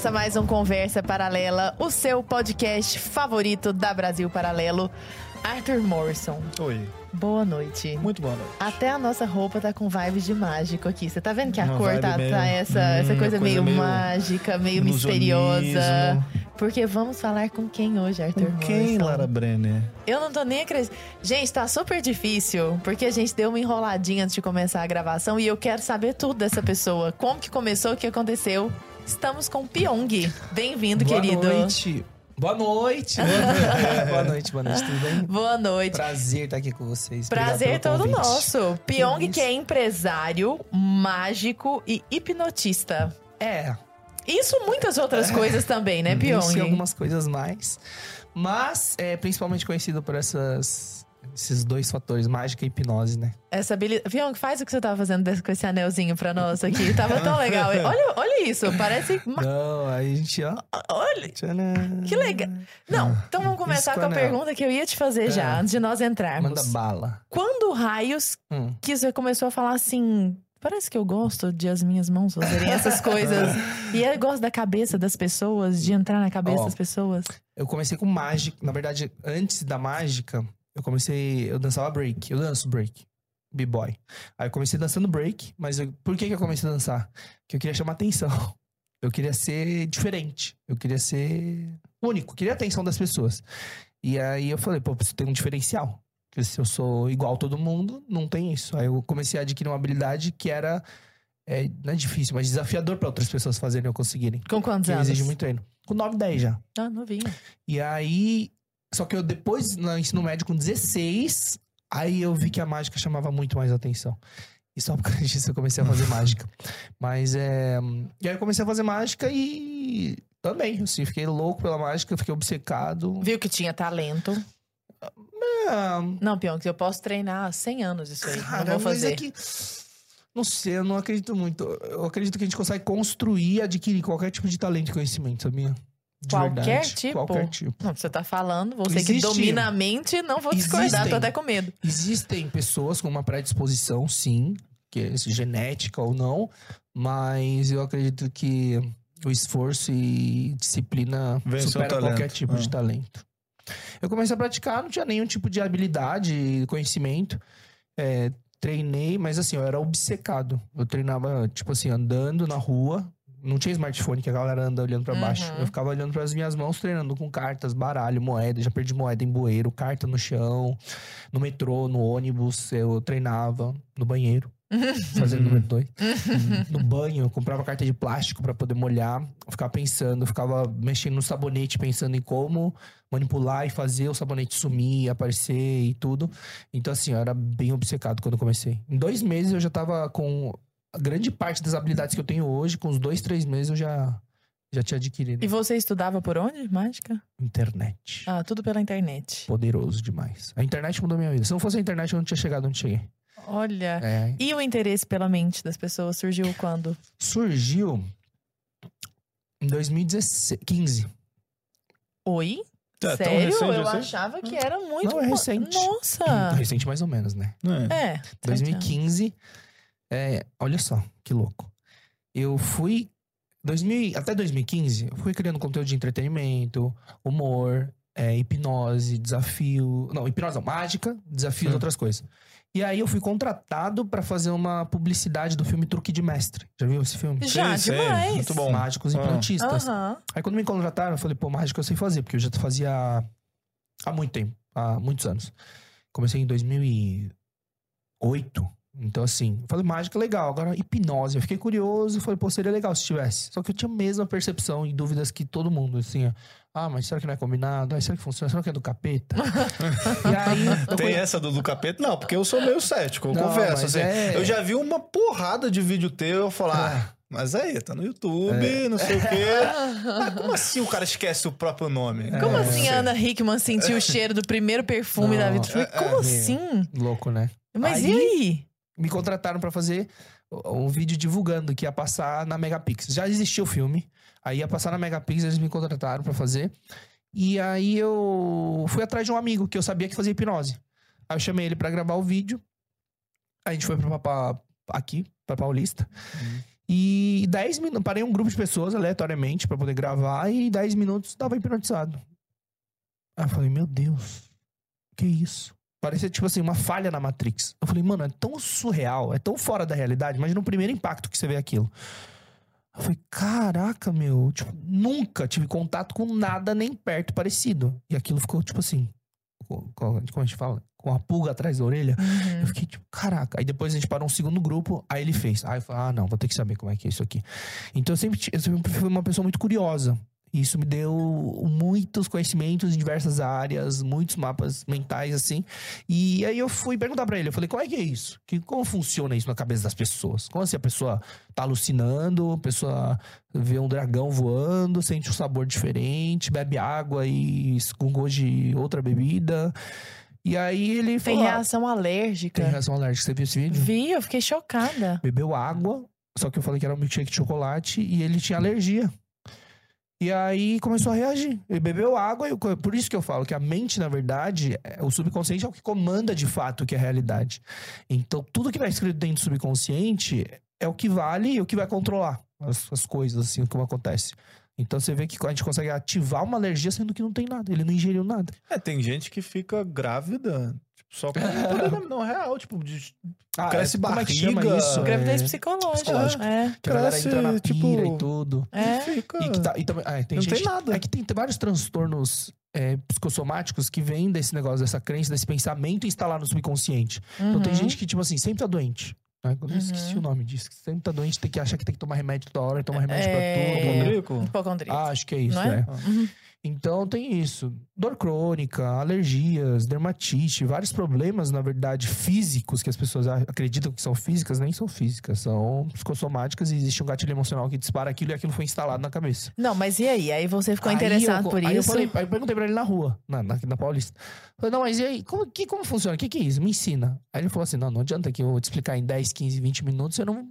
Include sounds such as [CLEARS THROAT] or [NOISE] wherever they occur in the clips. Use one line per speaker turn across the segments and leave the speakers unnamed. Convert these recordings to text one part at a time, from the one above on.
Começa mais um Conversa Paralela, o seu podcast favorito da Brasil Paralelo. Arthur Morrison,
Oi,
boa noite.
muito boa noite.
Até a nossa roupa tá com vibes de mágico aqui. Você tá vendo que a
Uma
cor
vibe
tá,
meio-
tá essa,
Hum,
essa coisa,
coisa
meio,
meio
mágica, meio misteriosa. Porque vamos falar com quem hoje, Arthur
Com quem,
Morrison?
Lara Brenner?
Eu não tô nem acreditando. Gente, tá super difícil, porque a gente deu uma enroladinha antes de começar a gravação e eu quero saber tudo dessa pessoa. Como que começou, o que aconteceu. Estamos com Pyong. Bem-vindo,
Boa
querido.
noite. Boa noite. [LAUGHS] boa noite, boa noite, tudo bem?
Boa noite.
Prazer estar aqui com vocês.
Prazer todo
convite.
nosso. Pyong,
isso.
que é empresário, mágico e hipnotista.
É,
Isso muitas outras coisas também, né,
não sei
Pyong?
algumas coisas mais, mas é principalmente conhecido por essas, esses dois fatores, mágica e hipnose, né?
Essa habilidade. Pyong, faz o que você tava fazendo desse- com esse anelzinho pra nós aqui. Tava tão legal. [LAUGHS] Olha, olha isso, parece.
Não, aí a gente, ó...
Olha,
tcharam.
que legal. Não, então vamos começar
Isso
com a
é-
pergunta que eu ia te fazer já,
É.
antes de nós entrarmos.
Manda bala.
Quando raios
Hum.
que você começou a falar assim. Parece que eu gosto de as minhas mãos fazerem essas [LAUGHS] coisas. e eu gosto da cabeça das pessoas, de entrar na cabeça
Ó.
das pessoas.
Eu comecei com mágica, na verdade, antes da mágica, eu comecei, eu dançava break, eu danço break. B-boy. Aí eu comecei dançando break, mas eu- por que, que eu comecei a dançar? Porque eu queria chamar atenção. [LAUGHS] Eu queria ser diferente. Eu queria ser único. Queria a atenção das pessoas. E aí eu falei, pô, preciso ter um diferencial. Porque se eu sou igual a todo mundo, não tem isso. Aí eu comecei a adquirir uma habilidade que era. é, não é difícil, mas desafiador para outras pessoas fazerem ou conseguirem.
Com quantos anos?
exige muito treino. Com 9, 10 já.
Ah, novinho.
E aí. Só que eu depois, no ensino médio, com 16, aí eu vi que a mágica chamava muito mais atenção. E só por causa disso eu comecei a fazer [LAUGHS] mágica. Mas é. E aí eu comecei a fazer mágica e. Também, assim, fiquei louco pela mágica, fiquei obcecado.
Viu que tinha talento.
Ah,
Não, Pyong, eu posso treinar há 100 anos isso aí.
cara,
não vou
mas
fazer.
é que. Não sei, eu não acredito muito. Eu acredito que a gente consegue construir e adquirir qualquer tipo de talento e conhecimento, sabia? De
Qualquer
verdade.
tipo?
Qualquer tipo.
Não, você tá falando, você que
Existe.
domina a mente, não vou discordar, tô até com medo.
Existem pessoas com uma predisposição, sim, que é genética ou não, mas eu acredito que o esforço e disciplina
Vence o
supera
talento.
qualquer tipo
Ah.
de talento. Eu comecei a praticar, não tinha nenhum tipo de habilidade, conhecimento. É, treinei, mas assim, eu era obcecado. Eu treinava, tipo assim, andando na rua. Não tinha smartphone que a galera anda olhando pra baixo.
Uhum.
Eu ficava olhando pras minhas mãos, treinando com cartas, baralho, moeda. Já perdi moeda em bueiro, carta no chão, no metrô, no ônibus. Eu treinava no banheiro, [LAUGHS] fazendo número dois. No banho, eu comprava carta de plástico pra poder molhar. Eu ficava pensando, eu ficava mexendo no sabonete, pensando em como manipular e fazer o sabonete sumir, aparecer e tudo. Então, assim, eu era bem obcecado quando eu comecei. Em dois meses eu já tava com a grande parte das habilidades que eu tenho hoje, com os dois, três meses, eu já, já tinha adquirido.
E você estudava por onde, mágica?
Internet.
Ah, tudo pela internet.
Poderoso demais. A internet mudou minha vida. Se não fosse a internet, eu não tinha chegado onde cheguei.
Olha.
É.
E o interesse pela mente das pessoas surgiu quando?
Surgiu em 2015.
Oi?
Tá,
Sério?
Recente,
eu
assim?
achava que era muito.
Não, é recente.
Nossa!
Recente mais ou menos, né?
É.
é
2015. 30 é, olha só, que louco. Eu fui. 2000, até 2015, eu fui criando conteúdo de entretenimento, humor, é, hipnose, desafio. Não, hipnose não, mágica, desafios,
Sim.
outras coisas. E aí eu fui contratado pra fazer uma publicidade do filme Truque de Mestre. Já viu esse filme?
Já,
sei.
demais.
Muito bom.
Mágicos e
Ah.
hipnotistas.
Aham.
Aí quando me contrataram, eu falei, pô, mágica eu sei fazer, porque eu já fazia há muito tempo, há muitos anos. Comecei em 2008. Então, assim, eu falei, mágica legal. Agora, hipnose. Eu fiquei curioso, falei, pô, seria legal se tivesse. Só que eu tinha a mesma percepção e dúvidas que todo mundo, assim, ó. Ah, mas será que não é combinado? Ah, será que funciona? Será que é do capeta? [LAUGHS] e aí,
Tem
conhe-
essa do, do capeta? Não, porque eu sou meio cético, eu
Não,
confesso. assim.
é-
Eu já vi uma porrada de vídeo teu eu falar, ah, mas aí, tá no YouTube, não sei o quê. Mas [LAUGHS] como assim o cara esquece o próprio nome?
Como
É,
assim a Ana Hickman sentiu o cheiro do primeiro perfume
Não,
da vida? Eu falei,
é,
como
é,
assim?
Louco, né?
Mas
Aí-
e aí?
Me contrataram pra fazer um vídeo divulgando que ia passar na Megapixels. Já existia o filme, aí ia passar na Megapixels, eles me contrataram pra fazer. E aí eu fui atrás de um amigo que eu sabia que fazia hipnose. Aí eu chamei ele pra gravar o vídeo. A gente foi pra, pra- aqui, pra Paulista. E 10 minutos, parei um grupo de pessoas aleatoriamente pra poder gravar e 10 minutos tava hipnotizado. Aí eu falei, meu Deus, que isso? Parecia, tipo assim, uma falha na Matrix. Eu falei, mano, é tão surreal, é tão fora da realidade. Imagina o primeiro impacto que você vê aquilo. Eu falei, caraca, meu, tipo, nunca tive contato com nada nem perto parecido. E aquilo ficou, tipo assim, co- co- como a gente fala? Com a pulga atrás da orelha. Eu fiquei tipo, caraca. Aí depois a gente parou um segundo grupo, aí ele fez. Aí eu falei, ah, não, vou ter que saber como é que é isso aqui. Então eu sempre, eu sempre fui uma pessoa muito curiosa. Isso me deu muitos conhecimentos em diversas áreas, muitos mapas mentais, assim. E aí eu fui perguntar pra ele, eu falei, como é que é isso? Que, como funciona isso na cabeça das pessoas? Como assim a pessoa tá alucinando, a pessoa vê um dragão voando, sente um sabor diferente, bebe água e com gosto de outra bebida. E aí ele
Tem
falou, ah,
reação alérgica.
tem reação alérgica. Você viu esse vídeo?
Vi, eu fiquei chocada.
Bebeu água, só que eu falei que era um milkshake de chocolate e ele tinha alergia. E aí começou a reagir. Ele bebeu água, e eu- por isso que eu falo que a mente, na verdade, é- o subconsciente é o que comanda de fato o que é a realidade. Então, tudo que está escrito dentro do subconsciente é o que vale e o que vai controlar as, as coisas, assim, como acontece. Então você vê que a gente consegue ativar uma alergia sendo que não tem nada. Ele não ingeriu nada.
É, tem gente que fica grávida tipo, só poder não real, tipo, de, Cresce
como é que chama
barriga.
isso?
Gravidez
É,
psicológica.
psicológica.
É.
Que a galera
Cresce,
entra na
tipo,
pira e tudo.
É.
e fica.
E, que tá- e também, ah, tem
Não
gente,
tem nada.
É que tem, tem vários transtornos é, psicossomáticos que vêm desse negócio, dessa crença, desse pensamento instalar no subconsciente. Então tem
Uhum.
gente que, tipo assim, sempre tá doente. né? Eu esqueci
Uhum.
o nome disso. que Sempre tá doente, tem que achar que tem que tomar remédio toda hora, tomar remédio
É.
pra tudo.
Hipocondríaco?
Hipocondria.
Ah, acho que é isso,
Não é?
é.
Uhum.
Então tem isso. Dor crônica, alergias, dermatite, vários problemas, na verdade, físicos, que as pessoas acreditam que são físicas, nem são físicas, são psicossomáticas e existe um gatilho emocional que dispara aquilo e aquilo foi instalado na cabeça.
Não, mas e aí? Aí você ficou
Aí
interessado
eu-
por
aí Eu
isso?
falei, aí eu perguntei pra ele na rua, na, na, na Paulista. Falei, não, mas e aí? Como, que, como funciona? O que, que é isso? Me ensina. Aí ele falou assim: não, não adianta que eu vou te explicar em 10, 15, 20 minutos, você não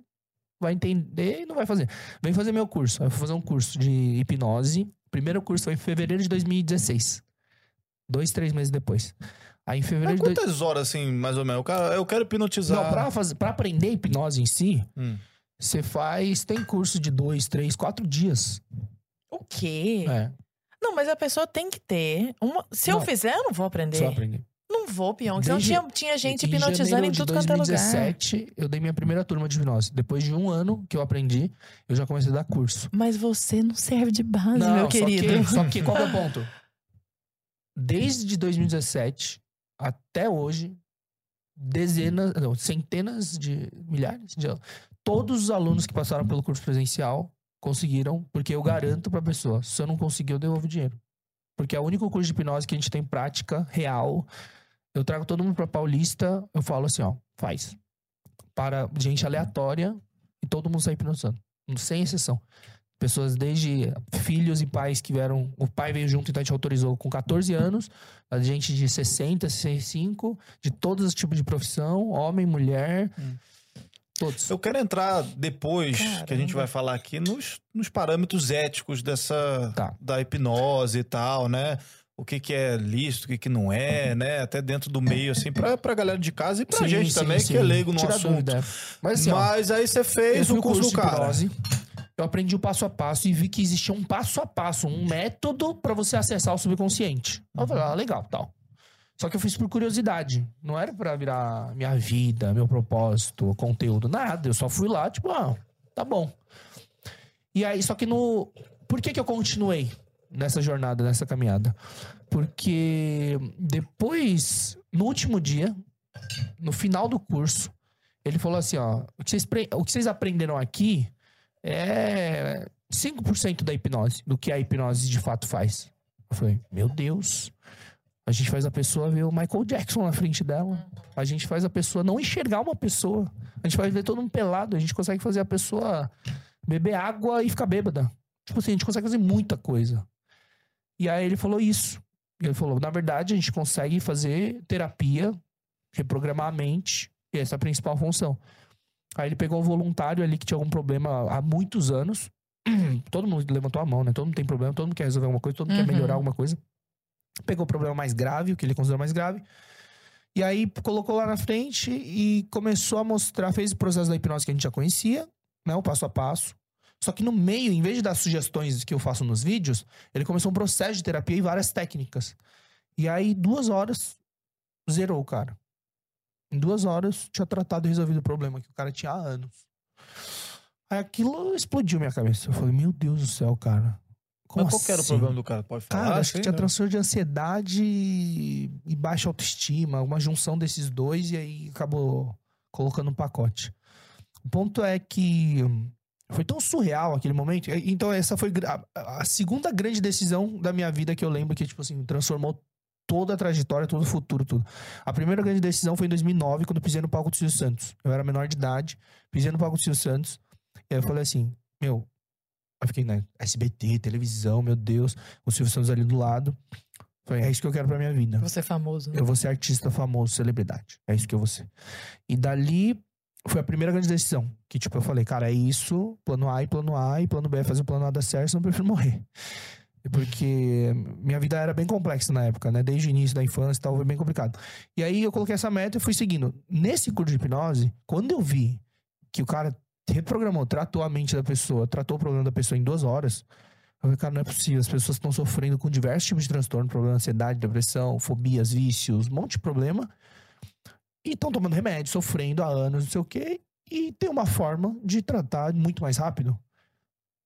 vai entender e não vai fazer. Vem fazer meu curso. Aí eu fui fazer um curso de hipnose. Primeiro curso foi em fevereiro de 2016. Dois, três meses depois. Aí em fevereiro
Mas
de. dois-
quantas horas, assim, mais ou menos? Eu quero, eu quero hipnotizar.
Não, pra, fazer, pra aprender hipnose em si,
Hum.
você faz. Tem curso de dois, três, quatro dias.
O quê?
É,
Não, mas a pessoa tem que ter. Uma... Se eu
Não.
fizer, eu não vou aprender.
só aprender.
Não vou, Pião. Senão
Desde-
tinha, tinha gente
Em
hipnotizando em
de
tudo quanto é lugar.
2017, eu dei minha primeira turma de hipnose. Depois de um ano que eu aprendi, eu já comecei a dar curso.
Mas você não serve de base,
Não,
meu
só
querido.
que, só que qual é o ponto? [LAUGHS] Desde 2017 até hoje, dezenas, não, centenas de milhares de todos os alunos que passaram pelo curso presencial conseguiram, porque eu garanto pra pessoa, se eu não conseguir, eu devolvo o dinheiro. Porque é o único curso de hipnose que a gente tem prática real. Eu trago todo mundo pra Paulista, eu falo assim, ó, faz. Para gente aleatória e todo mundo sai hipnotizando. Sem exceção. Pessoas desde filhos e pais que vieram. O pai veio junto, então a gente autorizou com 14 anos. A gente de 60, 65, de todos os tipos de profissão, homem, mulher.
Hum.
Todos.
Eu quero entrar depois, que a gente
Caramba.
vai falar aqui, nos, nos parâmetros éticos dessa
Tá.
da hipnose e tal, né? O que, que é lícito, o que, que não é, né? Até dentro do meio, assim, pra, pra galera de casa e pra
Sim,
gente
sim,
também,
sim.
que é leigo no
Tira
assunto.
dúvida. Mas assim, ó,
Mas aí você fez o curso, do
de
cara.
hipnose, Eu aprendi o passo a passo e vi que existia um passo a passo, um método pra você acessar o subconsciente. Eu falei, ah, legal, tal. Só que eu fiz por curiosidade. Não era pra virar minha vida, meu propósito, conteúdo, nada. Eu só fui lá, tipo, ah, tá bom. E aí, só que no. Por que, que eu continuei nessa jornada, nessa caminhada? Porque depois, no último dia, no final do curso, ele falou assim: ó, o que vocês, o que vocês aprenderam aqui é 5% da hipnose, do que a hipnose de fato faz. Eu falei, meu Deus. A gente faz a pessoa ver o Michael Jackson na frente dela. A gente faz a pessoa não enxergar uma pessoa. A gente vai ver todo mundo pelado. A gente consegue fazer a pessoa beber água e ficar bêbada. Tipo assim, a gente consegue fazer muita coisa. E aí ele falou isso. Ele falou, na verdade, a gente consegue fazer terapia, reprogramar a mente, e essa é a principal função. Aí ele pegou um voluntário ali que tinha algum problema há muitos anos. [CLEARS THROAT] todo mundo levantou a mão, né? Todo mundo tem problema, todo mundo quer resolver alguma coisa, todo mundo
Uhum.
quer melhorar alguma coisa. Pegou o problema mais grave, o que ele considera mais grave. E aí colocou lá na frente e começou a mostrar, fez o processo da hipnose que a gente já conhecia, né? O passo a passo. Só que no meio, em vez de dar sugestões que eu faço nos vídeos, ele começou um processo de terapia e várias técnicas. E aí, duas horas, zerou o cara. Em duas horas, tinha tratado e resolvido o problema que o cara tinha há anos. Aí aquilo explodiu minha cabeça. Eu falei, meu Deus do céu, cara. Como
Mas qual que era o
assim?
problema do cara? Pode falar?
Cara, acho que
assim,
tinha transtorno de ansiedade e baixa autoestima, uma junção desses dois, e aí acabou colocando um pacote. O ponto é que foi tão surreal aquele momento. Então, essa foi a, a segunda grande decisão da minha vida que eu lembro que, tipo assim, transformou toda a trajetória, todo o futuro, tudo. A primeira grande decisão foi em 2009, quando eu pisei no palco do Silvio Santos. Eu era menor de idade, pisei no palco do Silvio Santos, e aí eu falei assim, meu, eu fiquei na SBT, televisão, meu Deus, o Silvio Santos ali do lado. Falei, é isso que eu quero pra minha vida.
Você é famoso.
Eu vou ser artista famoso, celebridade. É isso que eu vou ser. E dali foi a primeira grande decisão. Que, tipo, eu falei, cara, é isso, plano A e plano A, e plano B é fazer o plano A dar certo, senão eu prefiro morrer. Porque minha vida era bem complexa na época, né? Desde o início da infância e tal, foi bem complicado. E aí eu coloquei essa meta e fui seguindo. Nesse curso de hipnose, quando eu vi que o cara reprogramou, tratou a mente da pessoa, tratou o problema da pessoa em duas horas, eu falei, cara, não é possível. As pessoas estão sofrendo com diversos tipos de transtorno, problema, ansiedade, depressão, fobias, vícios, um monte de problema. E estão tomando remédio, sofrendo há anos, não sei o quê. E tem uma forma de tratar muito mais rápido.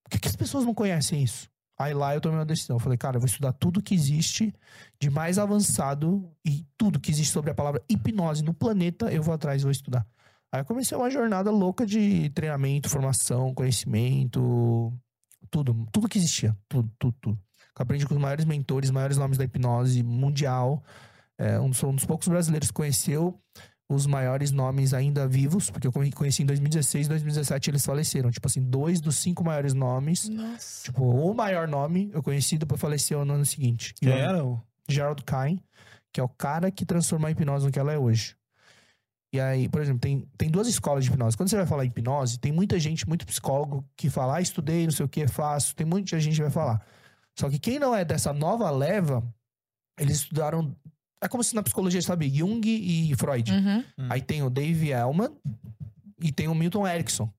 Por que, que as pessoas não conhecem isso? Aí lá eu tomei uma decisão. Eu falei, cara, eu vou estudar tudo que existe de mais avançado e tudo que existe sobre a palavra hipnose no planeta, eu vou atrás e vou estudar. Aí eu comecei uma jornada louca de treinamento, formação, conhecimento, tudo, tudo que existia, tudo, tudo, tudo. Eu aprendi com os maiores mentores, maiores nomes da hipnose mundial. É, um, sou um dos poucos brasileiros que conheceu os maiores nomes ainda vivos, porque eu conhe- conheci em 2016 e 2017 eles faleceram. Tipo assim, dois dos cinco maiores nomes.
Nossa.
Tipo, o maior nome eu conheci depois faleceu no ano seguinte.
Quem
E o-
era? o-
Gerald Kain, que é o cara que transformou a hipnose no que ela é hoje. E aí, por exemplo, tem, tem duas escolas de hipnose. Quando você vai falar hipnose, tem muita gente, muito psicólogo, que fala, ah, estudei, não sei o que, é fácil. Tem muita gente que vai falar. Só que quem não é dessa nova leva, eles estudaram. É como se na psicologia, sabe, Jung e Freud.
Uhum.
Aí tem o Dave Elman e tem o Milton Erickson.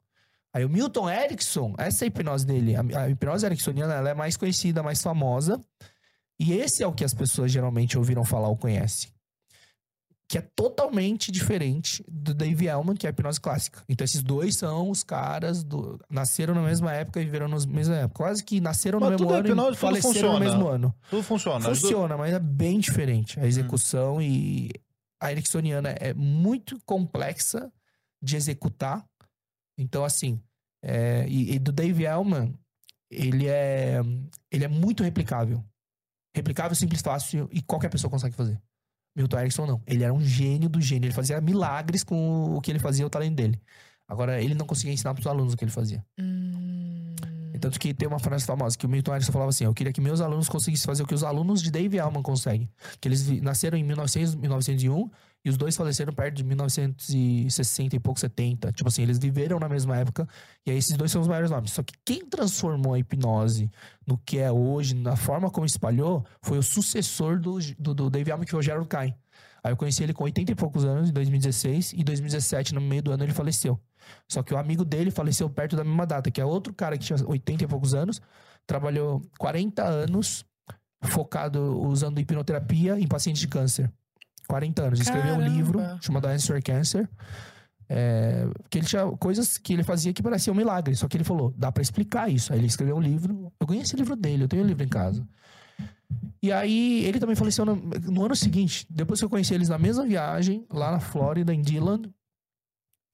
Aí o Milton Erickson, essa é a hipnose dele. A, a hipnose ericksoniana ela é mais conhecida, mais famosa. E esse é o que as pessoas geralmente ouviram falar ou conhecem. Que é totalmente diferente do Dave Elman, que é a hipnose clássica. Então esses dois são os caras do. Nasceram na mesma época e viveram na mesma época. Quase que nasceram no
Mas
mesmo
tudo é
ano
hipnose,
e
tudo
faleceram no
funciona.
mesmo ano.
Tudo funciona.
Funciona, mas é bem diferente. A execução e a ericksoniana é muito complexa de executar. Então, assim, é, e, e do Dave Elman, ele é, ele é muito replicável. Replicável, simples, fácil e qualquer pessoa consegue fazer. Milton Erickson não. Ele era um gênio do gênio. Ele fazia milagres com o que ele fazia, o talento dele. Agora, ele não conseguia ensinar para os alunos o que ele fazia.
Hum.
Tanto que tem uma frase famosa que o Milton Erickson falava assim: Eu queria que meus alunos conseguissem fazer o que os alunos de Dave Alman conseguem. Que eles nasceram em 1900, 1901 e os dois faleceram perto de 1960 e pouco, 70. Tipo assim, eles viveram na mesma época e aí esses dois são os maiores nomes. Só que quem transformou a hipnose no que é hoje, na forma como espalhou, foi o sucessor do, do, do Dave Alman, que foi o Gerald Kain. Aí eu conheci ele com 80 e poucos anos, em 2016, e em 2017, no meio do ano, ele faleceu. Só que o amigo dele faleceu perto da mesma data, que é outro cara que tinha 80 e poucos anos, trabalhou 40 anos focado usando hipnoterapia em pacientes de câncer. 40 anos. Escreveu um
Caramba.
livro chamado Answer Cancer. É, que ele tinha coisas que ele fazia que pareciam um milagre. Só que ele falou, dá pra explicar isso. Aí ele escreveu um livro. Eu ganhei esse livro dele, eu tenho o livro em casa. E aí, ele também faleceu no, no ano seguinte. Depois que eu conheci eles na mesma viagem, lá na Flórida, em Dillon.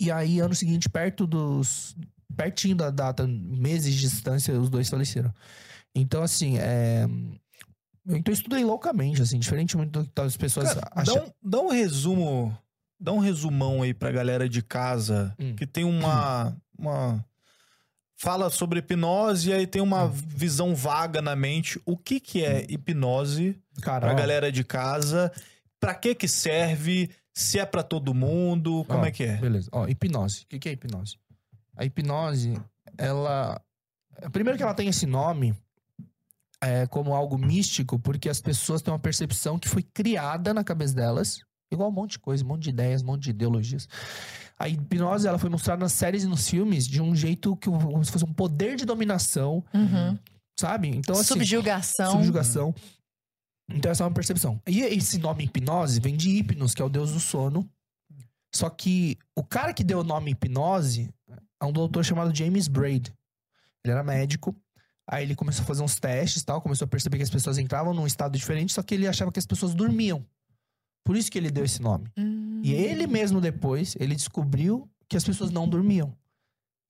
E aí, ano seguinte, perto dos. Pertinho da data, meses de distância, os dois faleceram. Então, assim, é. Eu então estudei loucamente, assim, diferente muito do que as pessoas
Cara, dá,
acham.
um, dá um resumo. Dá um resumão aí pra galera de casa
Hum.
que tem uma. uma fala sobre hipnose e aí tem uma
Hum.
visão vaga na mente. O que que é hipnose
Cara,
pra
ó,
galera de casa? Pra que que serve? Se é pra todo mundo? Como
Ó,
é que é?
Beleza. Ó, hipnose. O que, que é hipnose? A hipnose, ela. Primeiro que ela tem esse nome é, como algo místico, porque as pessoas têm uma percepção que foi criada na cabeça delas, Igual um monte de coisa, um monte de ideias, um monte de ideologias. A hipnose, ela foi mostrada nas séries e nos filmes de um jeito que como se fosse um poder de dominação,
Uhum.
sabe? Então, assim,
Subjugação.
subjugação. Então, essa é uma percepção. E esse nome hipnose vem de hipnos, que é o deus do sono. Só que o cara que deu o nome hipnose é um doutor chamado James Braid. Ele era médico. Aí ele começou a fazer uns testes e tal, começou a perceber que as pessoas entravam num estado diferente, só que ele achava que as pessoas dormiam. Por isso que ele deu esse nome.
Hum.
E ele mesmo depois, ele descobriu que as pessoas não dormiam.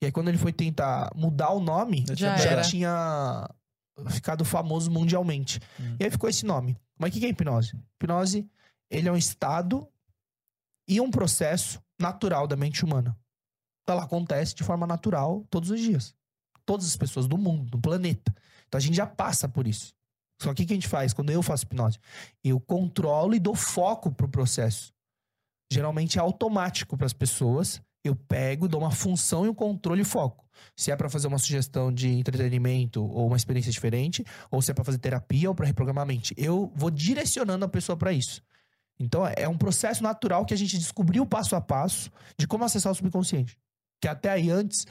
E aí quando ele foi tentar mudar o nome,
Já
já, tinha ficado famoso mundialmente.
Hum.
E aí ficou esse nome. Mas o que é hipnose? Hipnose, ele é um estado e um processo natural da mente humana. Ela acontece de forma natural todos os dias. Todas as pessoas do mundo, do planeta. Então a gente já passa por isso. Só que o que a gente faz quando eu faço hipnose? Eu controlo e dou foco pro processo. Geralmente é automático para as pessoas. Eu pego, dou uma função e um controle e foco. Se é para fazer uma sugestão de entretenimento ou uma experiência diferente, ou se é para fazer terapia ou para reprogramar a mente. Eu vou direcionando a pessoa para isso. Então é um processo natural que a gente descobriu passo a passo de como acessar o subconsciente. Que até aí antes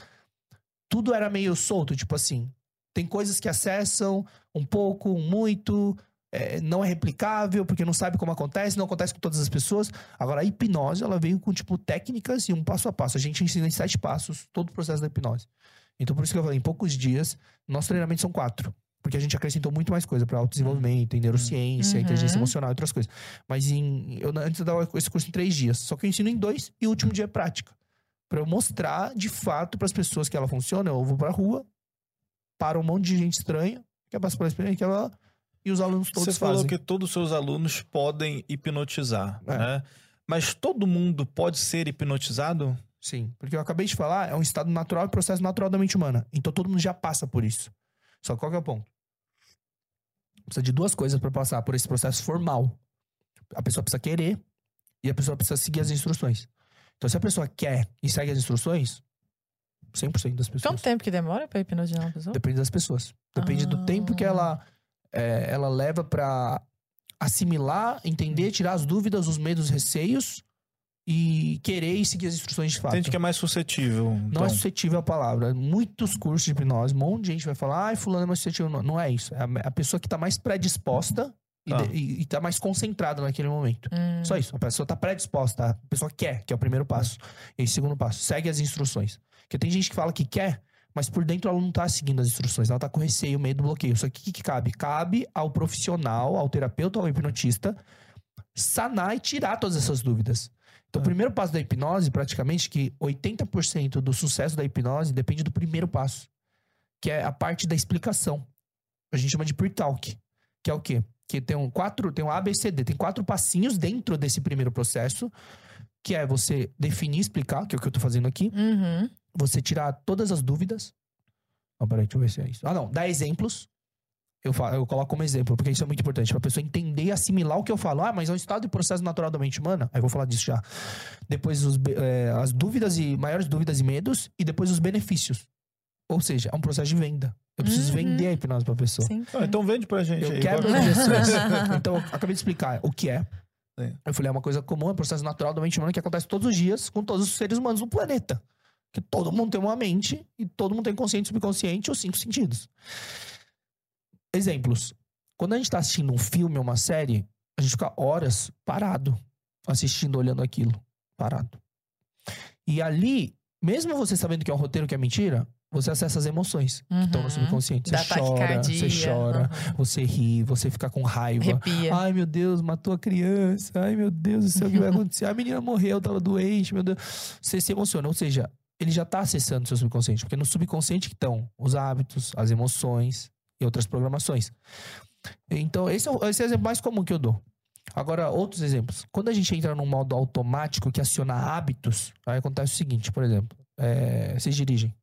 tudo era meio solto, tipo assim, tem coisas que acessam um pouco, muito, é, não é replicável porque não sabe como acontece, não acontece com todas as pessoas. Agora a hipnose ela veio com tipo técnicas e um passo a passo. A gente ensina em sete passos todo o processo da hipnose. Então por isso que eu falei, em poucos dias, nossos treinamentos são quatro. Porque a gente acrescentou muito mais coisa para autodesenvolvimento, em neurociência,
Uhum.
inteligência emocional e outras coisas. Mas em, eu antes eu dava esse curso em três dias. Só que eu ensino em dois e o último dia é prática. Pra eu mostrar de fato para as pessoas que ela funciona. Eu vou pra rua, para um monte de gente estranha, quer passar pela experiência, que ela, e os alunos todos
Você falou
fazem.
que todos os seus alunos podem hipnotizar,
É.
né? Mas todo mundo pode ser hipnotizado?
Sim, porque eu acabei de falar, é um estado natural e processo natural da mente humana. Então todo mundo já passa por isso. Só que qual que é o ponto? Precisa de duas coisas para passar por esse processo formal. A pessoa precisa querer e a pessoa precisa seguir as instruções. Então se a pessoa quer e segue as instruções, 100% das pessoas.
Quanto tempo que demora pra hipnotizar uma pessoa?
Depende das pessoas. Depende do
Ah.
tempo que ela, é, ela leva pra assimilar, entender, tirar as dúvidas, os medos, os receios e querer e seguir as instruções de fato.
Tem gente que é mais suscetível.
Não
então.
é suscetível à palavra. Muitos cursos de hipnose, um monte de gente vai falar, ai, fulano é mais suscetível. Não, não é isso. É a, a pessoa que tá mais predisposta e,
Tá.
de- e, e tá mais concentrada naquele momento.
Hum.
Só isso. A pessoa tá predisposta. A pessoa quer, que é o primeiro passo. E aí, segundo passo, segue as instruções. Porque tem gente que fala que quer, mas por dentro ela não tá seguindo as instruções. Ela tá com receio, medo, bloqueio. Só que o que, que cabe? Cabe ao profissional, ao terapeuta, ao hipnotista, sanar e tirar todas essas dúvidas. Então, o
Ah.
primeiro passo da hipnose, praticamente, que 80% do sucesso da hipnose depende do primeiro passo, que é a parte da explicação. A gente chama de pre-talk, que é o quê? Que tem um quatro, tem um A, B, C, D, tem quatro passinhos dentro desse primeiro processo, que é você definir, explicar, que é o que eu tô fazendo aqui,
Uhum.
Você tirar todas as dúvidas. Ó, peraí, deixa eu ver se é isso. Ah, não, dar exemplos. Eu, falo, eu coloco como exemplo, porque isso é muito importante, pra pessoa entender e assimilar o que eu falo. Ah, mas é um estado de processo natural da mente humana? Aí eu vou falar disso já. Depois os é, as dúvidas e maiores dúvidas e medos, e depois os benefícios. Ou seja, é um processo de venda. Eu preciso
Uhum.
vender a hipnose pra pessoa.
Sim.
Ah, então vende pra gente
Eu
aí.
quebro
Vai-
objeções. [LAUGHS] então, eu acabei de explicar o que é.
Sim.
Eu falei, é uma coisa comum, é um processo natural da mente humana que acontece todos os dias com todos os seres humanos no planeta. Que todo mundo tem uma mente e todo mundo tem consciente, subconsciente ou cinco sentidos. Exemplos. Quando a gente tá assistindo um filme ou uma série, a gente fica horas parado, assistindo, olhando aquilo. Parado. E ali, mesmo você sabendo que é um roteiro que é mentira, você acessa as emoções que estão no
Uhum.
subconsciente.
Dá
Você chora, você chora,
Uhum.
você ri, você fica com raiva.
Arrepia.
Ai, meu Deus, matou a criança. Ai, meu Deus do céu, o que vai [LAUGHS] acontecer? A menina morreu, tava doente, meu Deus. Você se emociona. Ou seja, ele já tá acessando o seu subconsciente. Porque no subconsciente que estão os hábitos, as emoções e outras programações. Então, esse é, o, esse é o exemplo mais comum que eu dou. Agora, outros exemplos. Quando a gente entra num modo automático que aciona hábitos, aí acontece o seguinte, por exemplo, é, vocês dirigem.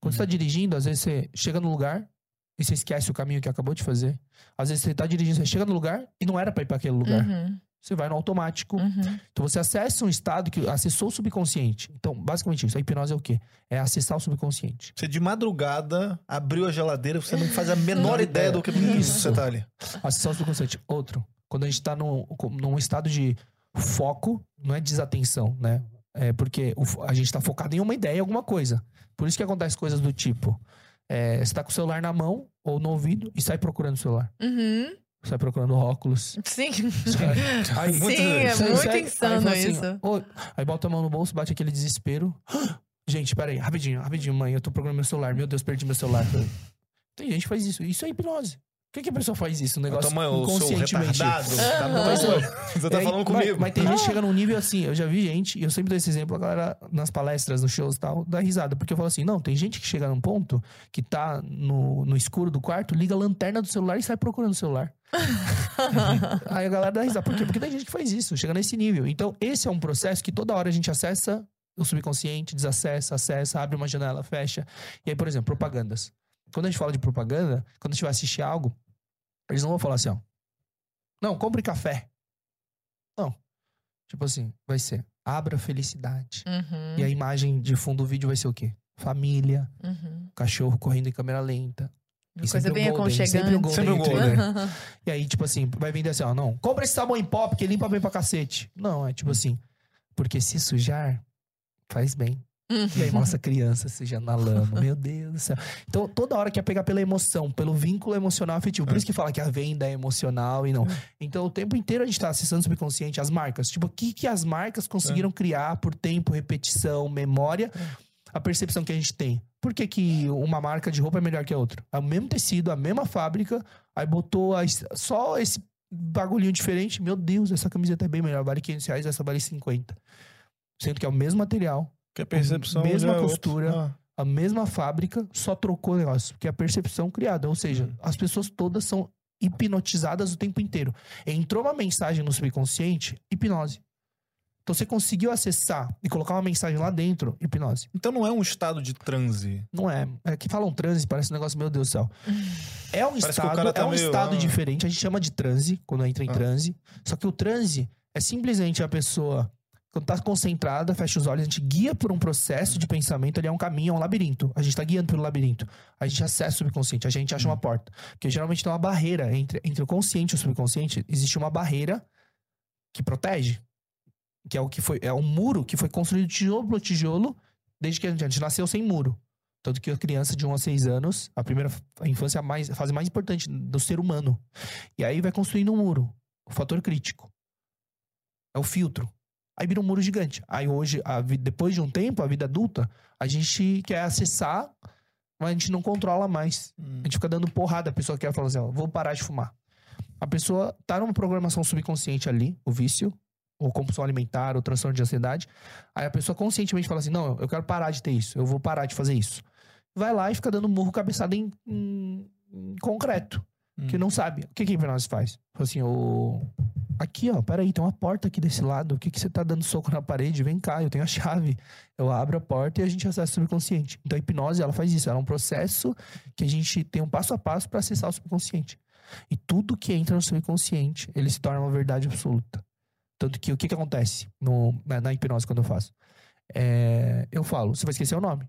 Quando você tá dirigindo, às vezes você chega no lugar e você esquece o caminho que acabou de fazer. Às vezes você tá dirigindo, você chega no lugar e não era pra ir pra aquele lugar.
Uhum.
Você vai no automático.
Uhum.
Então você acessa um estado que acessou o subconsciente. Então, basicamente isso. A hipnose é o quê? É acessar o subconsciente.
Você de madrugada abriu a geladeira, você não faz a menor ideia do que
Isso.
você tá ali.
Acessar o subconsciente. Outro. Quando a gente tá num, num estado de Foco não é desatenção, né? É porque a gente tá focado em uma ideia, alguma coisa. Por isso que acontece coisas do tipo: é, você tá com o celular na mão ou no ouvido e sai procurando o celular.
Uhum.
Sai procurando óculos.
Sim.
Aí,
Muito
Sim, é
Sai-
muito
sai- aí
insano
fala assim,
isso.
"Ô", aí bota a mão no bolso, bate aquele desespero. [GASPS] Gente, peraí, rapidinho, rapidinho, mãe. Eu tô procurando meu celular. Meu Deus, perdi meu celular. Tem gente que faz isso. Isso é hipnose. Por que, que a pessoa faz isso? Um negócio
Tamanho, eu sou
inconscientemente.
retardado.
Mas, ó, [LAUGHS]
Você tá
é,
falando
mas-
comigo.
Mas, tem gente que chega num nível assim, eu já vi gente, e eu sempre dou esse exemplo, a galera nas palestras, nos shows e tal, dá risada. Porque eu falo assim, não, tem gente que chega num ponto que tá no, no escuro do quarto, liga a lanterna do celular e sai procurando o celular. [LAUGHS] Aí a galera dá risada. Por quê? Porque tem gente que faz isso, chega nesse nível. Então, esse é um processo que toda hora a gente acessa o subconsciente, desacessa, acessa, abre uma janela, fecha. E aí, por exemplo, propagandas. Quando a gente fala de propaganda, quando a gente vai assistir algo, eles não vão falar assim, ó. Não, compre café. Não. Tipo assim, vai ser abra felicidade.
Uhum.
E a imagem de fundo do vídeo vai ser o quê? Família,
Uhum.
cachorro correndo em câmera lenta.
Uma
E
coisa
sempre
bem
Golden, sempre o
aconchegante.
Golden
Sempre. Golden. [LAUGHS]
E aí, tipo assim, vai vender assim, ó, não, compra esse sabão em pó, porque limpa bem pra cacete. Não, é tipo assim, porque se sujar, faz bem. E aí mostra a criança sujando na lama. Meu Deus do céu. Então, toda hora quer pegar pela emoção, pelo vínculo emocional afetivo. Por isso que fala que a venda é emocional e não. Então, o tempo inteiro a gente tá acessando o subconsciente, as marcas. Tipo, o que, que as marcas conseguiram criar por tempo, repetição, memória, a percepção que a gente tem. Por que, que uma marca de roupa é melhor que a outra? É o mesmo tecido, a mesma fábrica, aí botou a- só esse bagulhinho diferente. Meu Deus, essa camiseta é bem melhor, vale 500 reais, essa vale 50. Sendo que é o mesmo material,
Que a percepção
Mesma
já é
costura.
Ah.
a mesma fábrica, só trocou o negócio. Porque é a percepção criada. Ou seja,
Hum.
as pessoas todas são hipnotizadas o tempo inteiro. Entrou uma mensagem no subconsciente, hipnose. Então você conseguiu acessar e colocar uma mensagem lá dentro, hipnose.
Então não é um estado de transe.
Não é. É que falam transe, parece um negócio, meu Deus do céu. [LAUGHS] É um
Parece
estado,
tá
é um
meio,
estado
ah.
diferente. A gente chama de transe, quando entra em
Ah.
transe. Só que o transe é simplesmente a pessoa, quando tá concentrada, fecha os olhos, a gente guia por um processo de pensamento, ali é um caminho, é um labirinto. A gente tá guiando pelo labirinto. A gente acessa o subconsciente, a gente acha
Hum.
uma porta. Porque geralmente tem uma barreira entre, entre o consciente e o subconsciente. Existe uma barreira que protege. Que é o que foi. É um muro que foi construído tijolo por tijolo desde que a gente nasceu sem muro. Tanto que a criança de 1 a 6 anos, a primeira a infância é a, mais, a fase mais importante do ser humano. E aí vai construindo um muro. O fator crítico. É o filtro. Aí vira um muro gigante. Aí hoje, a vi- depois de um tempo, a vida adulta, a gente quer acessar, mas a gente não controla mais. A gente fica dando porrada. A pessoa quer falar assim, ó, vou parar de fumar. A pessoa tá numa programação subconsciente ali, o vício, ou compulsão alimentar, ou transtorno de ansiedade. Aí a pessoa conscientemente fala assim, não, eu quero parar de ter isso, eu vou parar de fazer isso. Vai lá e fica dando murro cabeçada em, em- em concreto, que não sabe. O que que a hipnose faz? Fala assim, ô... Aqui, ó, peraí, tem uma porta aqui desse lado. O que que você tá dando soco na parede? Vem cá, eu tenho a chave. Eu abro a porta e a gente acessa o subconsciente. Então a hipnose, ela faz isso. Ela é um processo que a gente tem um passo a passo para acessar o subconsciente. E tudo que entra no subconsciente, ele se torna uma verdade absoluta. Tanto que o que, que acontece no, na, na hipnose quando eu faço? É, eu falo, você vai esquecer o nome.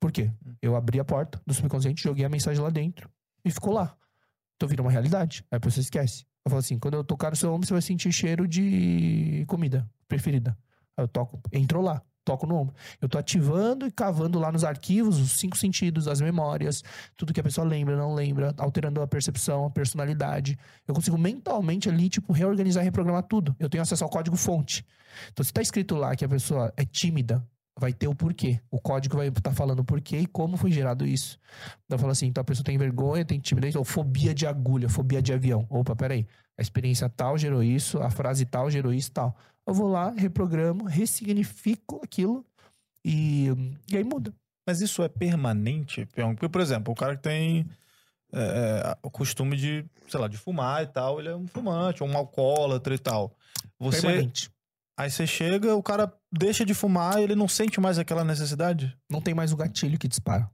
Por quê? Eu abri a porta do subconsciente, joguei a mensagem lá dentro e ficou lá. Então vira uma realidade. Aí a pessoa esquece. Eu falo assim, quando eu tocar no seu ombro, você vai sentir cheiro de comida preferida. Aí eu toco, entrou lá, toco no ombro. Eu tô ativando e cavando lá nos arquivos os cinco sentidos, as memórias, tudo que a pessoa lembra, não lembra, alterando a percepção, a personalidade. Eu consigo mentalmente ali, tipo, reorganizar e reprogramar tudo. Eu tenho acesso ao código fonte. Então, se tá escrito lá que a pessoa é tímida, vai ter o porquê. O código vai estar falando o porquê e como foi gerado isso. Então, eu falo assim, então a pessoa tem vergonha, tem timidez, ou fobia de agulha, fobia de avião. Opa, peraí. A experiência tal gerou isso, a frase tal gerou isso tal. Eu vou lá, reprogramo, ressignifico aquilo e, e aí muda.
Mas isso é permanente? Porque, por exemplo, o cara que tem é, é, o costume de, sei lá, de fumar e tal, ele é um fumante, ou um alcoólatra e tal. Você,
Permanente.
Aí você chega, o cara deixa de fumar e ele não sente mais aquela necessidade?
Não tem mais o gatilho que dispara.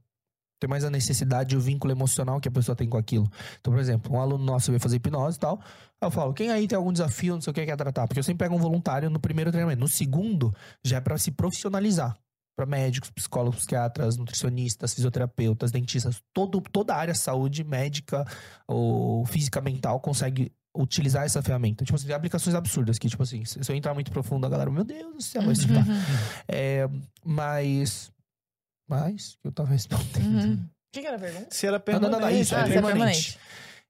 Tem mais a necessidade e o vínculo emocional que a pessoa tem com aquilo. Então, por exemplo, um aluno nosso veio fazer hipnose e tal. Eu falo, quem aí tem algum desafio, não sei o que, quer tratar? Porque eu sempre pego um voluntário no primeiro treinamento. No segundo, já é pra se profissionalizar. Pra médicos, psicólogos, psiquiatras, nutricionistas, fisioterapeutas, dentistas. Todo, toda a área saúde médica ou física mental consegue utilizar essa ferramenta. Tipo assim, tem aplicações absurdas que, tipo assim, se eu entrar muito profundo, a galera, meu Deus do céu, vai se ferrar. É, mas. Mas, que eu tava respondendo.
Uhum. O que, que era a pergunta?
Se era
Não, não,
permanente.
não, não, isso,
Ah,
é
se é
permanente.
permanente.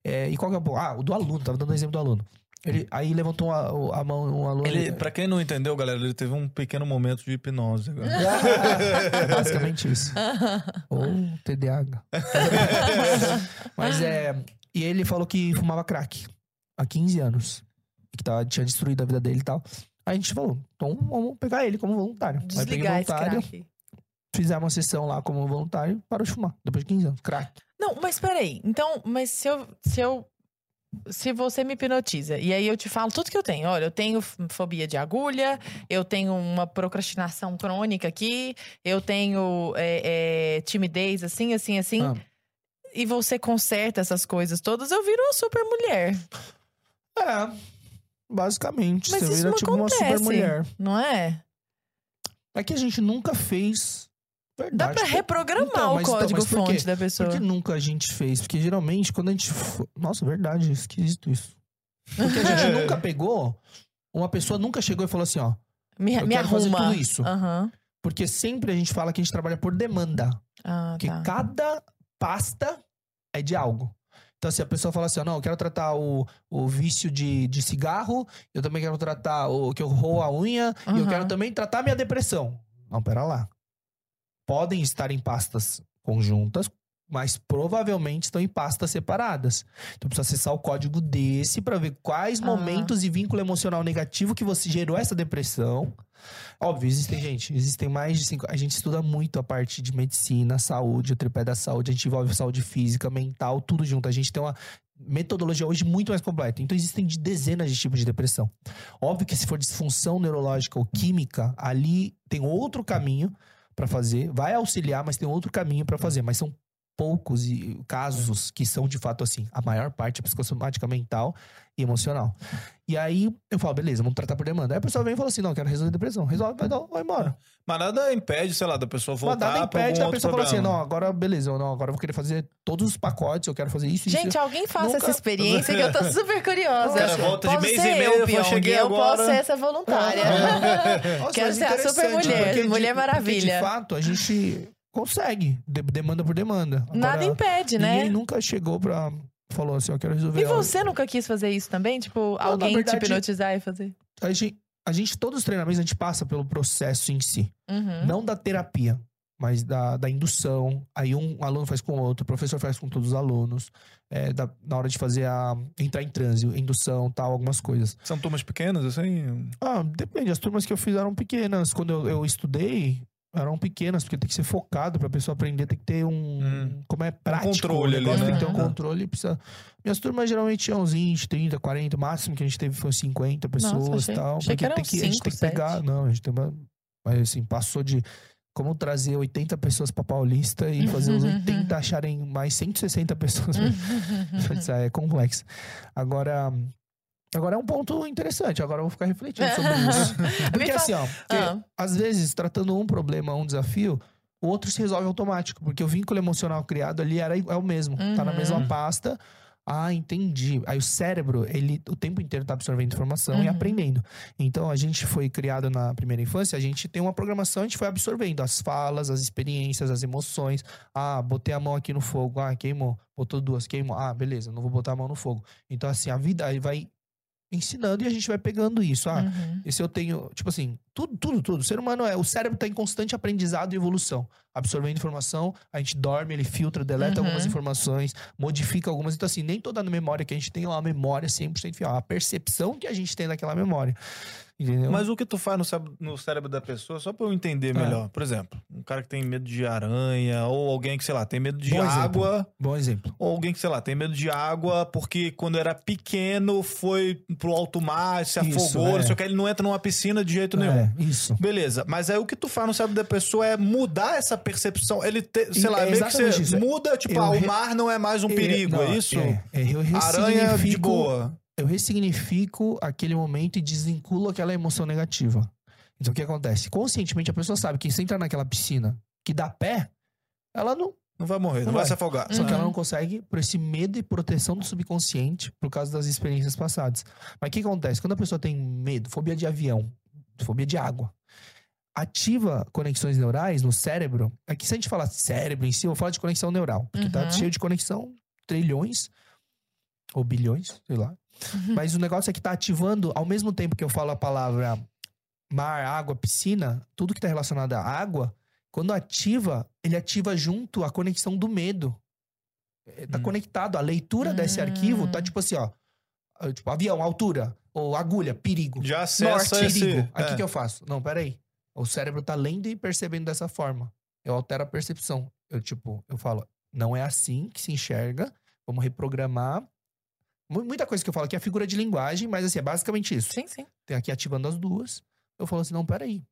É, e qual que é o ponto? Ah, o do aluno, tava dando exemplo do aluno. Ele, aí levantou a, o- a mão um aluno.
Ele, pra quem não entendeu, galera, ele teve um pequeno momento de hipnose. agora. [LAUGHS]
Basicamente isso. [LAUGHS] Ou TDAH. [LAUGHS] Mas é. E ele falou que fumava crack há 15 anos. Que tava, tinha destruído a vida dele e tal. Aí a gente falou, então vamos pegar ele como voluntário. Aí
Desligar esse
voluntário,
crack.
fizemos uma sessão lá como voluntário parou de fumar. Depois de 15 anos. Crack.
Não, mas peraí. Então, mas se eu, se eu. Se você me hipnotiza e aí eu te falo tudo que eu tenho. Olha, eu tenho fobia de agulha, eu tenho uma procrastinação crônica aqui, eu tenho é, é, timidez assim, assim, assim.
Ah.
E você conserta essas coisas todas, eu viro uma super mulher.
É. Basicamente.
Mas
você
isso
vira
não
tipo uma
acontece.
super mulher.
Não é?
É que a gente nunca fez. Verdade.
Dá pra reprogramar
Então,
o
mas então,
código
quê?
fonte da pessoa.
Por que nunca a gente fez? Porque geralmente, quando a gente. Nossa, verdade, esquisito isso. Porque a gente [LAUGHS] nunca pegou. Uma pessoa nunca chegou e falou assim, ó.
Me,
eu
me
quero fazer
arruma.
tudo isso.
Aham.
Porque sempre a gente fala que a gente trabalha por demanda.
Ah,
Porque
tá.
cada pasta é de algo. Então, se a pessoa fala assim, ó, não, eu quero tratar o, o vício de, de cigarro, eu também quero tratar o que eu roo a unha, e eu quero também tratar minha depressão. Não, pera lá. Podem estar em pastas conjuntas, mas provavelmente estão em pastas separadas. Então precisa acessar o código desse para ver quais
Ah.
momentos e vínculo emocional negativo que você gerou essa depressão. Óbvio, existem, gente, existem mais de cinco. A gente estuda muito a parte de medicina, saúde, o tripé da saúde, a gente envolve saúde física, mental, tudo junto. A gente tem uma metodologia hoje muito mais completa. Então existem de dezenas de tipos de depressão. Óbvio que se for disfunção neurológica ou química, ali tem outro caminho para fazer, vai auxiliar, mas tem outro caminho para fazer, mas são poucos e- casos que são de fato assim. A maior parte é psicossomática mental e emocional. E aí eu falo, beleza, vamos tratar por demanda. Aí a pessoa vem e fala assim: não, quero resolver a depressão. Resolve, vai, dar- vai embora.
Mas nada impede, sei lá, da pessoa
Mas
voltar
nada
pra
impede da pessoa falar assim: não, agora beleza, eu não, agora eu vou querer fazer todos os pacotes, eu quero fazer isso, isso.
Gente, alguém faça
Nunca-
essa experiência que eu tô [LAUGHS] super curiosa.
Cara
volta de
Posso
mês
ser
e meio,
eu,
eu
Pyong,
cheguei
eu
agora.
posso ser essa voluntária. [LAUGHS]
Nossa,
Quero
mas
ser a super mulher,
porque de-
Mulher Maravilha.
Porque de fato, a gente consegue, de- demanda por demanda. Agora,
Nada impede, né?
Ninguém nunca chegou pra. Falou assim, eu quero resolver.
E
algo.
você nunca quis fazer isso também? Tipo,
na
alguém
verdade-
te hipnotizar e fazer?
A gente, a gente, todos os treinamentos, a gente passa pelo processo em si.
Uhum.
Não da terapia, mas da, da indução. Aí um aluno faz com o outro, o professor faz com todos os alunos. É, da- na hora de fazer a. entrar em transe, indução tal, algumas coisas.
São turmas pequenas, assim?
Ah, depende. As turmas que eu fiz eram pequenas. Quando eu, eu estudei, eram pequenas, porque tem que ser focado pra pessoa aprender, tem que ter um.
Hum.
Como é prático.
controle
o
ali,
né?
Tem que ter um
Uhum.
controle. Precisa... Minhas turmas geralmente tinham uns 20, 30, 40. O máximo que a gente teve foi 50 pessoas
achei-
e tal.
achei que eram
tem que, a gente tem que pegar.
sete.
Não, a gente tem uma. Mas assim, passou de. Como trazer 80 pessoas pra Paulista e fazer os 80 [LAUGHS] acharem mais 160 pessoas. [LAUGHS] [LAUGHS] É complexo. Agora. Agora é um ponto interessante. Agora eu vou ficar refletindo sobre [LAUGHS] isso. Porque
fala-
assim, ó, porque
Ah.
às vezes, tratando um problema, um desafio, o outro se resolve automático. Porque o vínculo emocional criado ali era, é o mesmo. Tá na
Uhum.
mesma pasta. Ah, entendi. Aí o cérebro, ele o tempo inteiro tá absorvendo informação e
Uhum.
aprendendo. Então a gente foi criado na primeira infância, a gente tem uma programação, a gente foi absorvendo as falas, as experiências, as emoções. Ah, botei a mão aqui no fogo, ah, queimou. Botou duas, queimou. Ah, beleza, não vou botar a mão no fogo. Então assim, a vida aí vai ensinando e a gente vai pegando isso. Ah,
Uhum.
e se eu tenho, tipo assim, tudo, tudo, tudo. O ser humano é. O cérebro tá em constante aprendizado e evolução. Absorvendo informação, a gente dorme, ele filtra, deleta
Uhum.
algumas informações, modifica algumas. Então, assim, nem toda memória que a gente tem é uma memória 100% fiel. A percepção que a gente tem daquela memória. Entendeu?
Mas o que tu faz no cérebro, no cérebro da pessoa, só pra eu entender
É.
melhor. Por exemplo, um cara que tem medo de aranha, ou alguém que, sei lá, tem medo de
Bom exemplo.
água.
Bom exemplo.
Ou alguém que, sei lá, tem medo de água porque quando era pequeno foi pro alto mar, se
Isso,
afogou,
é.
só que ele não entra numa piscina de jeito nenhum.
É, isso.
Beleza, mas aí o que tu faz no cérebro da pessoa é mudar essa percepção. Ele, te, sei lá,
é
meio que você
isso.
muda, tipo,
Eu
ah,
re-
o mar não é mais um perigo,
não,
é isso?
É, é, eu
Aranha de
ressignifico-
boa.
eu ressignifico aquele momento e desvinculo aquela emoção negativa. Então o que acontece? Conscientemente a pessoa sabe que se entrar naquela piscina que dá pé, ela não,
Não vai morrer, não,
Não
vai,
vai.
se afogar.
Só que ela
Uhum.
não consegue por esse medo e proteção do subconsciente por causa das experiências passadas. Mas o que acontece? Quando a pessoa tem medo, fobia de avião, fobia de água, ativa conexões neurais no cérebro. Aqui, se a gente falar cérebro em si, eu vou falar de conexão neural, porque tá
Uhum.
cheio de conexão, trilhões ou bilhões, sei lá. Mas o negócio é que tá ativando, ao mesmo tempo que eu falo a palavra mar, água, piscina, tudo que tá relacionado à água, quando ativa, ele ativa junto a conexão do medo. É, Tá
Hum.
conectado. A leitura desse arquivo tá
Hum.
tipo assim, ó. Tipo, avião, altura. Ou agulha, perigo.
Já
Norte,
acessa esse...
perigo. Aí o
é.
que, que eu faço? Não, peraí. O cérebro tá lendo e percebendo dessa forma. Eu altero a percepção. Eu, tipo, eu falo, não é assim que se enxerga. Vamos reprogramar. Mu- Muita coisa que eu falo aqui é figura de linguagem, mas assim, é basicamente isso.
Sim, sim.
Tem aqui ativando as duas. Eu falo assim, não, peraí.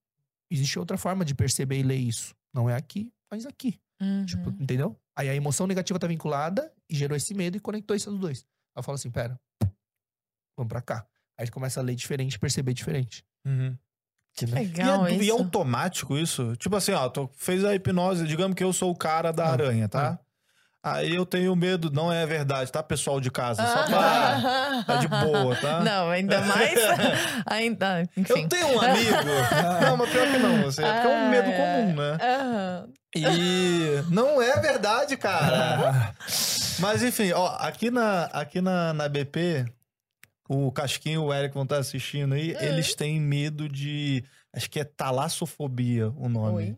Existe outra forma de perceber e ler isso. Não é aqui, mas aqui.
Uhum.
Tipo, entendeu? Aí a emoção negativa tá vinculada e gerou esse medo e conectou esses dois. Aí eu falo assim, pera, vamos pra cá. Aí ele começa a ler diferente, perceber diferente.
Uhum.
Entendeu?
E
Legal
é, e é
isso.
automático isso? Tipo assim, ó, tu fez a hipnose, digamos que eu sou o cara da
Ah,
aranha, tá? Aí eu tenho medo, não é verdade, tá, pessoal de casa? Só pra. [LAUGHS] Tá de boa, tá?
Não, ainda mais. [LAUGHS] ainda, enfim.
Eu tenho um amigo. [LAUGHS] não, mas pior que não, você. É porque é um medo comum, né? E não é verdade, cara. Mas enfim, ó, aqui na, aqui na, na BP, o Casquinho e o Eric vão estar assistindo aí, eles têm medo de. Acho que é talassofobia o nome.
Oi.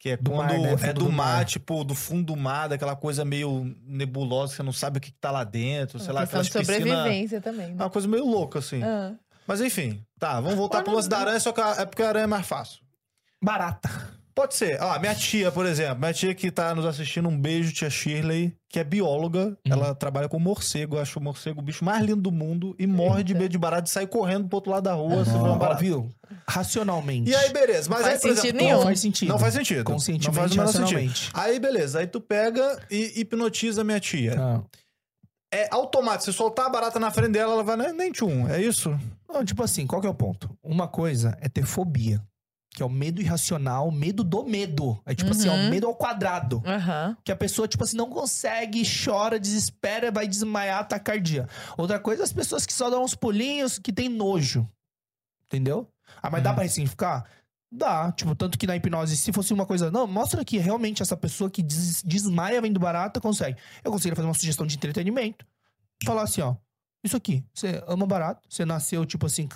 Que é
Do
quando
mar, né?
é do,
do
mar,
mar.
tipo, do fundo do mar, daquela coisa meio nebulosa, que você não sabe o que, que tá lá dentro, sei lá,
questão
aquelas
de sobrevivência também.
É
Né?
uma coisa meio louca, assim.
Ah.
Mas enfim, tá, vamos voltar pro lance da aranha, só que a- é porque a aranha é mais fácil.
Barata.
Pode ser. Ó, minha tia, por exemplo, minha tia que tá nos assistindo, um beijo, tia Shirley, que é bióloga. Ela trabalha com morcego, eu acho o morcego o bicho mais lindo do mundo e morre de medo de barata e sai correndo pro outro lado da rua se vê uma barata.
viu? Racionalmente.
E aí, beleza. Mas
Faz
aí,
sentido
exemplo,
nenhum.
Não faz sentido.
Não faz sentido.
Conscientemente,
Não faz menor sentido.
racionalmente.
Aí, beleza. Aí tu pega e hipnotiza minha tia.
Ah.
É automático. Se soltar a barata na frente dela, ela vai nem, nem tchum. É isso?
Não, tipo assim, qual que é o ponto? Uma coisa é ter fobia, que é o medo irracional, medo do medo. É tipo assim, é o
Uhum.
medo ao quadrado.
Aham.
Que a pessoa, tipo assim, não consegue, chora, desespera, vai desmaiar, tacardia. Outra coisa, as pessoas que só dão uns pulinhos, que tem nojo. Entendeu? Ah, mas dá
Uhum.
pra ressignificar? Dá. Tipo, tanto que na hipnose, se fosse uma coisa. Não, mostra que realmente essa pessoa que des- desmaia vendo barata consegue. Eu conseguiria fazer uma sugestão de entretenimento. Falar assim, ó. Isso aqui, você ama barato, você nasceu, tipo assim,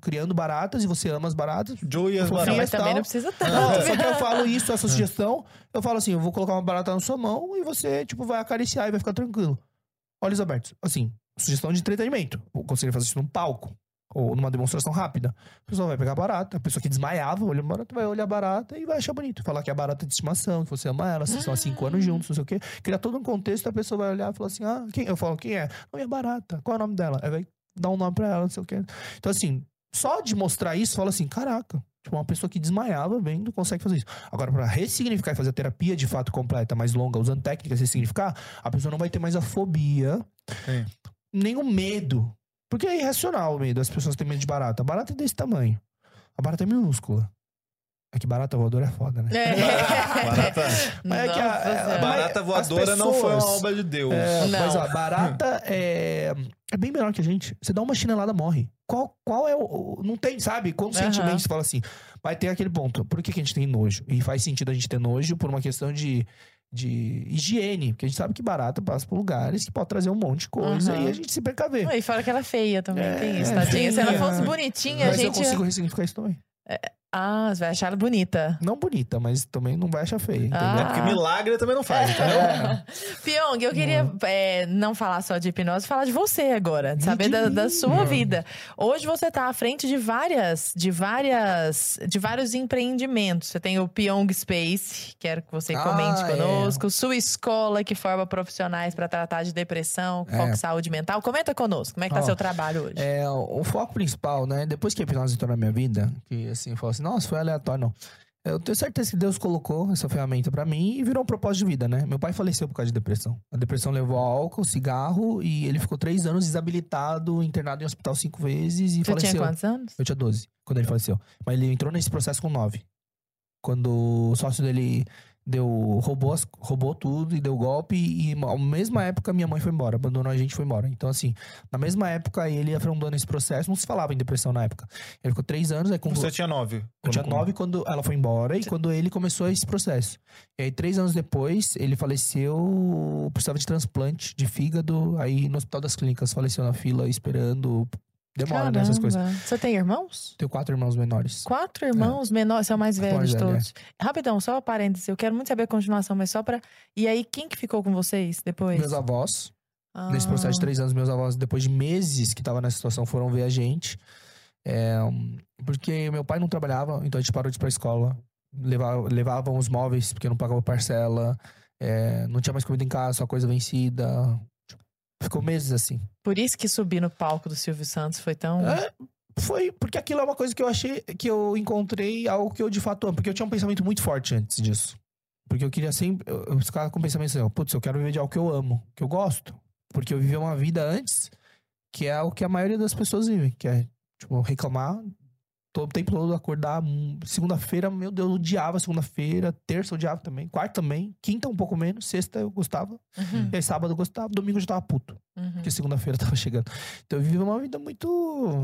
criando baratas e você ama as baratas.
Joey e as baratas.
mas também não precisa tanto.
Não, só que eu falo isso, essa sugestão. Eu falo assim: eu vou colocar uma barata na sua mão e você, tipo, vai acariciar e vai ficar tranquilo. Olhos abertos. Assim, sugestão de entretenimento. Eu conseguiria fazer isso num palco. Ou numa demonstração rápida. A pessoa vai pegar a barata. A pessoa que desmaiava, olha a barata, vai olhar a barata e vai achar bonito. Falar que é a barata de estimação, que você ama ela, vocês estão há cinco anos juntos, não sei o quê. Criar todo um contexto, a pessoa vai olhar e falar assim: ah, quem? Eu falo, quem é? Não, é a barata. Qual é o nome dela? Aí vai dar um nome pra ela, não sei o quê. Então, assim, só de mostrar isso, fala assim: caraca. Tipo, uma pessoa que desmaiava vendo consegue fazer isso. Agora, pra ressignificar e fazer a terapia de fato completa, mais longa, usando técnicas de ressignificar, a pessoa não vai ter mais a fobia,
Sim.
nem o medo. Porque é irracional o medo. As pessoas têm medo de barata. A barata é desse tamanho. A barata é minúscula. É que barata voadora é foda, né? [LAUGHS]
Barata,
Mas é que a- a
Senhora.
barata voadora não foi uma
pessoas-
obra de Deus.
É,
Não.
mas ó, barata é, é bem menor que a gente. Você dá uma chinelada, morre. Qual, qual é o, o- Não tem, sabe? Conscientemente
Aham.
você fala assim. Vai ter aquele ponto. Por que, que a gente tem nojo? E faz sentido a gente ter nojo por uma questão de, de higiene. Porque a gente sabe que barata passa por lugares que pode trazer um monte de coisa
Aham.
e a gente se precaver.
E fora que ela é feia também,
É,
tem isso, tadinha. Se ela fosse bonitinha, a
Mas eu
gente.
consigo ressignificar isso também.
Ah, você vai achar ela bonita.
Não bonita, mas também não vai achar feia.
Ah.
É porque milagre também não faz, entendeu?
É. [LAUGHS]
Pyong, eu queria é, não falar só de hipnose, falar de você agora, de saber
de
da, da sua vida. Hoje você tá à frente de várias, de várias, de vários empreendimentos. Você tem o Pyong Space, quero que você
Ah,
comente
é.
conosco, sua escola que forma profissionais para tratar de depressão, foco
É.
em saúde mental. Comenta conosco, como é que tá
Ó,
seu trabalho hoje?
É, o foco principal, né? Depois que a hipnose entrou na minha vida, que assim, eu falo assim, nossa, foi aleatório, não. Eu tenho certeza que Deus colocou essa ferramenta pra mim e virou um propósito de vida, né? Meu pai faleceu por causa de depressão. A depressão levou ao álcool, cigarro e ele ficou três anos desabilitado, internado em hospital cinco vezes e
você
faleceu.
tinha quantos anos?
Eu tinha 12 quando ele faleceu. Mas ele entrou nesse processo com 9. Quando o sócio dele deu roubou, as- roubou tudo e deu golpe. E na mesma época minha mãe foi embora, abandonou a gente e foi embora. Então, assim, na mesma época ele afrontando nesse processo, não se falava em depressão na época. Ele ficou três anos, aí com
Você tinha nove.
eu
quando
tinha
come-
nove quando ela foi embora e quando ele começou esse processo. E aí, três anos depois, ele faleceu, precisava de transplante de fígado. Aí, no Hospital das Clínicas, faleceu na fila, esperando. Demora nessas coisas.
Caramba. Você tem irmãos?
Tenho quatro irmãos menores.
Quatro irmãos menores, você é o mais velho de
é.
todos. Rapidão, só um parênteses. Eu quero muito saber a continuação, mas só pra. E aí, quem que ficou com vocês depois?
Meus avós,
Ah.
nesse processo de três anos, meus avós, depois de meses que tava nessa situação, foram ver a gente. É, porque meu pai não trabalhava, então a gente parou de ir pra escola. Levava, levavam os móveis, porque não pagava parcela. é, não tinha mais comida em casa, só coisa vencida. Ficou meses assim.
Por isso que subir no palco do Silvio Santos foi tão.
É, foi porque aquilo é uma coisa que eu achei que eu encontrei algo que eu de fato amo. Porque eu tinha um pensamento muito forte antes disso. Porque eu queria sempre. Eu, eu ficava com o pensamento assim: ó, putz, eu quero viver de algo que eu amo, que eu gosto. Porque eu vivi uma vida antes que é o que a maioria das pessoas vivem, que é, tipo, reclamar todo o tempo todo, acordar. hum, Segunda-feira, meu Deus, eu odiava segunda-feira. Terça eu odiava também. Quarta também. Quinta um pouco menos. Sexta eu gostava.
Uhum,
E aí sábado eu gostava. Domingo eu já tava puto
uhum.
porque segunda-feira [LAUGHS] tava chegando. Então eu vivi uma vida muito.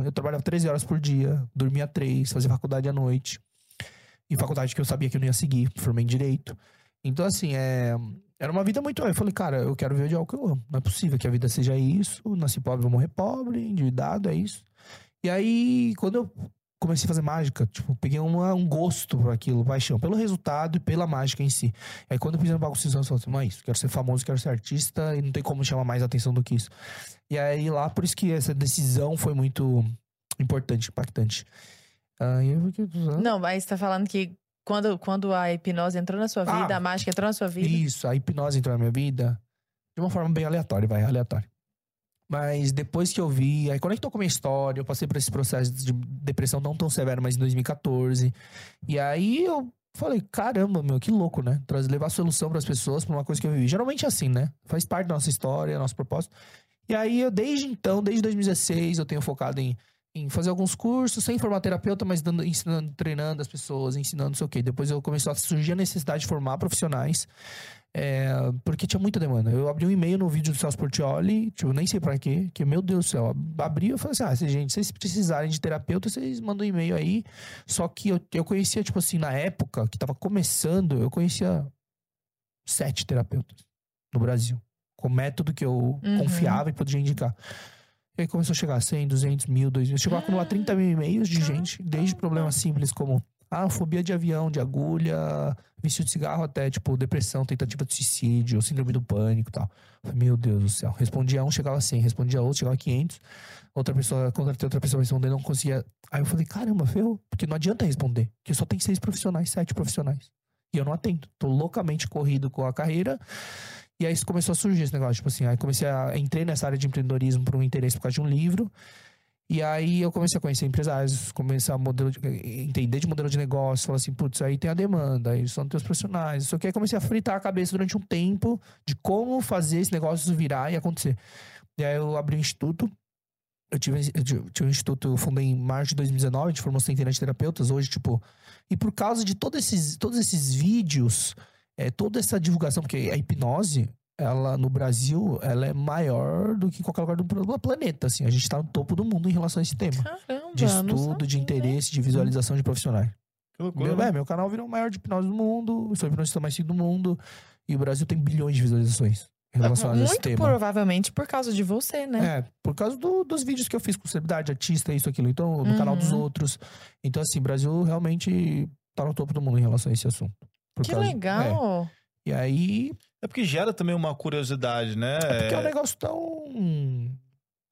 Eu trabalhava 13 horas por dia, dormia 3, fazia faculdade à noite. E faculdade que eu sabia que eu não ia seguir, formei em direito. Então, assim, é. Era uma vida muito. Eu falei, cara, eu quero viver de algo que eu amo. Não é possível que a vida seja isso. Nasci pobre, vou morrer pobre, endividado, é isso. E aí, quando eu comecei a fazer mágica, tipo, peguei uma- um gosto por aquilo, paixão, pelo resultado e pela mágica em si. Aí quando eu fiz no palco Cisão, eu falei assim, quero ser famoso, quero ser artista e não tem como chamar mais atenção do que isso. E aí lá, por isso que essa decisão foi muito importante, impactante. Aí eu fiquei.
Não, mas você tá falando que quando, quando a hipnose entrou na sua
Ah.
vida, a mágica entrou na sua vida.
Isso, a hipnose entrou na minha vida de uma forma bem aleatória, vai, aleatória. Mas depois que eu vi, aí conectou com a minha história, eu passei por esse processo de depressão não tão severo, mas em 2014. E aí eu falei, caramba, meu, que louco, né? Trazer, levar solução para as pessoas pra uma coisa que eu vivi. Geralmente é assim, né? Faz parte da nossa história, nosso propósito. E aí eu, desde então, desde 2016, eu tenho focado em, em fazer alguns cursos, sem formar terapeuta, mas dando, ensinando, treinando as pessoas, ensinando não sei o quê. Depois eu começou a surgir a necessidade de formar profissionais. É, porque tinha muita demanda. Eu abri um e-mail no vídeo do Celso Portioli, tipo, nem sei pra quê, que, meu Deus do céu, abri e falei assim: ah, se, gente, se vocês precisarem de terapeuta, vocês mandam um e-mail aí. Só que eu, eu conhecia, tipo assim, na época que tava começando, eu conhecia sete terapeutas no Brasil, com método que eu
Uhum.
confiava e podia indicar. E aí começou a chegar a 100, 200 mil, 2 mil. Chegou a acumular 30 mil e-mails de gente, desde problemas simples como ah, fobia de avião, de agulha, vício de cigarro, até tipo depressão, tentativa de suicídio, síndrome do pânico e tal. Meu Deus do céu. Respondia um, chegava a 100. Respondia outro, chegava a 500. Outra pessoa, contratei outra pessoa pra responder, não conseguia. Aí eu falei, caramba, ferrou. Porque não adianta responder. Porque só tem seis profissionais, sete profissionais. E eu não atendo. Tô loucamente corrido com a carreira. E aí começou a surgir esse negócio, tipo assim, aí comecei a entrei nessa área de empreendedorismo por um interesse por causa de um livro. E aí eu comecei a conhecer empresários, comecei a modelo de- entender de modelo de negócio, falar assim, putz, aí tem a demanda, aí são teus profissionais. Só que aí comecei a fritar a cabeça durante um tempo de como fazer esse negócio virar e acontecer. E aí eu abri um instituto. Eu tive, eu tive um instituto, eu fundei em março de 2019, a gente formou centenas de terapeutas. Hoje, tipo, e por causa de todos esses, todos esses vídeos, é, toda essa divulgação, porque a hipnose, ela no Brasil, ela é maior do que qualquer lugar do pla- planeta, assim. A gente tá no topo do mundo em relação a esse tema.
Caramba,
De estudo, de interesse, de visualização de profissionais.
Que loucura.
Meu,
né?
é, meu canal virou o maior de hipnose do mundo, eu sou o hipnotista mais seguido do mundo, e o Brasil tem bilhões de visualizações relacionadas a esse
Muito
tema.
provavelmente por causa de você, né?
É, por causa do- dos vídeos que eu fiz com celebridade, artista, isso, aquilo. Então, no canal dos
Uhum.
outros. Então, assim, o Brasil realmente tá no topo do mundo em relação a esse assunto. Por
que
causa-
legal.
é. E aí,
É porque gera também uma curiosidade, né?
é porque é um negócio tão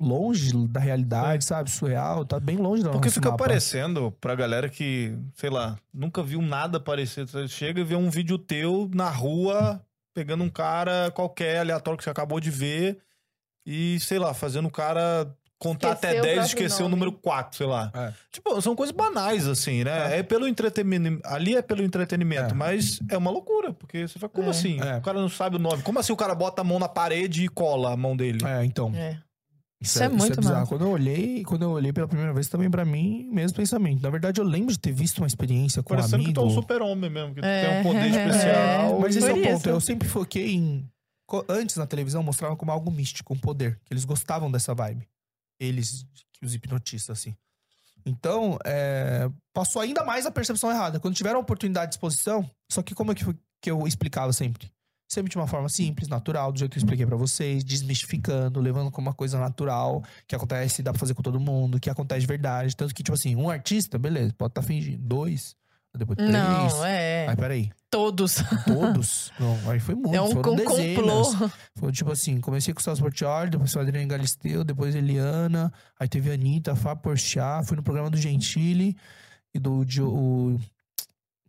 longe da realidade, sabe? Surreal, tá bem longe da
Porque fica
mapa.
aparecendo pra galera que, sei lá, nunca viu nada parecido. Você chega e vê um vídeo teu na rua, pegando um cara qualquer, aleatório que você acabou de ver, e, sei lá, fazendo o cara contar
Esquecer
até
o
10 e esquecer o
nome.
número 4, sei lá.
É.
Tipo, são coisas banais, assim, né? É, pelo entretenimento. Ali é pelo entretenimento,
É.
mas é uma loucura, porque você fala, como
É.
assim?
É.
O cara não sabe o nome. Como assim o cara bota a mão na parede e cola a mão dele?
É, então.
É. Isso é muito
bizarro.
massa.
Quando eu olhei, quando eu olhei pela primeira vez, também pra mim, mesmo pensamento. Na verdade, eu lembro de ter visto uma experiência com um
Parecendo que
amigo.
tu é um super-homem mesmo, que tu
É.
tem um poder [LAUGHS] especial.
Mas esse é o
Por
ponto.
isso.
Eu sempre foquei em. Antes na televisão mostravam como algo místico, um poder. Que eles gostavam dessa vibe. Eles, os hipnotistas, assim. Então, é, passou ainda mais a percepção errada. Quando tiveram a oportunidade de exposição, só que como é que, que eu explicava sempre? Sempre de uma forma simples, natural, do jeito que eu expliquei pra vocês, desmistificando, levando como uma coisa natural, que acontece, dá pra fazer com todo mundo, que acontece de verdade. Tanto que, tipo assim, um artista, beleza, pode estar fingindo. Dois, depois três.
Não, é.
Aí, peraí.
Todos.
Todos? Não, aí foi muito.
É um,
foram
um
dezenas.
complô.
Foi tipo assim, comecei com o Celso Portioli, depois o Adriano Galisteu, depois Eliana, aí teve a Anitta, a Fábio Porchat, fui no programa do Gentili e do Dio, o,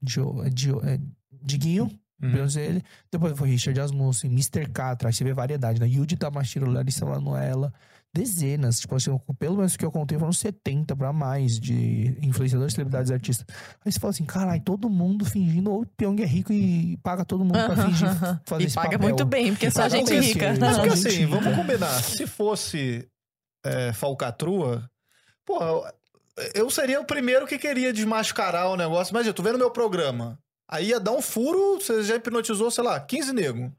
Dio, é Dio, é, Diguinho,
Uhum.
Beyoncé, depois foi Richard Asmussen, Mr. Catra, aí você vê variedade, né? Yudi Tamashiro, Larissa Manoela, dezenas, tipo assim, pelo menos que eu contei foram 70 pra mais de influenciadores, celebridades e artistas. Aí você fala assim, caralho, todo mundo fingindo, ou o Pyong é rico e paga todo mundo pra fingir [LAUGHS] fazer
E
esse
paga
papel.
muito bem, porque é só gente
bem,
rica.
porque-
Mas porque assim,
rica.
vamos combinar. Se fosse é, falcatrua, pô, eu seria o primeiro que queria desmascarar o negócio. Mas eu tô vendo meu programa. Aí ia dar um furo, você já hipnotizou, sei lá, 15 nego.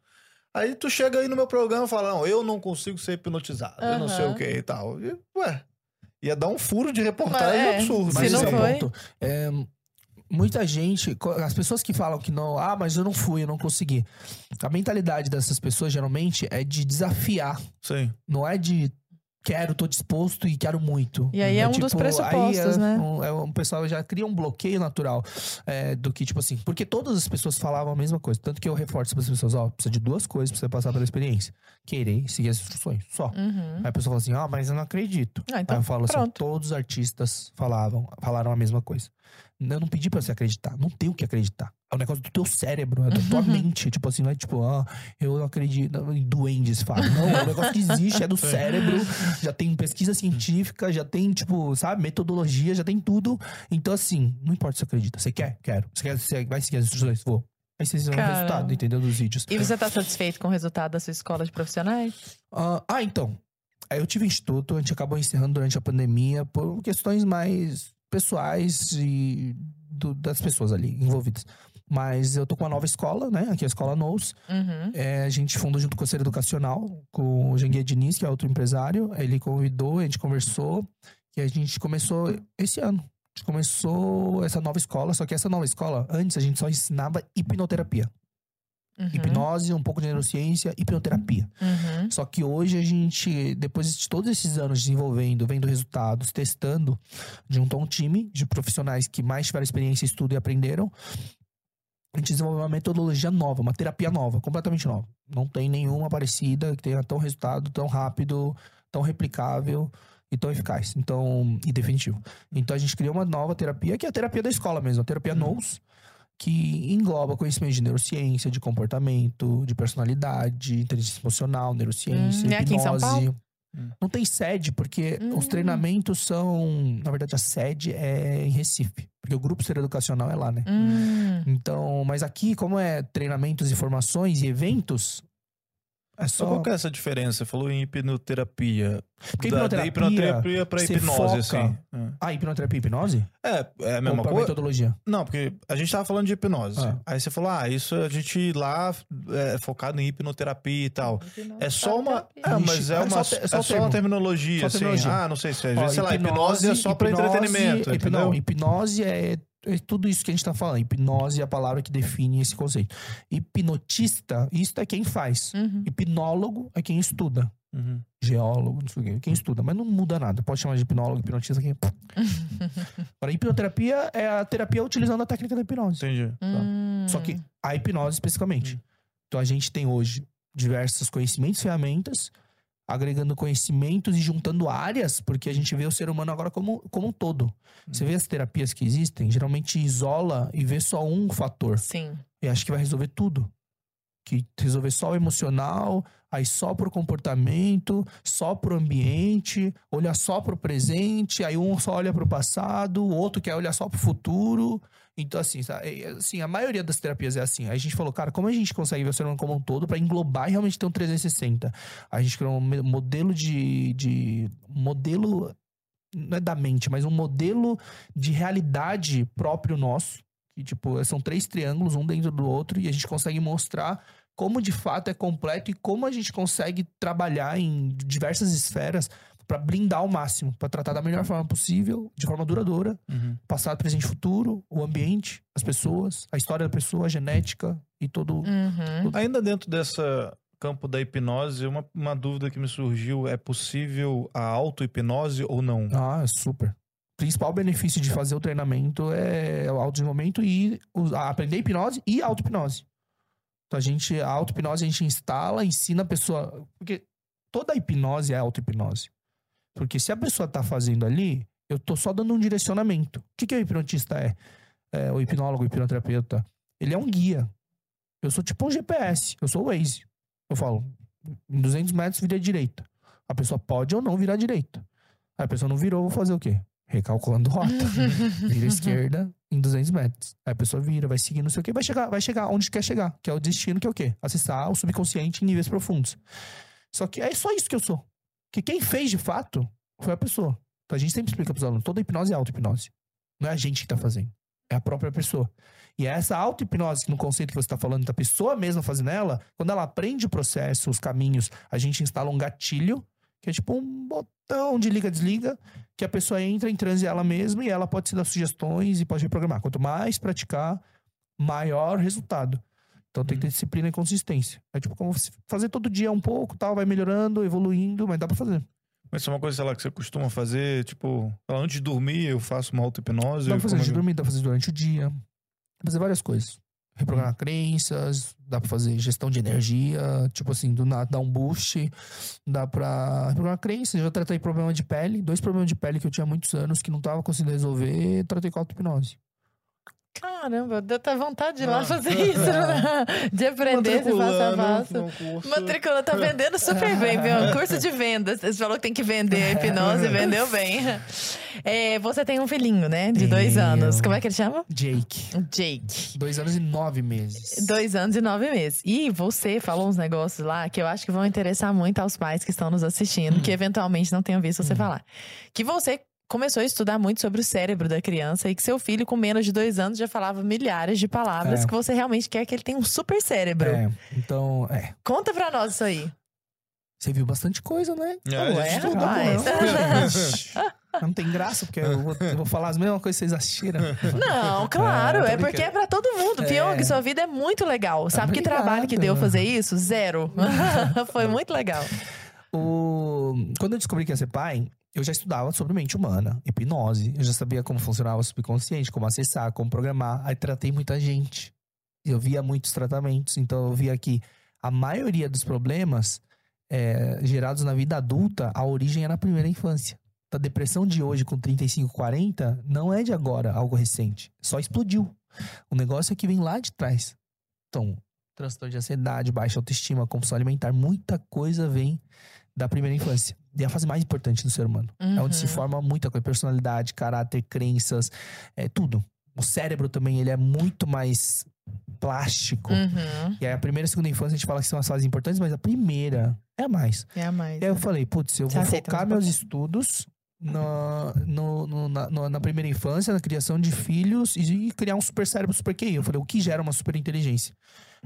Aí tu chega aí no meu programa e fala, não, eu não consigo ser hipnotizado, eu não sei o que e tal. E, ué, ia dar um furo de reportagem
Mas é,
absurdo.
Mas
não
esse é o
foi-
ponto. É, muita gente, as pessoas que falam que não, ah, mas eu não fui, eu não consegui. A mentalidade dessas pessoas geralmente é de desafiar,
Sim.
não é de quero, tô disposto e quero muito.
E aí é um dos pressupostos,
aí é
né?
Um, é um pessoal já cria um bloqueio natural é, do que, tipo assim, porque todas as pessoas falavam a mesma coisa. Tanto que eu reforço para as pessoas, ó, precisa de duas coisas pra você passar pela experiência. Querer e seguir as instruções, só.
Uhum.
Aí a pessoa fala assim, ah, mas eu não acredito.
Ah, então,
Aí eu falo assim,
pronto.
todos os artistas falavam, falaram a mesma coisa. Eu não pedi pra você acreditar, não tem o que acreditar. É um negócio do teu cérebro, é da tua mente. Tipo assim, não é tipo, ah, eu não acredito em duendes, falam. Não, é um negócio que existe, é do [LAUGHS] cérebro, já tem pesquisa científica, já tem, tipo, sabe, metodologia, já tem tudo. Então, assim, não importa se você acredita. Você quer? Quero. Você, quer, você vai seguir as instruções? Vou. Aí vocês vão o resultado, entendeu? Dos vídeos.
E você tá satisfeito com o resultado da sua escola de profissionais?
Ah, ah, então. Aí eu tive instituto, a gente acabou encerrando durante a pandemia por questões mais pessoais e do- das pessoas ali envolvidas. Mas eu tô com uma nova escola, né? Aqui é a Escola Nous.
Uhum.
É, a gente fundou junto com o Conselho Educacional, com o Janguia Diniz, que é outro empresário. Ele convidou, a gente conversou. E a gente começou esse ano. A gente começou essa nova escola. Só que essa nova escola, antes a gente só ensinava hipnoterapia.
Uhum.
Hipnose, um pouco de neurociência, hipnoterapia.
Uhum.
Só que hoje a gente, depois de todos esses anos desenvolvendo, vendo resultados, testando, juntou um time de profissionais que mais tiveram experiência, estudo e aprenderam. A gente desenvolveu uma metodologia nova, uma terapia nova, completamente nova. Não tem nenhuma parecida que tenha tão resultado, tão rápido, tão replicável e tão eficaz. Então, e definitivo. Então a gente criou uma nova terapia, que é a terapia da escola mesmo, a terapia NOS, que engloba conhecimento de neurociência, de comportamento, de personalidade, inteligência emocional, neurociência,
Hum, é aqui em São
hipnose.
Paulo?
Hum.
Não tem sede, porque
Hum.
os treinamentos são. Na verdade, a sede é em Recife. Porque o grupo ser educacional é lá, né?
Hum.
Então, mas aqui, como é treinamentos, informações e eventos, é
Só
só.
qual que é essa diferença? Você falou em hipnoterapia.
Porque
Da- da
hipnoterapia,
hipnoterapia pra hipnose,
foca-
assim.
Ah, hipnoterapia e hipnose?
É, é a mesma coisa.
metodologia?
Não, porque a gente tava falando de hipnose.
Ah.
Aí você falou, ah, isso a gente lá é focado em hipnoterapia e tal. É só uma. É, mas é,
é
uma,
só te-
é
só
só, uma terminologia,
Só
assim.
terminologia.
Ah, não sei se é.
Ó,
sei lá, hipnose é só pra
hipnose-
entretenimento,
hip-
entendeu?
Não, hipnose é, é tudo isso que a gente tá falando. Hipnose é a palavra que define esse conceito. Hipnotista, isso é quem faz.
Uhum.
Hipnólogo é quem estuda.
Uhum.
Geólogo, não sei o quê, quem estuda, mas não muda nada. Pode chamar de hipnólogo, hipnotista. Quem... [LAUGHS] Agora, hipnoterapia é a terapia utilizando a técnica da hipnose.
Entendi. Tá.
Hum.
Só que a hipnose especificamente.
Hum.
Então a gente tem hoje diversos conhecimentos, ferramentas, agregando conhecimentos e juntando áreas, porque a gente vê o ser humano agora como, como um todo. Você vê as terapias que existem, geralmente isola e vê só um fator.
Sim.
E acha que vai resolver tudo. Que resolver só o emocional, Aí só pro comportamento, só pro ambiente, olha só pro presente, aí um só olha pro passado, o outro quer olhar só pro futuro. Então, assim, sabe? É, assim, a maioria das terapias é assim. Aí a gente falou, cara, como a gente consegue ver o ser humano como um todo para englobar e realmente ter um 360? A gente criou um modelo de. de modelo. Não é da mente, mas um modelo de realidade próprio nosso. Que, tipo, são três triângulos, um dentro do outro, e a gente consegue mostrar como de fato é completo e como a gente consegue trabalhar em diversas esferas para blindar ao máximo, para tratar da melhor forma possível, de forma duradoura,
Uhum.
passado, presente e futuro, o ambiente, as pessoas, a história da pessoa, a genética e todo.
Uhum.
Ainda dentro dessa campo da hipnose, uma, uma dúvida que me surgiu, é possível a auto-hipnose ou não?
Ah, super. O principal benefício de fazer o treinamento é o autodesenvolvimento e o- a- aprender hipnose e auto-hipnose. Então a gente, a auto-hipnose a gente instala, ensina a pessoa. Porque toda hipnose é auto-hipnose. Porque se a pessoa tá fazendo ali, eu tô só dando um direcionamento. O que, que o hipnotista é? é? O hipnólogo, o hipnoterapeuta. Ele é um guia. Eu sou tipo um GPS, eu sou o Waze. Eu falo, em 200 metros vira direita. A pessoa pode ou não virar direita. Aí a pessoa não virou, vou fazer o quê? Recalculando rota. [LAUGHS] Vira esquerda em 200 metros. Aí a pessoa vira, vai seguir, não sei o quê, vai chegar, vai chegar onde quer chegar, que é o destino, que é o quê? Acessar o subconsciente em níveis profundos. Só que é só isso que eu sou. Que quem fez de fato foi a pessoa. Então a gente sempre explica pros alunos, toda hipnose é auto-hipnose. Não é a gente que tá fazendo. É a própria pessoa. E é essa auto-hipnose, no conceito que você está falando, da pessoa mesma fazendo ela, quando ela aprende o processo, os caminhos, a gente instala um gatilho, que é tipo um botão de liga-desliga, que a pessoa entra em transe ela mesma e ela pode se dar sugestões e pode reprogramar. Quanto mais praticar, maior resultado. Então tem que ter disciplina e consistência. É tipo como fazer todo dia um pouco, tal, vai melhorando, evoluindo, mas dá pra fazer.
Mas isso é uma coisa, sei lá, que você costuma fazer, tipo, antes de dormir eu faço uma auto-hipnose.
Dá pra fazer antes de
é que-
dormir, dá pra fazer durante o dia. Dá pra fazer várias coisas. Reprogramar crenças, dá pra fazer gestão de energia, tipo assim, do nada dar um boost. Dá pra reprogramar crenças. Eu já tratei problema de pele, dois problemas de pele que eu tinha há muitos anos que não tava conseguindo resolver, tratei com auto-hipnose.
Caramba, deu até vontade de ir lá
Ah.
fazer isso, né? [LAUGHS] De aprender esse passo a passo.
no curso.
Matricula tá vendendo super bem, viu? [LAUGHS] Curso de vendas. Você falou que tem que vender a hipnose, vendeu bem. É, você tem um filhinho, né? De dois anos. Como é que ele chama?
Jake.
Jake.
Dois anos e nove meses.
Dois anos e nove meses. E você falou uns negócios lá que eu acho que vão interessar muito aos pais que estão nos assistindo, que eventualmente não tenham visto você falar. Que você começou a estudar muito sobre o cérebro da criança e que seu filho, com menos de dois anos, já falava milhares de palavras
É.
que você realmente quer que ele tenha um super cérebro.
É, então, é.
Conta pra nós isso aí.
Você viu bastante coisa, né?
É,
Ué, rapaz.
Não, [LAUGHS] não tem graça, porque eu vou, eu vou falar as mesmas coisas que vocês assistiram.
Não, claro,
É, tô
é porque é pra todo mundo. Pyong,
É.
sua vida é muito legal. Sabe que
Obrigado.
trabalho que deu fazer isso? Zero. [LAUGHS] [LAUGHS] Foi muito legal.
O... Quando eu descobri que ia ser pai, eu já estudava sobre mente humana, hipnose. Eu já sabia como funcionava o subconsciente, como acessar, como programar. Aí tratei muita gente. Eu via muitos tratamentos. Então eu via que a maioria dos problemas é, gerados na vida adulta, a origem é na primeira infância. A depressão de hoje, com 35, 40, não é de agora, algo recente. Só explodiu. O negócio é que vem lá de trás. Então, transtorno de ansiedade, baixa autoestima, compulsão alimentar, muita coisa vem da primeira infância. E é a fase mais importante do ser humano. É onde se
Uhum.
forma muita coisa. Personalidade, caráter, crenças, é tudo. O cérebro também, ele é muito mais plástico.
Uhum.
E aí a primeira e segunda infância a gente fala que são as fases importantes, mas a primeira é a mais.
É a mais.
E aí eu falei, putz, eu vou focar meus estudos na, no- no- na, na primeira infância, na criação de filhos e, criar um super cérebro, super QI. Eu falei, o que gera uma super inteligência?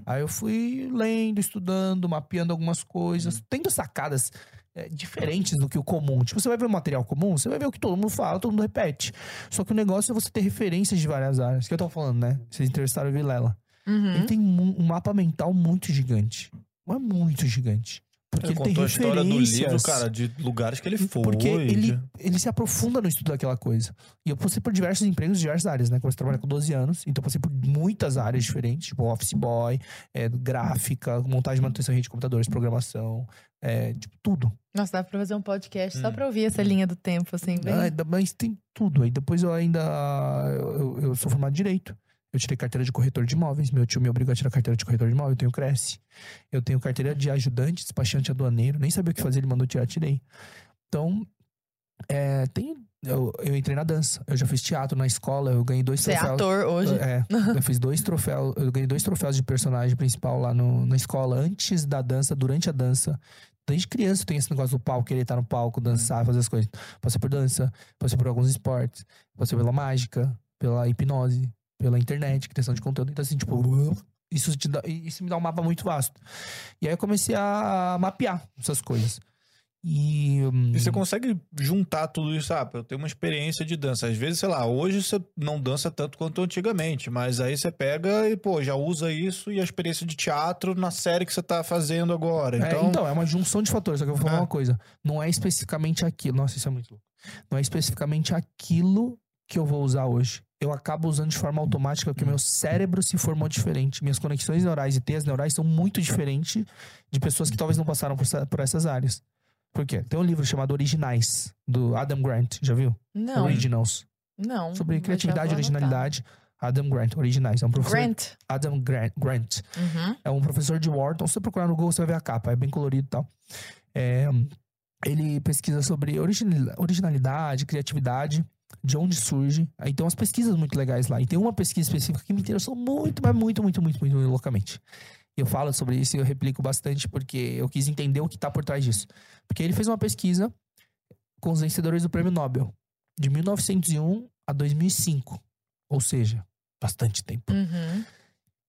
Aí eu fui lendo, estudando, mapeando algumas coisas, tendo sacadas é, diferentes do que o comum. Tipo, você vai ver um material comum, você vai ver o que todo mundo fala, todo mundo repete. Só que o negócio é você ter referências de várias áreas. Que eu tava falando, né? Vocês entrevistaram o Vilela.
Uhum.
Ele tem mu- um mapa mental muito gigante. Não é muito gigante. Porque
Ele
ele, tem
contou a história do livro, cara, de lugares que ele foi.
Porque ele, ele se aprofunda no estudo daquela coisa. E eu passei por diversos empregos de diversas áreas, né? Comecei a trabalhar com 12 anos, então eu passei por muitas áreas diferentes, tipo office boy, é, gráfica, montagem e manutenção de rede de computadores, programação, é, tipo, tudo.
Nossa, dá pra fazer um podcast só
Hum.
pra ouvir essa linha do tempo, assim, bem.
Ah, mas tem tudo. Aí depois eu ainda. Eu, eu sou formado em Direito. Eu tirei carteira de corretor de imóveis. Meu tio me obrigou a tirar carteira de corretor de imóveis. Eu tenho Cresce. Eu tenho carteira de ajudante, despachante aduaneiro. Nem sabia o que fazer, ele mandou tirar, tirei. Então, é, tem, eu, eu entrei na dança. Eu já fiz teatro na escola. Eu ganhei dois
Você é
troféus.
ator hoje.
É, eu fiz dois [LAUGHS] troféus, eu ganhei dois troféus de personagem principal lá no, na escola, antes da dança, durante a dança. Desde criança eu tenho esse negócio do palco, querer estar no palco, dançar, fazer as coisas. Passei por dança, passei por alguns esportes, passei pela mágica, pela hipnose, pela internet, criação de conteúdo. Então, assim, tipo, [LAUGHS] isso, dá- isso me dá um mapa muito vasto. E aí eu comecei a mapear essas coisas. E. hum,
E você consegue juntar tudo isso, ah, eu tenho uma experiência de dança. Às vezes, sei lá, hoje você não dança tanto quanto antigamente, mas aí você pega e, pô, já usa isso e a experiência de teatro na série que você tá fazendo agora.
É,
Então,
Então, é, uma junção de fatores. Só que eu vou falar
É.
uma coisa. Não é especificamente aquilo. Nossa, isso é muito louco. Não é especificamente aquilo que eu vou usar hoje. Eu acabo usando de forma automática porque meu cérebro se formou diferente. Minhas conexões neurais e teias neurais são muito diferentes de pessoas que talvez não passaram por, por essas áreas. Por quê? Tem um livro chamado Originais, do Adam Grant. Já viu?
Não,
Originals.
não.
Sobre criatividade e originalidade. Adam Grant, Originais. É um professor.
Grant.
Adam Grant. Grant.
Uhum.
É um professor de Wharton. Se você procurar no Google, você vai ver a capa. É bem colorido e tal. É, ele pesquisa sobre original- originalidade, criatividade, de onde surge. Aí tem umas pesquisas muito legais lá. E tem uma pesquisa específica que me interessou muito, mas muito, muito, muito, muito, loucamente. E eu falo sobre isso e eu replico bastante porque eu quis entender o que tá por trás disso. Porque ele fez uma pesquisa com os vencedores do Prêmio Nobel. De 1901 a 2005. Ou seja, bastante tempo.
Uhum.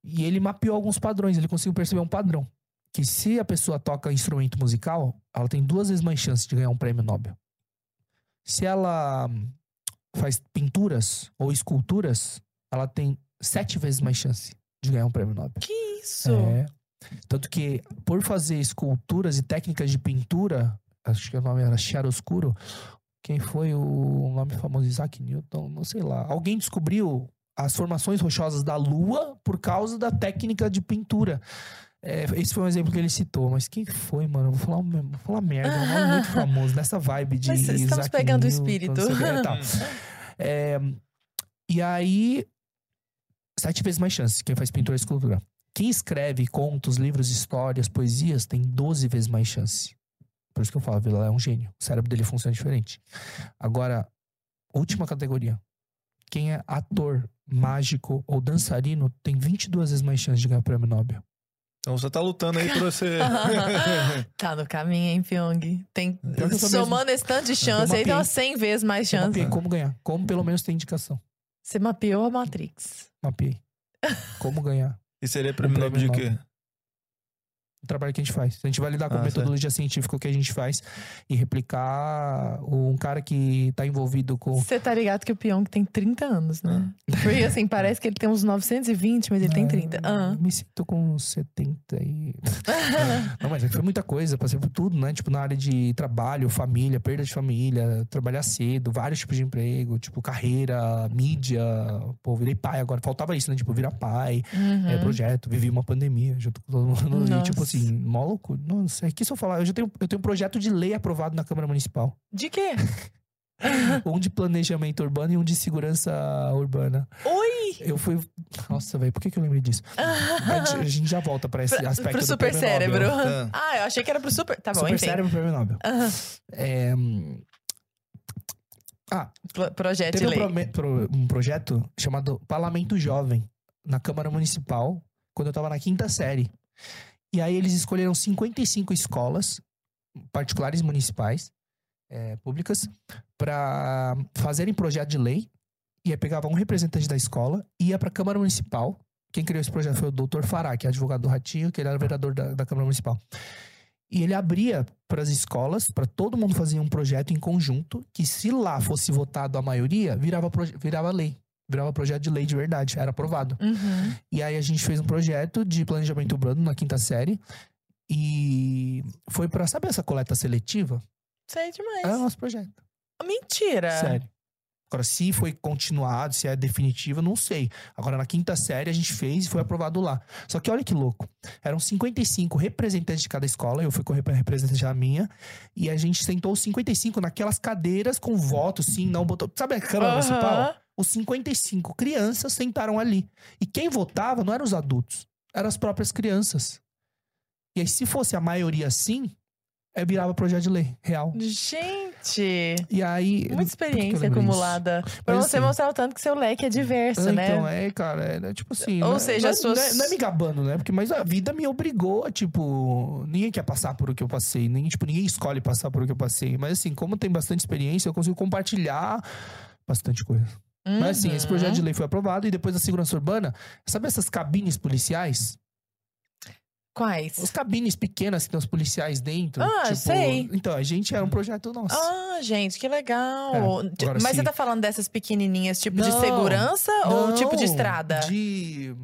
E ele mapeou alguns padrões, ele conseguiu perceber um padrão. Que se a pessoa toca instrumento musical, ela tem duas vezes mais chance de ganhar um prêmio Nobel. Se ela faz pinturas ou esculturas, ela tem sete vezes mais chance de ganhar um prêmio Nobel.
Que isso?
É. Tanto que, por fazer esculturas e técnicas de pintura, acho que o nome era chiaroscuro, quem foi o nome famoso? Isaac Newton, não sei lá. Alguém descobriu as formações rochosas da Lua por causa da técnica de pintura. É, esse foi um exemplo que ele citou, mas quem foi, mano? Vou falar, vou falar merda, é um nome muito famoso, nessa vibe de
Mas estamos
Isaac
pegando o
Newton,
espírito.
o que, é. [LAUGHS] É, e aí, sete vezes mais chances quem faz pintura e escultura. Quem escreve contos, livros, histórias, poesias, tem 12 vezes mais chance. Por isso que eu falo, Vila é um gênio. O cérebro dele funciona diferente. Agora, última categoria. Quem é ator, mágico ou dançarino tem 22 vezes mais chance de ganhar o prêmio Nobel.
Então você tá lutando aí pra você. [LAUGHS]
tá no caminho, hein, Pyong? Tem,
eu
somando esse tanto de chance,
Eu
aí umas 100 vezes mais
Eu
chance.
mapeei como ganhar. Como pelo menos tem indicação.
Você mapeou a Matrix.
Mapeei. Como ganhar.
e seria prêmio Nobel de quê?
O trabalho que a gente faz. A gente vai lidar com
Ah,
a metodologia científica que a gente faz e replicar um cara que tá envolvido com.
Você tá ligado que o Pyong tem 30 anos, né? Porque assim, parece que ele tem uns 920, mas ele tem 30. Ah.
Me sinto com 70 e. [LAUGHS] Não, mas é que foi muita coisa, passei por tudo, né? Tipo, na área de trabalho, família, perda de família, trabalhar cedo, vários tipos de emprego, tipo, carreira, mídia. Pô, virei pai agora. Faltava isso, né? Tipo, virar pai,
Uhum.
é, projeto, vivi uma pandemia junto com todo mundo. E, tipo assim, mó loucura. Nossa, é que se eu falar, eu já tenho, eu tenho um projeto de lei aprovado na Câmara Municipal.
De quê? [LAUGHS]
um de planejamento urbano e um de segurança urbana.
Oi!
Eu fui. Nossa, velho, por que, que eu lembrei disso? A gente, já volta pra esse
Pra,
aspecto
pro
do
super cérebro.
Nobel.
Ah.
Ah, eu achei que era pro super. Tá bom,
super
enfim.
cérebro prêmio Nobel.
Aham.
É, hum, ah,
Pro- Projeto
teve um, pro- um projeto chamado Parlamento Jovem na Câmara Municipal, quando eu tava na quinta série. E aí eles escolheram 55 escolas particulares municipais, é, públicas, para fazerem projeto de lei. E aí pegava um representante da escola, ia pra Câmara Municipal. Quem criou esse projeto foi o doutor Fará, que é advogado do Ratinho, que ele era vereador da, da Câmara Municipal. E ele abria para as escolas, para todo mundo fazer um projeto em conjunto, que se lá fosse votado a maioria, virava, virava lei. Virava projeto de lei de verdade, era aprovado.
Uhum.
E aí a gente fez um projeto de planejamento urbano na quinta série. E foi pra, sabe essa coleta seletiva?
Sei demais.
É o nosso projeto.
Mentira.
Sério. Agora, se foi continuado, se é definitivo, não sei. Agora, na quinta série, a gente fez e foi aprovado lá. Só que olha que louco. Eram 55 representantes de cada escola. Eu fui com a representante da minha. E a gente sentou os 55 naquelas cadeiras com voto, sim, não, botou. Sabe a Câmara
Aham.
Municipal? Os 55 crianças sentaram ali. E quem votava não eram os adultos, eram as próprias crianças. E aí, se fosse a maioria sim, é, virava projeto de lei real.
Gente,
E aí.
muita experiência acumulada. Pra
Mas,
você
assim,
mostrar o tanto que seu leque é diverso,
Ah,
né?
Então, é, cara, é, é tipo assim.
Ou
não é-
seja,
não, é-
as suas-
não, é, não é me gabando, né? Porque, mas a vida me obrigou a, tipo, ninguém quer passar por o que eu passei. Nem, tipo, ninguém escolhe passar por o que eu passei. Mas assim, como tem bastante experiência, eu consigo compartilhar bastante coisa. Mas assim, esse
Uhum.
projeto de lei foi aprovado e depois da segurança urbana, sabe essas cabines policiais?
Quais?
As cabines pequenas que tem os policiais dentro.
Ah,
tipo,
sei.
Então, a gente era um projeto nosso.
Ah, gente, que legal.
É, agora
Mas
sim.
você tá falando dessas pequenininhas, tipo de
Não,
segurança ou
Não,
tipo de estrada?
De.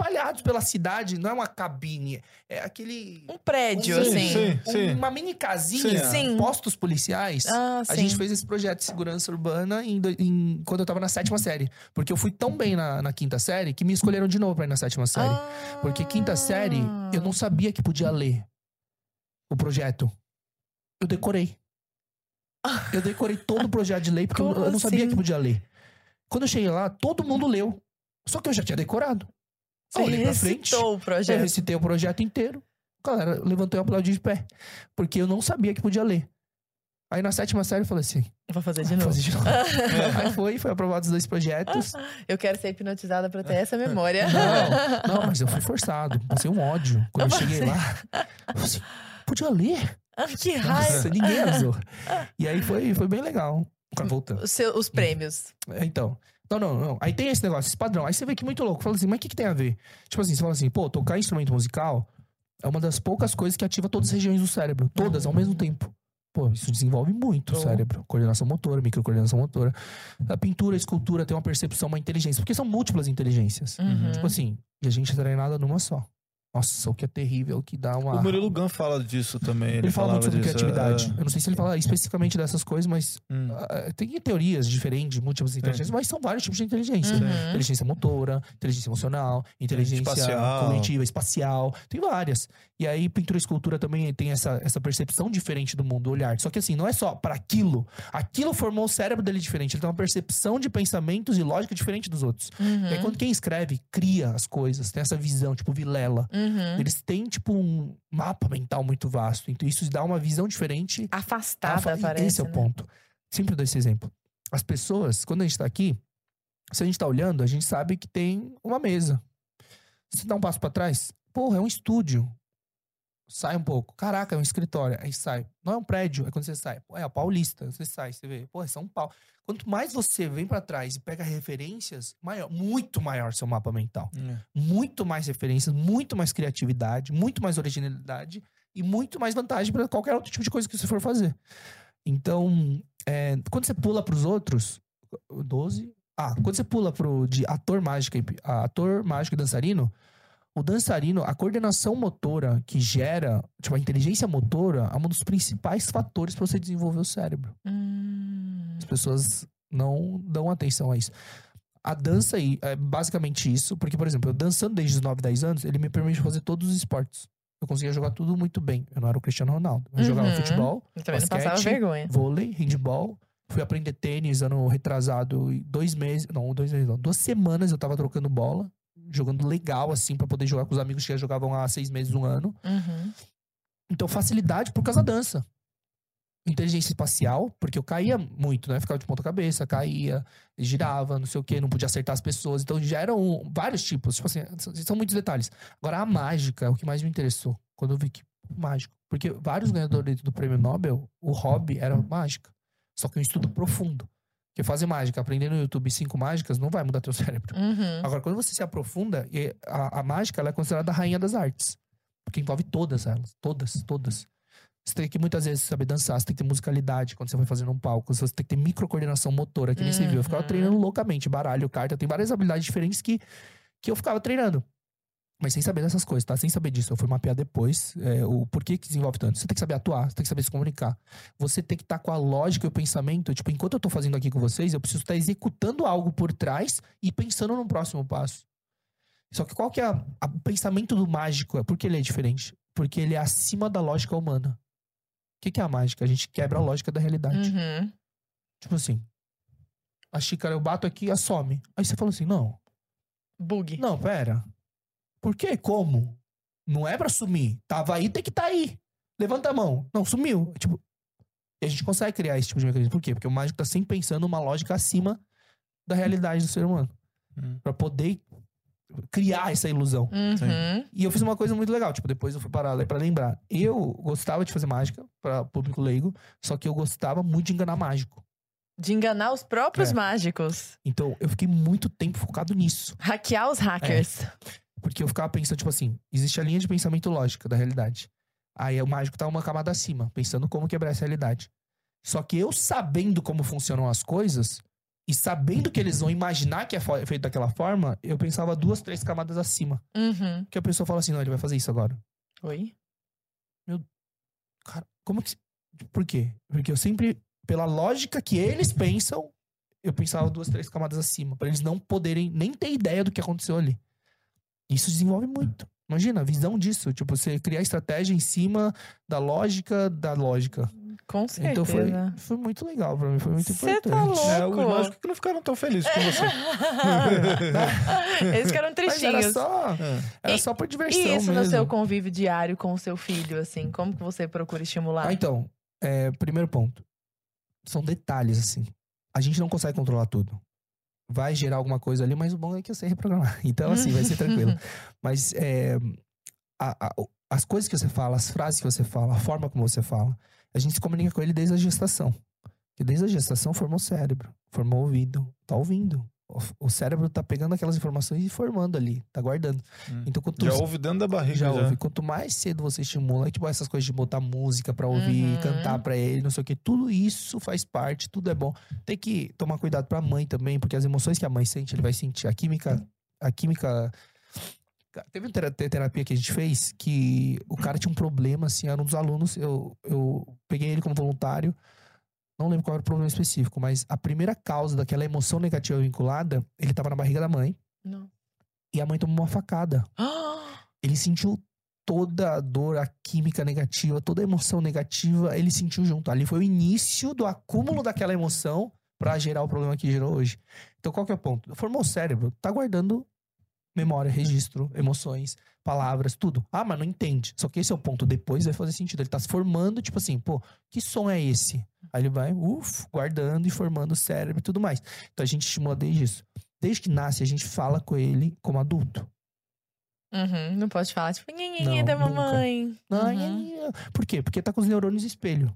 Espalhados pela cidade, não é uma cabine. É aquele.
Um prédio,
Sim,
assim.
sim.
um- Uma mini casinha.
Sim.
Postos policiais.
Ah, sim.
A gente fez esse projeto de segurança urbana em, em- quando eu tava na sétima série. Porque eu fui tão bem na, na quinta série que me escolheram de novo pra ir na sétima série.
Ah.
Porque quinta série, eu não sabia que podia ler o projeto. Eu decorei. [LAUGHS] Eu decorei todo o projeto de lei porque eu,
Como
eu não sabia
assim?
que podia ler. Quando eu cheguei lá, todo mundo leu. Só que eu já tinha decorado.
Você
Eu olhei pra frente.
o
Eu
projeto.
recitei o projeto inteiro. Galera, levantou e aplaudiu de pé. Porque eu não sabia que podia ler. Aí na sétima série eu falei assim:
Vou fazer de
"Ah, vou
novo.
fazer de novo. [LAUGHS] Aí foi, foi aprovado os dois projetos.
Eu quero ser hipnotizada pra ter essa memória.
Não, não, mas eu fui forçado. Passei um ódio. Quando eu cheguei lá, eu falei assim, podia ler?
Ah, que raiva.
Nossa, ninguém avisou. E aí foi, foi bem legal. Voltando.
Os prêmios.
É, Então. Não, não, não. Aí tem esse negócio, esse padrão. Aí você vê que é muito louco. Fala assim, mas o que, que tem a ver? Tipo assim, você fala assim, pô, tocar instrumento musical é uma das poucas coisas que ativa todas as regiões do cérebro. Todas ao mesmo tempo. Pô, isso desenvolve muito o
Oh.
cérebro. Coordenação motora, microcoordenação motora. A pintura, a escultura tem uma percepção, uma inteligência. Porque são múltiplas inteligências.
Uhum.
Tipo assim, e a gente é treinada numa só. Nossa, o que é terrível, o que dá uma.
O Murilo Gun fala disso também. Ele,
Ele fala muito sobre
disso,
criatividade.
é.
Eu não sei se ele fala especificamente dessas coisas, mas
Hum.
ah, tem teorias diferentes, múltiplas inteligências, mas são vários tipos de inteligência.
Uhum.
Inteligência motora, inteligência emocional, inteligência
Espacial.
cognitiva, espacial. Tem várias. E aí, pintura e escultura também tem essa, essa percepção diferente do mundo, olhar. Só que assim, não é só para aquilo. Aquilo formou o cérebro dele diferente. Ele tem uma percepção de pensamentos e lógica diferente dos outros.
Uhum.
E aí, quando quem escreve, cria as coisas, tem essa visão, tipo Vilela.
Uhum.
Eles têm, tipo, um mapa mental muito vasto. Então, isso dá uma visão diferente.
Afastada,
Afa-
parece.
Esse é o
né?
ponto. Sempre dou esse exemplo. As pessoas, quando a gente tá aqui, se a gente tá olhando, a gente sabe que tem uma mesa. Se dá um passo pra trás, porra, é um estúdio. Sai um pouco. Caraca, é um escritório. Aí sai. Não é um prédio, é quando você sai. Pô, é a Paulista. Você sai, você vê. Pô, é São Paulo. Quanto mais você vem pra trás e pega referências, maior, muito maior seu mapa mental
É.
muito mais referências, muito mais criatividade, muito mais originalidade e muito mais vantagem para qualquer outro tipo de coisa que você for fazer. Então, é, quando você pula para os outros, 12. Ah, quando você pula pro de ator mágico, ator mágico e dançarino, o dançarino, a coordenação motora que gera, tipo, a inteligência motora é um dos principais fatores para você desenvolver o cérebro.
Hum.
As pessoas não dão atenção a isso. A dança aí é basicamente isso, porque, por exemplo, eu dançando desde os 9, 10 anos, ele me permite fazer todos os esportes. Eu conseguia jogar tudo muito bem. Eu não era o Cristiano Ronaldo. Eu jogava
Uhum.
futebol,
Eu também não
basquete,
passava vergonha.
vôlei, handball. Fui aprender tênis ano retrasado, e dois meses, não, dois meses não, duas semanas eu tava trocando bola, jogando legal, assim, pra poder jogar com os amigos que já jogavam há seis meses, um ano.
Uhum.
Então, facilidade por causa da dança. Inteligência espacial, porque eu caía muito, né? Ficava de ponta cabeça, caía, girava, não sei o quê, não podia acertar as pessoas. Então, já eram vários tipos. Tipo assim, são- são muitos detalhes. Agora, a mágica é o que mais me interessou. Quando eu vi que mágico. Porque vários ganhadores do prêmio Nobel, o hobby era mágica. Só que um estudo profundo. Porque fazer mágica, aprender no YouTube cinco mágicas, não vai mudar teu [LAUGHS] cérebro.
Uhum.
Agora, quando você se aprofunda, a, a mágica ela é considerada a rainha das artes. Porque envolve todas elas. Todas, todas. Você tem que muitas vezes saber dançar, você tem que ter musicalidade quando você vai fazer num palco, você tem que ter microcoordenação motora, que nem você viu. Eu ficava
Uhum.
treinando loucamente, baralho, carta, tem várias habilidades diferentes que, que eu ficava treinando. Mas sem saber dessas coisas, tá? Sem saber disso. Eu fui mapear depois é, o porquê que desenvolve tanto. Você tem que saber atuar, você tem que saber se comunicar. Você tem que estar com a lógica e o pensamento. Tipo, enquanto eu tô fazendo aqui com vocês, eu preciso estar executando algo por trás e pensando no próximo passo. Só que qual que é a- a- o pensamento do mágico? Por que ele é diferente? Porque ele é acima da lógica humana. O que, que é a mágica? A gente quebra a lógica da realidade.
Uhum.
Tipo assim, A xícara eu bato aqui, ela some. Aí você fala assim, não,
Bug.
não, pera. Por quê? Como? Não é pra sumir. Tava aí, tem que tá aí. Levanta a mão. Não, sumiu. Tipo, e a gente consegue criar esse tipo de mecanismo. Por quê? Porque o mágico tá sempre pensando uma lógica acima da realidade do ser humano.
Hum.
Pra poder criar essa ilusão.
Uhum.
E eu fiz uma coisa muito legal, tipo, depois eu fui parar lá pra lembrar. Eu gostava de fazer mágica pra público leigo, só que eu gostava muito de enganar mágico.
De enganar os próprios
É.
mágicos.
Então, eu fiquei muito tempo focado nisso.
Hackear os hackers.
Porque eu ficava pensando, tipo assim, existe a linha de pensamento lógica da realidade. Aí o mágico tá uma camada acima, pensando como quebrar essa realidade. Só que eu sabendo como funcionam as coisas, e sabendo que eles vão imaginar que é feito daquela forma, eu pensava duas, três camadas acima.
Uhum.
Que a pessoa fala assim, não, ele vai fazer isso agora.
Oi?
Cara, como que. Por quê? Porque eu sempre, pela lógica que eles pensam, eu pensava duas, três camadas acima. Pra eles não poderem nem ter ideia do que aconteceu ali. Isso desenvolve muito. Imagina, a visão disso. Tipo, você criar estratégia em cima da lógica da lógica.
Com certeza.
Então foi, foi muito legal pra mim, foi muito
Cê
importante.
tá louco.
É, os mágicos que não ficaram tão felizes com você. [LAUGHS]
Eles que eram
Mas era
tristinhos.
só, era
E-
só por diversão
E isso
mesmo.
no seu convívio diário com o seu filho, assim? Como que você procura estimular?
Ah, então, é, primeiro ponto. São detalhes, assim. A gente não consegue controlar tudo. Vai gerar alguma coisa ali, mas o bom é que eu sei reprogramar. [LAUGHS] Então, assim, vai ser tranquilo. [LAUGHS] Mas é, a- a- as coisas que você fala, as frases que você fala, a forma como você fala, a gente se comunica com ele desde a gestação. Porque desde a gestação formou o cérebro, formou o ouvido, tá ouvindo. O, cérebro tá pegando aquelas informações e formando ali, tá guardando.
Hum.
Então, quanto
Já ouve dentro da barriga.
já
Já,
ouve. Quanto mais cedo você estimula, tipo essas coisas de botar música pra ouvir,
Uhum.
cantar pra ele, não sei o que, tudo isso faz parte, tudo é bom. Tem que tomar cuidado pra mãe também, porque as emoções que a mãe sente, ele vai sentir. A química, a química. Teve uma tera- terapia que a gente fez que o cara tinha um problema, assim, era um dos alunos, eu, eu peguei ele como voluntário. Não lembro qual era o problema específico, mas a primeira causa daquela emoção negativa vinculada, ele tava na barriga da mãe
Não.
e a mãe tomou uma facada [GASPS] ele sentiu toda a dor, a química negativa, toda a emoção negativa, ele sentiu junto. Ali foi o início do acúmulo daquela emoção pra gerar o problema que gerou hoje. Então, qual que é o ponto? Formou o cérebro, tá guardando memória, registro, emoções, palavras, tudo. Ah, mas não entende. Só que esse é o ponto. Depois vai fazer sentido. Ele tá se formando, tipo assim, pô, que som é esse? Aí ele vai, uf, guardando e formando o cérebro e tudo mais. Então a gente estimula desde isso. Desde que nasce, a gente fala com ele como adulto.
Uhum, não pode falar, tipo,
Não,
da mamãe.
Ai,
Uhum.
Por quê? Porque tá com os neurônios espelho.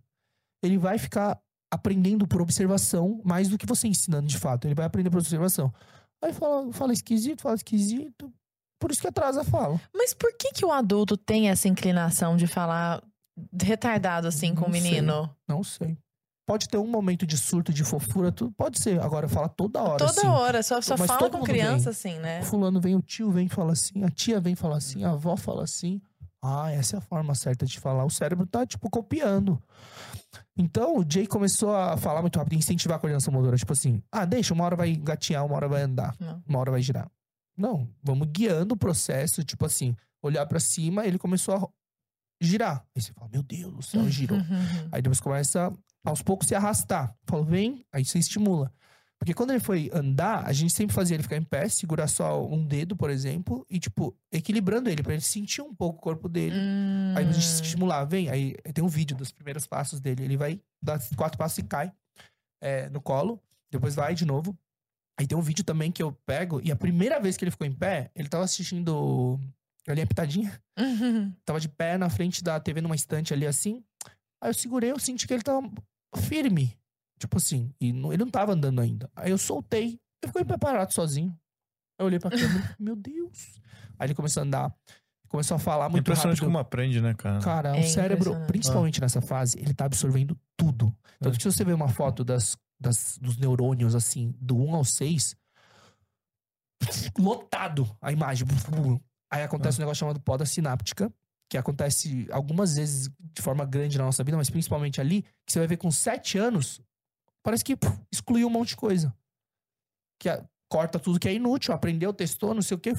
Ele vai ficar aprendendo por observação mais do que você ensinando de fato. Ele vai aprender por observação. Aí fala, fala esquisito, fala esquisito. Por isso que atrasa a fala.
Mas por que que o adulto tem essa inclinação de falar retardado assim com o
Não sei.
menino?
Não sei. Pode ter um momento de surto, de fofura, tudo. Pode ser. Agora fala toda hora.
Toda
assim.
hora, só, só
Mas
fala com criança
vem.
assim, né?
O fulano vem, o tio vem e fala assim, a tia vem e fala assim, a avó fala assim. Ah, essa é a forma certa de falar. O cérebro tá, tipo, copiando. Então, o Jay começou a falar muito rápido, incentivar a coordenação motora. Tipo assim, ah, deixa, uma hora vai gatear, uma hora vai andar,
Não.
uma hora vai girar. Não, vamos guiando o processo, tipo assim, olhar pra cima, ele começou a girar. Aí você fala, meu Deus do céu, [LAUGHS] girou. [LAUGHS] Aí depois começa aos poucos se arrastar. Falou, vem, aí você estimula. Porque quando ele foi andar, a gente sempre fazia ele ficar em pé, segurar só um dedo, por exemplo, e, tipo, equilibrando ele, pra ele sentir um pouco o corpo dele.
Hum.
Aí a gente estimular, vem. Aí tem um vídeo dos primeiros passos dele. Ele vai dar quatro passos e cai é, no colo. Depois vai de novo. Aí tem um vídeo também que eu pego. E a primeira vez que ele ficou em pé, ele tava assistindo ali a pitadinha.
Uhum.
Tava de pé na frente da TV numa estante ali assim. Aí eu segurei, eu senti que ele tava firme. Tipo assim, e não- ele não tava andando ainda. Aí eu soltei, ele ficou em pé parado sozinho. Aí eu olhei pra câmera, [LAUGHS] meu Deus. Aí ele começou a andar, começou a falar muito
Impressionante
rápido.
como aprende, né, cara?
Cara,
É
o cérebro,
impressionante.
principalmente nessa fase, ele tá absorvendo tudo. Tanto
É.
que se você ver uma foto das, das- dos neurônios, assim, do 1 ao 6, lotado a imagem. Aí acontece um negócio chamado poda sináptica, que acontece algumas vezes de forma grande na nossa vida, mas principalmente ali, que você vai ver com 7 anos, parece que puf, excluiu um monte de coisa. Que a- corta tudo que é inútil, aprendeu, testou, não sei o quê,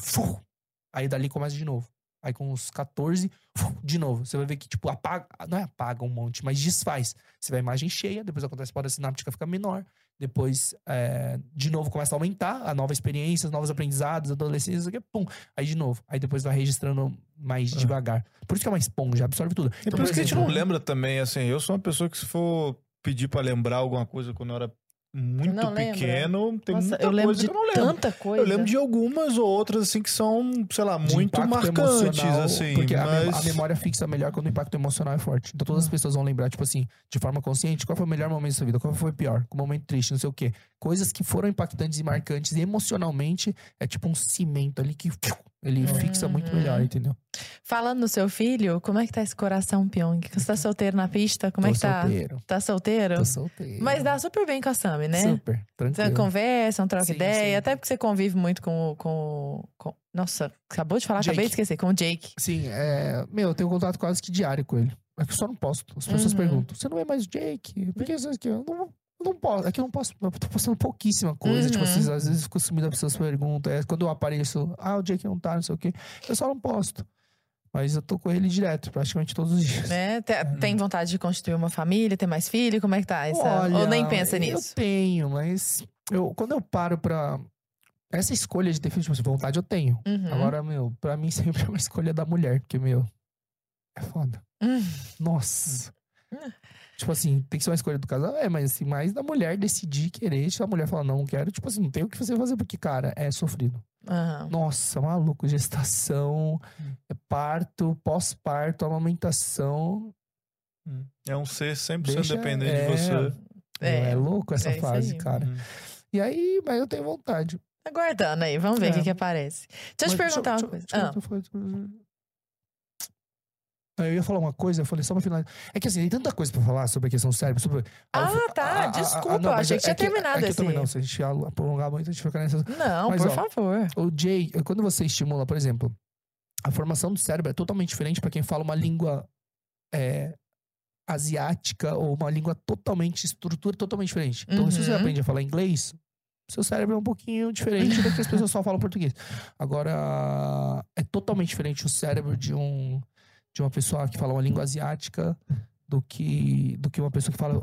aí dali começa de novo. Aí com uns 14, fu, de novo. Você vai ver que, tipo, apaga. Não é apaga um monte, mas desfaz. Você vai a imagem cheia, depois acontece a poda sináptica fica menor. Depois, é, de novo, começa a aumentar a nova experiência, os novos aprendizados, adolescência, aqui, pum. Aí de novo. Aí depois vai registrando mais
É.
devagar. Por isso que é uma esponja, absorve tudo.
E
Então,
por isso que a gente
exemplo,
não lembra também, assim, eu sou uma pessoa que se for pedir pra lembrar alguma coisa quando eu era muito pequeno, tem
Nossa,
muita
eu lembro
coisa
de
que eu não lembro.
tanta coisa.
Eu lembro de algumas ou outras, assim, que são, sei lá,
de
muito marcantes, assim.
Porque
mas...
a memória fixa melhor quando o impacto emocional é forte. Então todas as pessoas vão lembrar, tipo assim, de forma consciente, qual foi o melhor momento da sua vida, qual foi o pior, qual momento triste, não sei o quê. Coisas que foram impactantes e marcantes e emocionalmente é tipo um cimento ali que ele fixa muito
Uhum.
melhor, entendeu?
Falando no seu filho, como é que tá esse coração, Pyong? Você tá solteiro na pista? Como é
Tô
que tá?
solteiro.
Tá solteiro?
Tô solteiro.
Mas dá super bem com a Sami, né?
Super,
Você
tranquilo.
conversa, troca
Sim,
ideia,
sim.
até porque você convive muito com, o- com, com- Nossa, acabou de falar, acabei de
Jake.
esquecer, com o Jake.
Sim, é... Meu, eu tenho contato quase que diário com ele. É que eu só não posto. As pessoas
Uhum.
perguntam, você não é mais o Jake? Por que você aqui? Eu não, não posso. É que eu não posso. Eu tô postando pouquíssima coisa. Tipo
Uhum.
assim, às vezes fico sumido, as pessoas perguntam. É, quando eu apareço, ah, o Jake não tá, não sei o quê. Eu só não posto. Mas eu tô com ele direto, praticamente todos os dias.
Né? Te-
Uhum.
Tem vontade de constituir uma família, ter mais filho? Como é que tá? Essa... Ou nem pensa nisso?
Eu tenho, mas eu, quando eu paro pra. Essa escolha de ter filho, tipo assim, vontade eu tenho.
Uhum.
Agora, meu, pra mim sempre é uma escolha da mulher, porque, meu, é foda.
Hum.
Nossa.
Hum.
Tipo assim, tem que ser uma escolha do casal, é, mas assim, mais da mulher decidir querer. Se a mulher falar, não, não quero, tipo assim, não tem o que você fazer, porque, cara, é sofrido.
Aham.
Nossa, maluco, gestação, é parto, pós-parto, amamentação.
É um ser 100%
Deixa-
dependente
é,
de você.
É,
É,
louco essa
é
fase,
aí.
cara.
Hum.
E aí, mas eu tenho vontade.
aguardando aí, vamos ver o
É.
que, que aparece. Deixa eu te perguntar
deixa-
uma coisa.
deixa-
Ah,
deixa Ah, Eu ia falar uma coisa, eu falei só pra finalizar. É que assim, tem tanta coisa pra falar sobre a questão do cérebro. Sobre...
Ah,
fui-
tá, desculpa,
não, mas
achei que tinha terminado
é que eu
esse-
também não, se a gente ia prolongar muito, a gente fica nessa.
não,
Mas,
por
ó,
favor.
O Jay, quando você estimula, por exemplo, a formação do cérebro é totalmente diferente pra quem fala uma língua é, asiática ou uma língua totalmente, estrutura totalmente diferente. Então, se você
Uhum.
aprende a falar inglês, seu cérebro é um pouquinho diferente do que as pessoas só falam português. Agora, é totalmente diferente o cérebro de um de uma pessoa que fala uma língua asiática do que do que uma pessoa que fala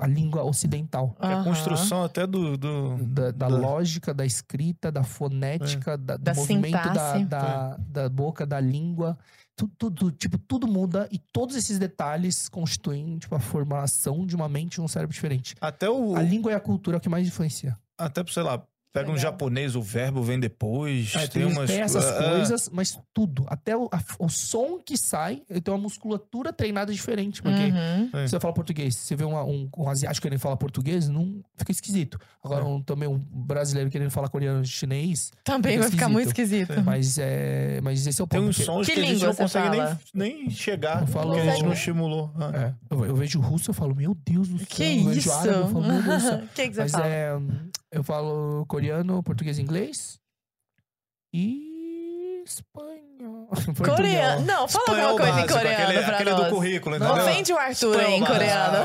a língua ocidental.
É a construção até do. do-
Da, da
Da-
lógica, da escrita, da fonética, da, do
Da
movimento da, da, da boca, da língua. Tudo, tudo, tipo, tudo muda e todos esses detalhes constituem tipo, a formação de uma mente e um cérebro diferente.
Até o.
A língua e a cultura é o que mais influencia.
Até, sei lá, pega um japonês, o verbo vem depois.
É,
tem,
tem,
umas.
tem essas
é,
coisas, mas tudo. Até o, a- o som que sai, ele tem uma musculatura treinada diferente. Porque
Uhum.
Se você fala português, você vê uma- um, um asiático querendo falar português, não fica esquisito. Agora,
É.
um- também um brasileiro querendo falar coreano chinês,
Também
Fica
vai ficar muito esquisito.
mas, é, mas esse é o
Tem
ponto.
uns
porque-
sons
Que
que, a gente
língua
não
você
consegue nem, nem chegar,
Eu falo-
porque a gente não estimulou. Ah.
É, eu, eu vejo russo, eu falo, meu Deus do céu.
Que
eu vejo
isso?
árabe, eu falo, meu Deus do céu.
O [LAUGHS] que, que você
Mas
fala?
é, eu falo coreano, português e inglês. E espanhol. [LAUGHS]
Coreano. Não, fala
Espanhol
alguma coisa em
básico,
coreano
aquele,
pra
aquele
nós.
do currículo,
Não,
entendeu?
Ofende o Arthur aí em
Espanhol
coreano.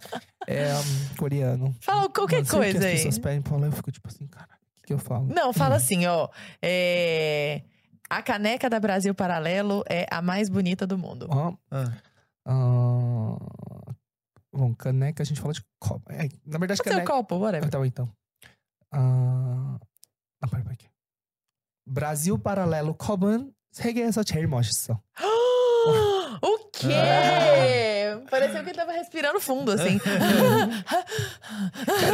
[LAUGHS]
É um, coreano.
Fala qualquer
Não sei o que
coisa
as
aí.
pessoas pedem pra falar, eu fico tipo assim, cara, o que, que eu falo?
Não, fala assim, ó. É... A caneca da Brasil Paralelo é a mais bonita do mundo.
Ah.
ah, bom, caneca, a gente fala de copo. É, na verdade,
Pode ser o
caneca.
copo, whatever.
Ah, tá bom, então. Ah, 아, 빨리 빨리. 브라질 paralelo 컵은 세계에서 제일 멋있어.
o quê? Pareceu que ele tava respirando fundo, assim.
Cara, [LAUGHS]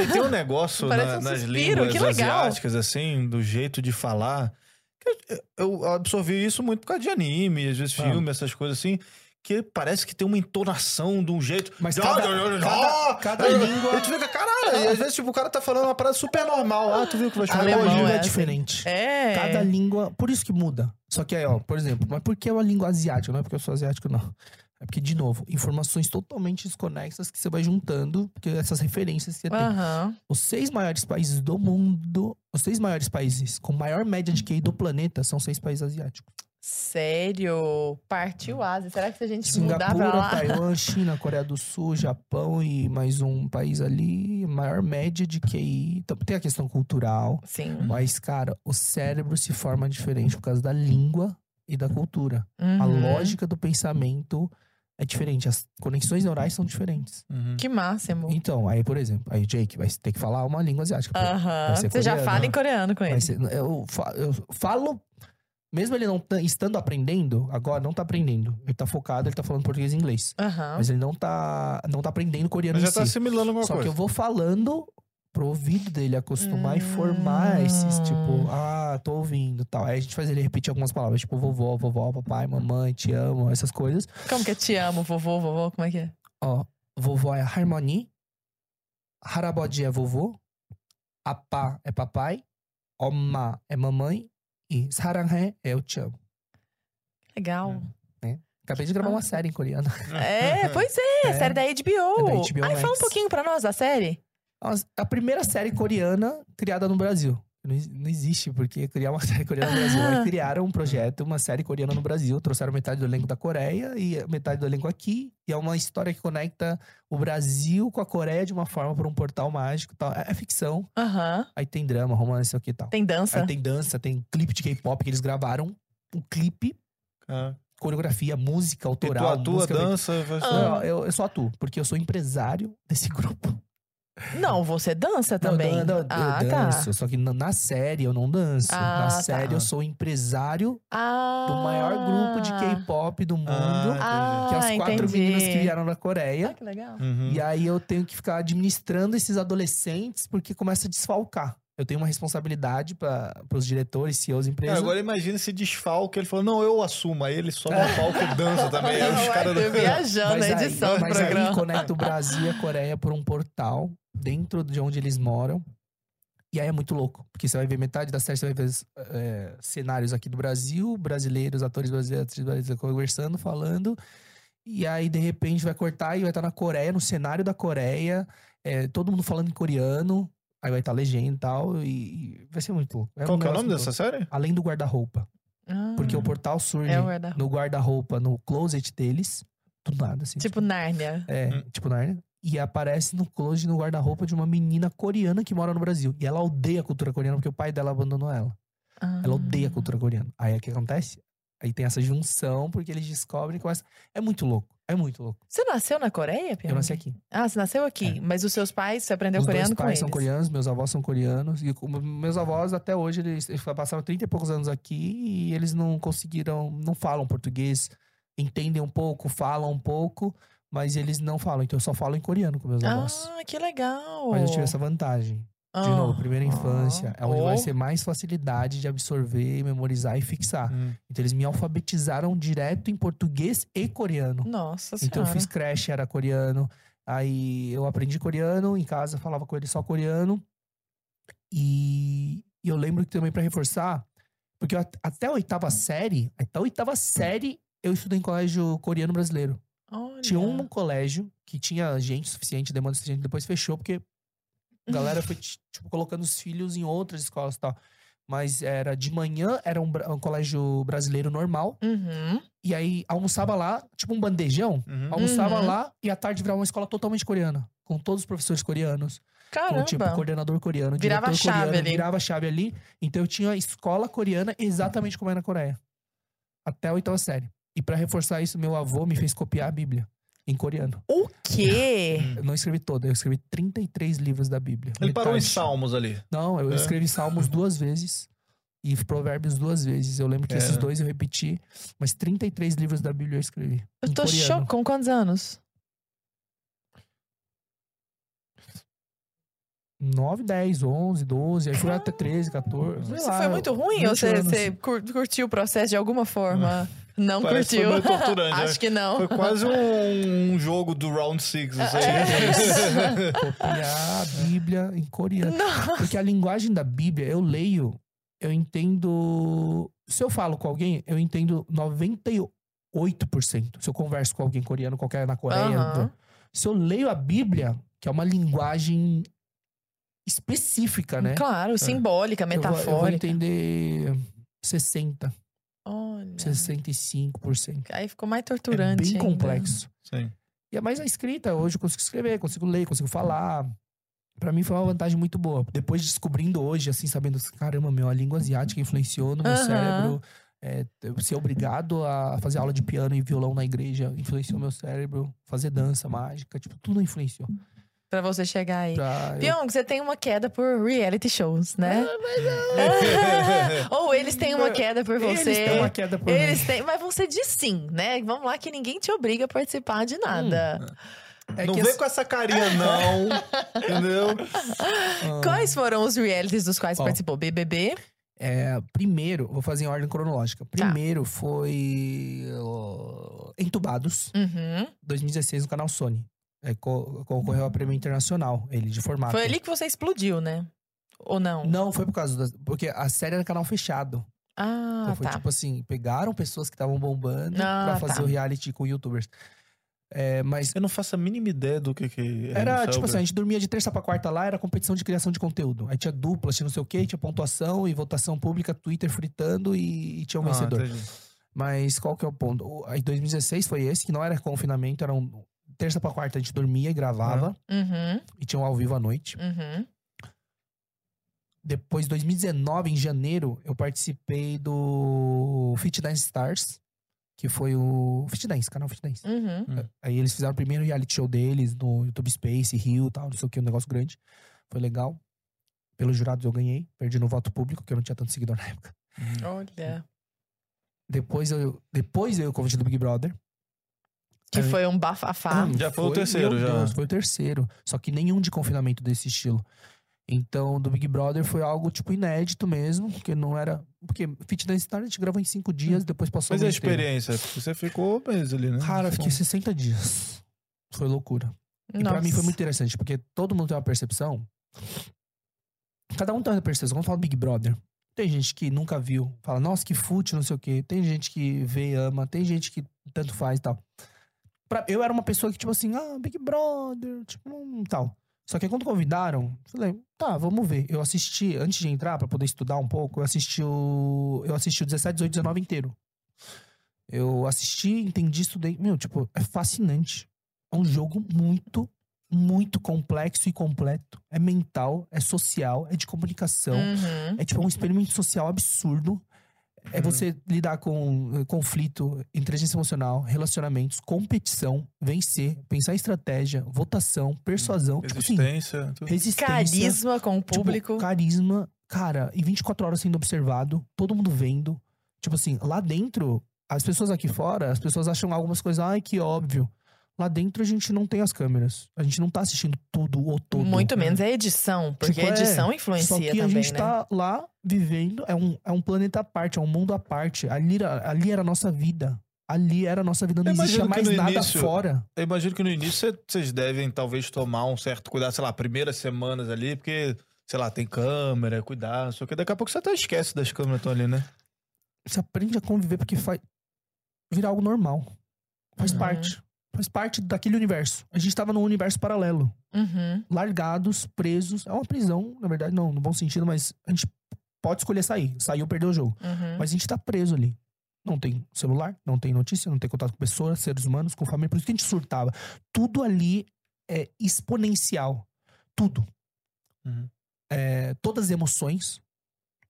e tem um negócio
Parece
na-
um
nas
suspiro,
línguas
que legal.
asiáticas, assim, do jeito de falar. que Eu eu absorvi isso muito por causa de anime, às vezes
Ah.
filme, essas coisas assim. Que parece que tem uma entonação de um jeito.
Mas cada- cada-
ah,
cada
ah,
língua-
E tu fica, caralho. E às vezes, tipo, o cara tá falando uma parada super normal. Ah, tu viu que vai chamar
Alemão
Cada língua
é
é, diferente.
É.
Cada língua, por isso que muda. Só que aí, ó, por exemplo, mas por que é uma língua asiática? Não é porque eu sou asiático, não. É porque, de novo, informações totalmente desconexas que você vai juntando, porque essas referências que você tem.
Aham.
Os seis maiores países do mundo, os seis maiores países com maior média de QI do planeta são seis países asiáticos.
Sério? Partiu Ásia. Será que se a gente mudar pra
Singapura,
lá...
Taiwan, [LAUGHS] China, Coreia do Sul, Japão e mais um país ali, maior média de QI. Então, tem a questão cultural,
Sim.
mas, cara, o cérebro se forma diferente por causa da língua e da cultura. A
Uhum.
lógica do pensamento é diferente. As conexões neurais são diferentes.
Uhum.
Que máximo.
Então, aí, por exemplo, aí Jake vai ter que falar uma língua asiática. ser
Você já fala em coreano com ele.
Ser- eu, eu falo, mesmo ele não tá- estando aprendendo, agora não tá aprendendo. Ele tá focado, ele tá falando português e inglês.
Aham.
Mas ele não tá, não tá aprendendo coreano
Mas
em
já tá
si.
assimilando alguma
Só que
coisa.
eu vou falando pro ouvido dele acostumar e
Hum.
formar esses, tipo, ah, tô ouvindo tal. Aí a gente faz ele repetir algumas palavras, tipo, vovó, vovó, papai, mamãe, te amo, essas coisas.
Como que é te amo, vovô, vovô? Como é que é?
Ó, vovó é harmony, harabodi é vovô, apá é papai, 엄마 é mamãe e 사랑해 é eu te amo.
Legal.
Acabei de gravar uma série em coreano.
É, pois é, [LAUGHS]
É.
série da HBO.
É da HBO
Ai, fala um
Max.
pouquinho pra nós da série.
Nossa, A primeira série coreana criada no Brasil. Não, não existe porque criar uma [LAUGHS] série coreana no Brasil. Eles criaram um projeto, uma série coreana no Brasil. Trouxeram metade do elenco da Coreia e metade do elenco aqui. E é uma história que conecta o Brasil com a Coreia de uma forma por um portal mágico e tal. É, é ficção.
Aham.
Aí tem drama, romance aqui e tal.
Tem dança.
Aí tem dança, tem clipe de K-pop que eles gravaram. Um clipe,
Ah.
coreografia, música
E tu
autoral.
atua,
música
dança, faz tudo.
Não, eu, eu só atuo, porque eu sou empresário desse [LAUGHS] grupo.
Não, você dança
Não,
também.
Eu, dan- eu
ah,
danço,
tá.
só que na, série eu não danço.
Ah,
na
tá.
série eu sou empresário
Ah.
do maior grupo de K-pop do mundo.
Ah,
que é as quatro
entendi.
meninas que vieram da
Ah,
Coreia.
que legal.
Uhum.
E aí eu tenho que ficar administrando esses adolescentes porque começa a desfalcar. Eu tenho uma responsabilidade para os diretores, CEOs,
É,
empresas.
agora imagina esse desfalque. Ele falou, não, eu assumo. Aí ele sobe no palco e dança também. [LAUGHS] Aí os
Não,
caras...
Arthur viajando
aí-
edição do
mas aí
programa.
conecta o Brasil e a Coreia por um portal dentro de onde eles moram. E aí é muito louco, porque você vai ver metade da série, você vai ver é, cenários aqui do Brasil, brasileiros, atores brasileiros, atrizes brasileiras conversando, falando. E aí, de repente, vai cortar e vai estar na Coreia, no cenário da Coreia, é, todo mundo falando em coreano. Aí vai estar legenda e tal, e, vai ser muito louco. um
Qual que é o nome dessa
louco.
série?
Além do guarda-roupa.
Ah,
Porque o portal surge
É o guarda-roupa.
no guarda-roupa, no closet deles, do nada, assim.
Tipo Nárnia.
É,
Hum.
tipo Narnia. E aparece no closet, no guarda-roupa de uma menina coreana que mora no Brasil. E ela odeia a cultura coreana porque o pai dela abandonou ela. Ela odeia a
Ah.
cultura coreana. Aí o que acontece? Aí tem essa junção, porque eles descobrem que começa... É muito louco. É muito louco.
Você nasceu na Coreia, Piano?
Eu nasci aqui.
Ah, você nasceu aqui. Mas os seus pais, você aprendeu
Os
coreano com
pais
eles?
são coreanos, meus avós são coreanos. E meus avós, até hoje, eles, eles passaram 30 e poucos anos aqui e eles não conseguiram, não falam português, entendem um pouco, falam um pouco, mas eles não falam. Então eu só falo em coreano com meus avós.
Ah, que legal.
Mas eu tive essa vantagem. De
Ah.
novo, primeira infância, é onde
Oh.
vai ser mais facilidade de absorver, memorizar e fixar.
Hum.
Então eles me alfabetizaram direto em português e coreano.
Nossa senhora.
Então eu fiz creche, era coreano. Aí eu aprendi coreano, em casa falava com ele só coreano. E, e eu lembro que também pra reforçar, porque eu at- até a oitava série, até a oitava série eu estudei em colégio coreano brasileiro.
Olha.
Tinha um colégio que tinha gente suficiente, demanda suficiente, depois fechou, porque a galera foi, ti- tipo, colocando os filhos em outras escolas e tal. Mas era de manhã, era um, um colégio brasileiro normal.
Uhum.
E aí almoçava lá, tipo um bandejão.
Uhum.
Almoçava
Uhum.
lá e à tarde virava uma escola totalmente coreana. Com todos os professores coreanos.
Caramba.
Com, tipo, coordenador coreano,
Virava
diretor
chave
coreano.
ali.
Virava a chave ali. Então eu tinha a escola coreana exatamente como é na Coreia. Até a oitava série. E pra reforçar isso, meu avô me fez copiar a Bíblia. Em coreano.
O quê?
Eu não escrevi toda, eu escrevi 33 livros da Bíblia.
Ele parou em
Metade.
Salmos ali.
Não, eu
É.
escrevi Salmos duas vezes e Provérbios duas vezes. Eu lembro que
É.
esses dois eu repeti, mas 33 livros da Bíblia eu escrevi.
Eu tô chocada. Com quantos anos?
9, 10, 11, 12, aí fui até 13, 14. sei
Você
lá,
foi muito ruim
20
ou você, você cur- curtiu o processo de alguma forma? Não
Parece
curtiu.
foi meio torturante, né?
Acho que não.
Foi quase um, um jogo do Round Six, isso aí.
É.
Copiar a Bíblia em coreano.
Não.
Porque a linguagem da Bíblia, eu leio, eu entendo. Se eu falo com alguém, eu entendo 98%. Se eu converso com alguém coreano, qualquer na Coreia.
Aham.
Se eu leio a Bíblia, que é uma linguagem específica, né?
Claro, simbólica,
eu vou- Eu vou,
metafórica.
entender 60,
Olha.
65%.
Aí ficou mais
É
torturante.
bem
ainda.
complexo.
Sim.
E é mais a escrita. Hoje eu consigo escrever, consigo ler, consigo falar. Pra mim foi uma vantagem muito boa. Depois de descobrindo hoje, assim, sabendo, caramba, meu, a língua asiática influenciou no meu
Aham.
cérebro. É, ser obrigado a fazer aula de piano e violão na igreja influenciou meu cérebro. Fazer dança mágica, tipo, tudo influenciou.
Pra você chegar aí.
Pra eu-
Pyong, você tem uma queda por reality shows, né?
Ah, [LAUGHS]
Ou eles têm uma queda por você.
Eles têm uma queda por
Eles
mim.
têm, mas você diz sim, né? Vamos lá que ninguém te obriga a participar de nada.
É
não
que
vem
esse-
com essa carinha, não. [LAUGHS] entendeu? [LAUGHS]
Quais foram os realities dos quais
Ó.
participou? BBB?
É, primeiro, vou fazer em ordem cronológica.
Tá.
Primeiro foi ó, Entubados,
Uhum.
2016 no canal Sony. É, co- concorreu a prêmio internacional, ele de formato.
Foi ali que você explodiu, né? Ou não?
Não, foi por causa das. Porque a série era canal fechado.
Ah,
então foi
tá.
tipo assim: pegaram pessoas que estavam bombando
Ah,
pra fazer
tá.
o reality com youtubers. É, mas
Eu não faço a mínima ideia do que que é
era
isso,
tipo assim: a gente dormia de terça pra quarta lá, era competição de criação de conteúdo. Aí tinha dupla, tinha não sei o quê, tinha pontuação e votação pública, Twitter fritando e, e tinha um
Ah,
vencedor.
entendi.
Mas qual que é o ponto? O- Aí 2016 foi esse, que não era confinamento, era um. Terça pra quarta a gente dormia e gravava,
Uhum,
e tinha um ao vivo à noite.
uhum.
Depois, 2019, em janeiro, eu participei do Fit Dance Stars, que foi o Fit Dance, canal Fit Dance.
Uhum.
Aí eles fizeram o primeiro reality show deles no YouTube Space, Rio e tal, não sei o que, um negócio grande. Foi legal. Pelos jurados eu ganhei, perdi no voto público, que eu não tinha tanto seguidor na época.
Olha.
Depois eu, depois eu convite do Big Brother.
Que
Aí-
foi um bafafá.
Já foi o terceiro,
meu
já.
Deus, foi o terceiro. Só que nenhum de confinamento desse estilo. Então, do Big Brother foi algo, tipo, inédito mesmo. Porque não era... Porque Fit Dance Star a gente gravou em cinco dias, depois passou
Mas
o
a
mês inteiro.
experiência? Você ficou meses ali, né?
Cara, eu fiquei 60 dias. Foi loucura. E pra mim foi
Nossa.
muito interessante, porque todo mundo tem uma percepção. Cada um tem uma percepção. Quando fala Big Brother, tem gente que nunca viu, fala, nossa, que fute, não sei o quê. Tem gente que vê e ama, tem gente que tanto faz e tal. Pra- eu era uma pessoa que, tipo assim, ah, Big Brother, tipo, hum, tal. Só que quando convidaram, falei, tá, vamos ver. Eu assisti, antes de entrar, pra poder estudar um pouco, eu assisti o. Eu assisti o 17, 18, 19 inteiro. Eu assisti, entendi, estudei. Meu, tipo, é fascinante. É um jogo muito, muito complexo e completo. É mental, é social, é de comunicação.
Uhum.
É tipo um experimento social absurdo. É você lidar com eh, conflito, inteligência emocional, relacionamentos, competição, vencer, pensar em estratégia, votação, persuasão. Tipo assim,
Resistência. tudo.
resistência.
Carisma com o
tipo,
público.
carisma. Cara, e 24 horas sendo observado, todo mundo vendo. Tipo assim, lá dentro, as pessoas aqui fora, as pessoas acham algumas coisas, ai, que óbvio. Lá dentro a gente não tem as câmeras. A gente não tá assistindo tudo ou todo.
Muito menos é edição, porque
Tipo,
a
é,
edição influencia
Só que
também,
a gente
né?
tá lá vivendo, é um, é um planeta à parte, é um mundo à parte. Ali, era- ali era a nossa vida. Ali era a nossa vida, não existia mais nada
início-
fora.
Eu imagino que no início cê- vocês devem talvez tomar um certo cuidado, sei lá, primeiras semanas ali, porque, sei lá, tem câmera, cuidar, não sei o que. Daqui a pouco você até esquece das câmeras que estão ali, né?
Você aprende a conviver porque faz. Vira algo normal. Faz
Uhum.
parte. Faz parte daquele universo. A gente tava num universo paralelo.
Uhum.
Largados, presos. É uma prisão, na verdade, não, no bom sentido, mas a gente pode escolher sair. Saiu, perdeu o jogo.
Uhum.
Mas a gente tá preso ali. Não tem celular, não tem notícia, não tem contato com pessoas, seres humanos, com família. Por isso que a gente surtava. Tudo ali é exponencial. Tudo.
Uhum.
É, todas as emoções.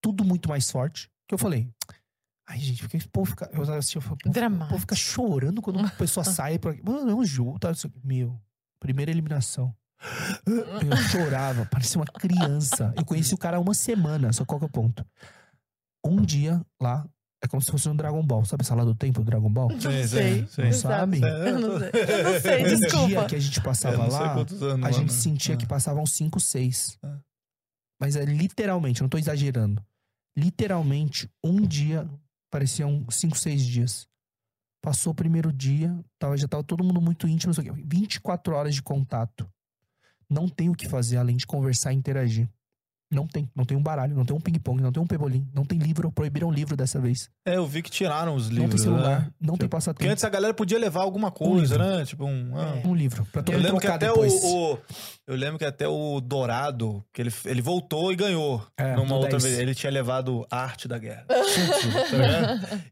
Tudo muito mais forte. Que eu falei. Ai, gente, porque o povo fica. Eu assisti, eu pô, o povo fica chorando quando uma pessoa sai. Por aqui. Mano, é um jogo. Tá? Isso aqui. Meu, primeira eliminação. Eu chorava, parecia uma criança. Eu conheci o cara há uma semana, só qual que é o ponto? Um dia lá, é como se fosse um Dragon Ball. Sabe a sala do tempo do Dragon Ball?
Não sei.
sim.
Não sabe?
Eu não sei. Eu não sei,
Um dia
desculpa.
que a gente passava
sei
lá,
anos
a
lá,
gente
né?
sentia
Ah.
que passavam 5, 6.
Ah.
Mas é literalmente, eu não tô exagerando. Literalmente, um dia pareciam 5, 6 dias. Passou o primeiro dia, tava, já tava todo mundo muito íntimo, não sei o quê. 24 horas de contato. Não tem o que fazer além de conversar e interagir. Não tem. Não tem um baralho, não tem um ping-pong, não tem um pebolim, não tem livro, proibiram livro dessa vez.
É, eu vi que tiraram os
não tem
livros,
celular,
né?
não tem
Porque
passatempo.
antes a galera podia levar alguma coisa,
livro.
né? Tipo um... ah.
Um livro. Pra todo
Eu lembro que até o, o- Eu lembro que até o Dourado, que ele, ele voltou e ganhou.
É,
numa outra
10.
vez. Ele tinha levado arte da guerra. tá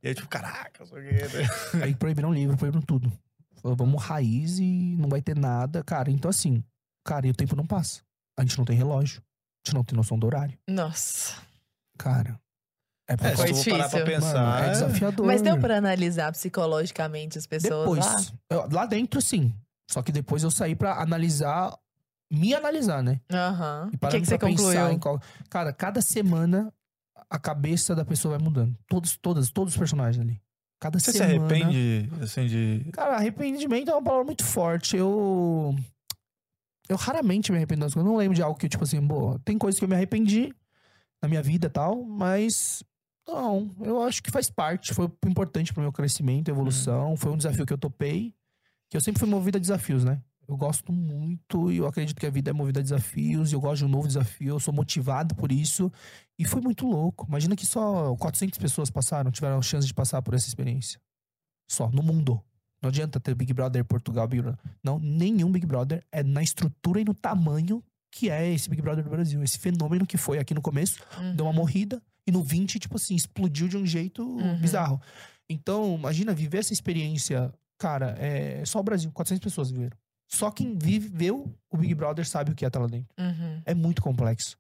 e aí, tipo, caraca, isso aqui. [LAUGHS]
Aí proibiram livro, proibiram tudo. Falou, vamos raiz e não vai ter nada. Cara, então assim, cara, e o tempo não passa. A gente não tem relógio. A gente não tem noção do horário.
Nossa.
Cara, É,
É,
Foi
se for parar pra
difícil.
pensar.
Mano, é desafiador.
Mas deu pra analisar psicologicamente as pessoas
Depois.
lá?
eu- lá dentro, sim. Só que depois eu saí pra analisar. Me analisar, né?
Aham.
E
O que,
parando
que você
pra pensar
concluiu?
em qual- Cara, cada semana a cabeça da pessoa vai mudando. Todos, todas, todos os personagens ali. Cada
Você se
semana.
arrepende, assim, de.
Cara, arrependimento é uma palavra muito forte. Eu. Eu raramente me arrependo das coisas. Eu não lembro de algo que, tipo assim, boa, tem coisas que eu me arrependi na minha vida e tal, mas. Não, eu acho que faz parte. Foi importante pro meu crescimento, evolução. Foi um desafio que eu topei. Que eu sempre fui movido a desafios, né? Eu gosto muito e eu acredito que a vida é movida a desafios. E eu gosto de um novo desafio. Eu sou motivado por isso. E foi muito louco. Imagina que só 400 pessoas passaram, tiveram a chance de passar por essa experiência. Só, no mundo. Não adianta ter Big Brother Portugal, Big Brother. Não, nenhum Big Brother é na estrutura e no tamanho que é esse Big Brother do Brasil. Esse fenômeno que foi aqui no começo,
Uhum.
deu uma morrida, e no 20, tipo assim, explodiu de um jeito
Uhum.
bizarro. Então, imagina viver essa experiência. Cara, é só o Brasil, 400 pessoas viveram. Só quem viveu o Big Brother sabe o que é estar lá dentro.
Uhum.
É muito complexo.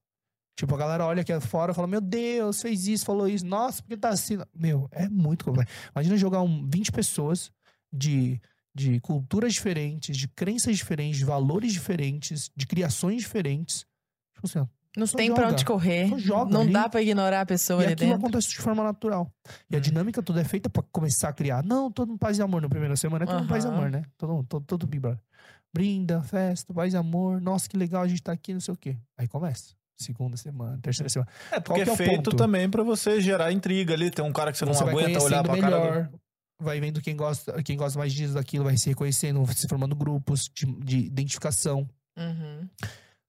Tipo, a galera olha aqui fora e fala: Meu Deus, fez isso, falou isso. Nossa, por que tá assim? Meu, é muito complexo. Imagina jogar um, 20 pessoas de, de culturas diferentes, de crenças diferentes, de valores diferentes, de criações diferentes. Tipo assim, ó,
Não tem
joga.
pra onde correr. Não
ali.
dá pra ignorar a pessoa
e
ali
aquilo
dentro.
acontece de forma natural. E a
Hum.
dinâmica toda é feita pra começar a criar. Não, todo mundo paz e amor na primeira semana. É todo mundo paz e amor, né? Todo, todo, todo Big Brother. Brinda, festa, paz e amor. Nossa, que legal a gente tá aqui, não sei o quê. Aí começa. Segunda semana, terceira semana.
É, porque
que é
é feito
ponto?
também pra você gerar intriga ali. Tem um cara que você,
Você
não aguenta olhar pra cara.
Vai vendo quem gosta, quem gosta mais disso, daquilo, vai se reconhecendo, se formando grupos de, de identificação.
Uhum.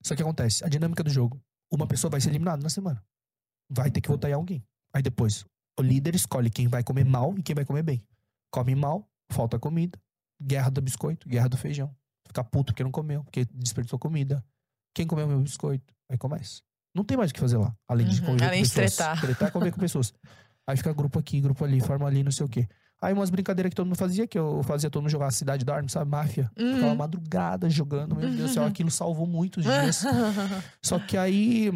Só que acontece, a dinâmica do jogo. Uma pessoa vai ser eliminada na semana. Vai ter que votar em alguém. Aí depois, o líder escolhe quem vai comer mal e quem vai comer bem. Come mal, falta comida. Guerra do biscoito, guerra do feijão. Ficar puto porque não comeu, porque desperdiçou comida. Quem comeu meu biscoito? Aí começa. Não tem mais o que fazer lá. Além de
Uhum,
conviver
além
com
de
pessoas.
tretar.
Tretar conviver com pessoas. [LAUGHS] Aí fica grupo aqui, grupo ali, forma ali, não sei o quê. Aí umas brincadeiras que todo mundo fazia, que eu fazia todo mundo jogar a cidade dorme, sabe? Máfia. Ficava
Uhum.
madrugada jogando, meu Deus do céu, [LAUGHS] aquilo salvou muitos dias. [LAUGHS] Só que aí,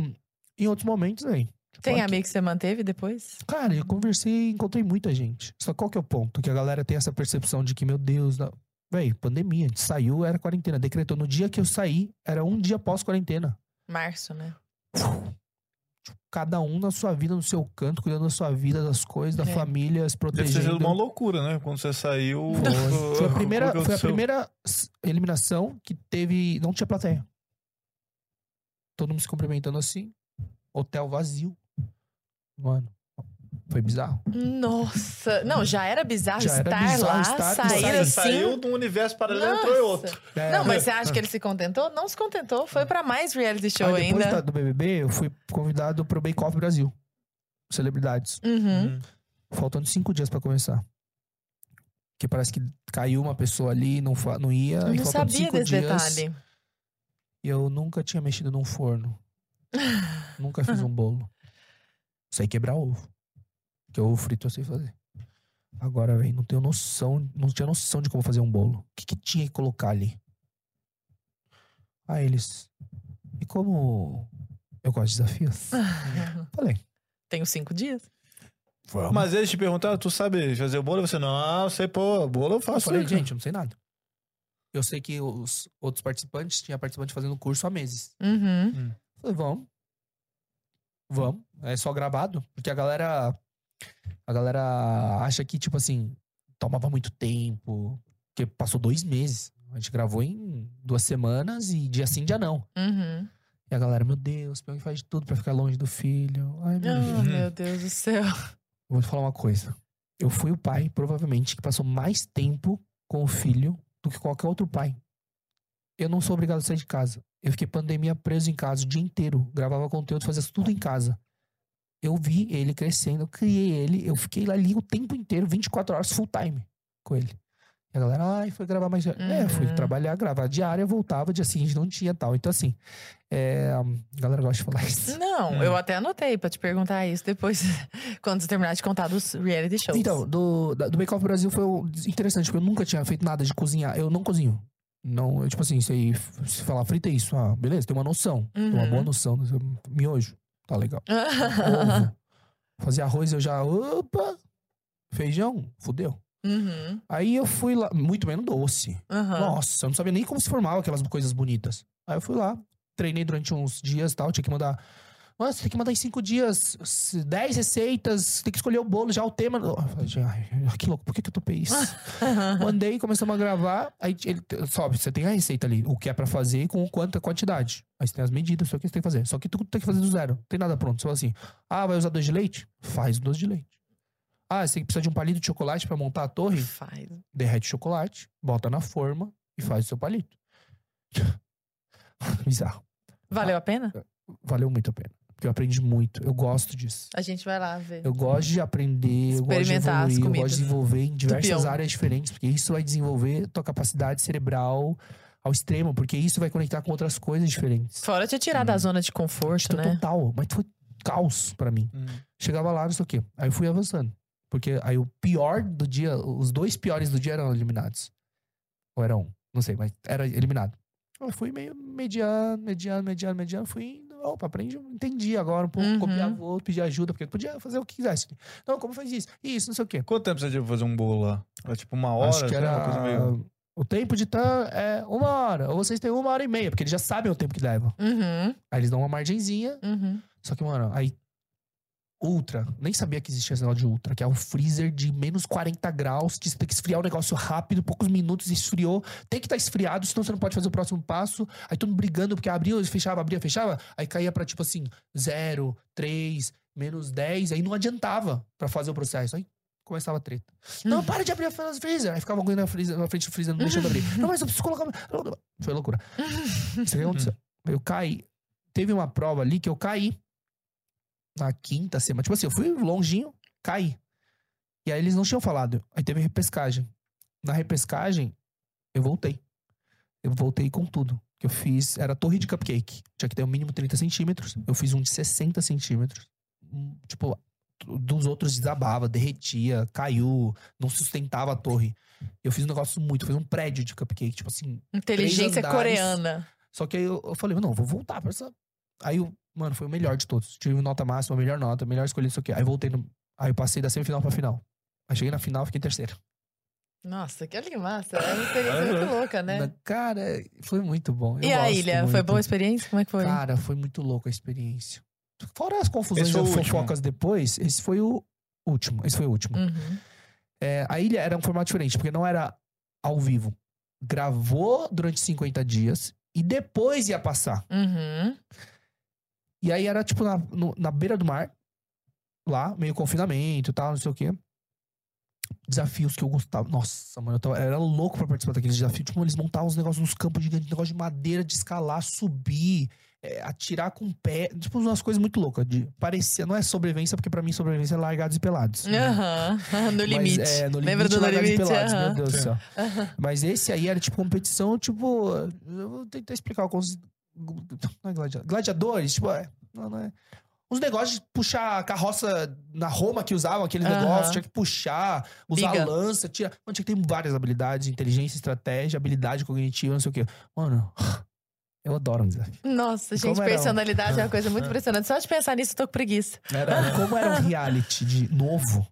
em outros momentos, aí. tipo,
Tem amigo que você manteve depois?
Cara, eu conversei e encontrei muita gente. Só qual que é o ponto? Que a galera tem essa percepção de que, meu Deus, não... véi, pandemia, a gente saiu, era quarentena. Decretou no dia que eu saí, era um dia após quarentena.
Março, né?
Cada um na sua vida, no seu canto, cuidando da sua vida, das coisas, da
É.
família, se
Deve ter sido
protegendo.
uma loucura, né? Quando você saiu.
Foi. Foi a [LAUGHS] primeira, foi a primeira eliminação que teve. Não tinha plateia. Todo mundo se cumprimentando assim. Hotel vazio. Mano, foi bizarro.
Nossa. Não, já era bizarro
Já era
estar
bizarro
lá,
estar-
sair
Você
assim.
saiu de um universo paralelo e entrou em outro.
Nossa.
É,
Não, mas você acha que ele se contentou? Não se contentou. Foi pra mais reality show
Aí depois
ainda.
da- do BBB, eu fui convidado pro Bake Off Brasil. Celebridades.
Uhum.
Faltando cinco dias pra começar. Que parece que caiu uma pessoa ali, não, não ia.
Eu não sabia
cinco
desse
dias,
detalhe.
E eu nunca tinha mexido num forno. [LAUGHS] nunca fiz um bolo. Sei quebrar ovo. Porque ovo frito eu sei fazer. Agora, velho, não tenho noção, não tinha noção de como fazer um bolo. O que, que tinha que colocar ali? Aí eles. E como eu gosto de desafios? [LAUGHS] Falei,
Tenho cinco dias.
vamos.
Mas eles te perguntaram, tu sabe fazer o bolo? E Você, não, eu sei, pô, bolo eu
Eu
faço.
falei,
né?
gente, eu não sei nada. Eu sei que os outros participantes, tinha participante fazendo curso há meses.
Uhum.
Falei, vamos. Vamos. É só gravado. Porque a galera. A galera acha que, tipo assim, tomava muito tempo. Porque passou dois meses. A gente gravou em duas semanas e dia sim, dia não.
Uhum.
E a galera, meu Deus, Pyong faz de tudo pra ficar longe do filho. Ai, meu
Oh,
Deus.
meu Deus do céu.
Vou te falar uma coisa. Eu fui o pai, provavelmente, que passou mais tempo com o filho do que qualquer outro pai. Eu não sou obrigado a sair de casa. Eu fiquei pandemia preso em casa o dia inteiro. Gravava conteúdo, fazia tudo em casa. Eu vi ele crescendo, eu criei ele, eu fiquei ali o tempo inteiro, 24 horas full time com ele. E a galera, ai, foi gravar mais. É, fui
Uhum.
trabalhar, gravar diária, voltava, dia seguinte não tinha tal. Então, assim, é, a galera gosta de falar isso.
Não,
Hum.
eu até anotei pra te perguntar isso depois, [LAUGHS] quando você terminar de contar dos reality shows.
Então, do, do Bake Off Brasil foi interessante, porque eu nunca tinha feito nada de cozinhar. Eu não cozinho. Não, eu, tipo assim, se falar frita é isso, ah, beleza, tem uma noção. Tem uma
Uhum.
boa noção. Miojo, tá legal. [LAUGHS] Ovo. Fazia arroz, eu já. Opa! Feijão, fudeu.
Uhum.
Aí eu fui lá, muito menos doce.
Aham.
Nossa, eu não sabia nem como se formava aquelas coisas bonitas. Aí eu fui lá, treinei durante uns dias e tal, tinha que mandar. Nossa, tem que mandar em cinco dias, dez receitas, tem que escolher o bolo, já o tema. Ai, que louco, por que, que eu topei isso? [LAUGHS] Mandei, começamos a gravar. Aí ele sobe, você tem a receita ali, o que é pra fazer com quanta quantidade. Aí você tem as medidas, só que você tem que fazer. Só que tu tem que fazer do zero, não tem nada pronto. Você fala assim, ah, vai usar doce de leite? Faz doce de leite. Ah, você precisa de um palito de chocolate pra montar a torre?
Faz.
derrete o chocolate, bota na forma e faz o seu palito. [LAUGHS] Bizarro.
Valeu a pena?
Valeu muito a pena. Porque eu aprendi muito. Eu gosto disso.
A gente vai lá ver.
Eu gosto de aprender, eu gosto de evoluir, eu gosto de desenvolver em diversas áreas diferentes, porque isso vai desenvolver tua capacidade cerebral ao extremo, porque isso vai conectar com outras coisas diferentes.
Fora te tirar da zona de conforto, né?
total, mas foi caos pra mim.
Hum.
Chegava lá, não sei o quê. Aí eu fui avançando. Porque aí o pior do dia, os dois piores do dia eram eliminados. Ou era um, não sei, mas era eliminado. Eu fui meio mediano, mediano, mediano, mediano. Fui opa, aprendi, entendi agora um pouco,
Uhum.
copiava o outro, pedir ajuda, porque podia fazer o que quisesse. Não, como faz isso? Isso, não sei o quê.
Quanto tempo você teve pra fazer um bolo lá? Era tipo uma hora?
Acho que
assim, uma coisa
era.
meio...
O tempo de tan é uma hora. Ou vocês têm uma hora e meia, porque eles já sabem o tempo que leva.
Uhum,
Aí eles dão uma margenzinha.
uhum.
Só que, mano, aí. Ultra, nem sabia que existia esse negócio de Ultra, que é um freezer de menos 40 graus, que você tem que esfriar o negócio rápido, poucos minutos, esfriou. Tem que estar esfriado, senão você não pode fazer o próximo passo. Aí todo mundo brigando, porque abriu, fechava, abria, fechava. Aí caía pra tipo assim, 0, 3, menos 10. Aí não adiantava pra fazer o processo. Aí começava a treta. Não, para de abrir a freezer. Aí ficava alguém na, freezer, na frente do freezer, não deixando abrir. Não, mas eu preciso colocar. Foi loucura. Isso aconteceu. Eu caí. Teve uma prova ali que eu caí na quinta semana. Tipo assim, eu fui longinho, caí. E aí eles não tinham falado. Aí teve repescagem. Na repescagem, eu voltei. Eu voltei com tudo. Que eu fiz. Era torre de cupcake. Tinha que ter o mínimo 30 centímetros. Eu fiz um de 60 centímetros. Hum, Tipo, dos outros desabava, derretia, caiu, não sustentava a torre. Eu fiz um negócio muito, fiz um prédio de cupcake, tipo assim,
Inteligência
andares.
coreana.
só que aí eu, eu falei, não, vou voltar pra essa. Aí, eu, mano, foi o melhor de todos. Tive nota máxima, melhor nota, melhor escolha, isso aqui. Aí voltei no. Aí eu passei da semifinal pra final. Aí cheguei na final, fiquei em terceiro.
Nossa, que que massa. É uma experiência muito louca, né?
Cara, foi muito bom. Eu
E a ilha? Foi
muito.
boa a experiência? Como é que foi?
Cara, foi muito louco a experiência. Fora as confusões e
foi último.
fofocas depois, esse foi o último. Esse foi o último.
Uhum.
É, a ilha era um formato diferente, porque não era ao vivo. Gravou durante 50 dias e depois ia passar.
Uhum.
E aí era, tipo, na, no- na beira do mar, lá, meio confinamento e tal, não sei o quê. Desafios que eu gostava. Nossa, mano, eu tava- era louco pra participar daqueles desafios. Tipo, eles montavam os negócios nos campos gigantes, negócio de madeira, de escalar, subir, é, atirar com o pé. Tipo, umas coisas muito loucas. De, parecia, não é sobrevivência, porque pra mim sobrevivência é largados e pelados.
Aham. [LAUGHS] No
Mas,
limite.
é, no limite,
Lembra do No
e
Limite?
pelados,
Aham.
meu Deus do céu. Mas esse aí era tipo competição, tipo. Eu vou tentar explicar os. Não é gladiador, gladiadores, tipo, é, não, não é. Uns negócios de puxar a carroça na Roma que usavam aqueles
Aham.
negócios, tinha que puxar, usar
Biga.
lança, tirar. Mano, tinha que ter várias habilidades, inteligência, estratégia, habilidade cognitiva, não sei o quê. Mano, [LAUGHS] eu adoro um desafio.
Nossa, gente,
como era um-
personalidade é uma coisa muito [LAUGHS] impressionante. Só de pensar nisso, eu tô com preguiça.
Era, como era um [LAUGHS] reality de novo,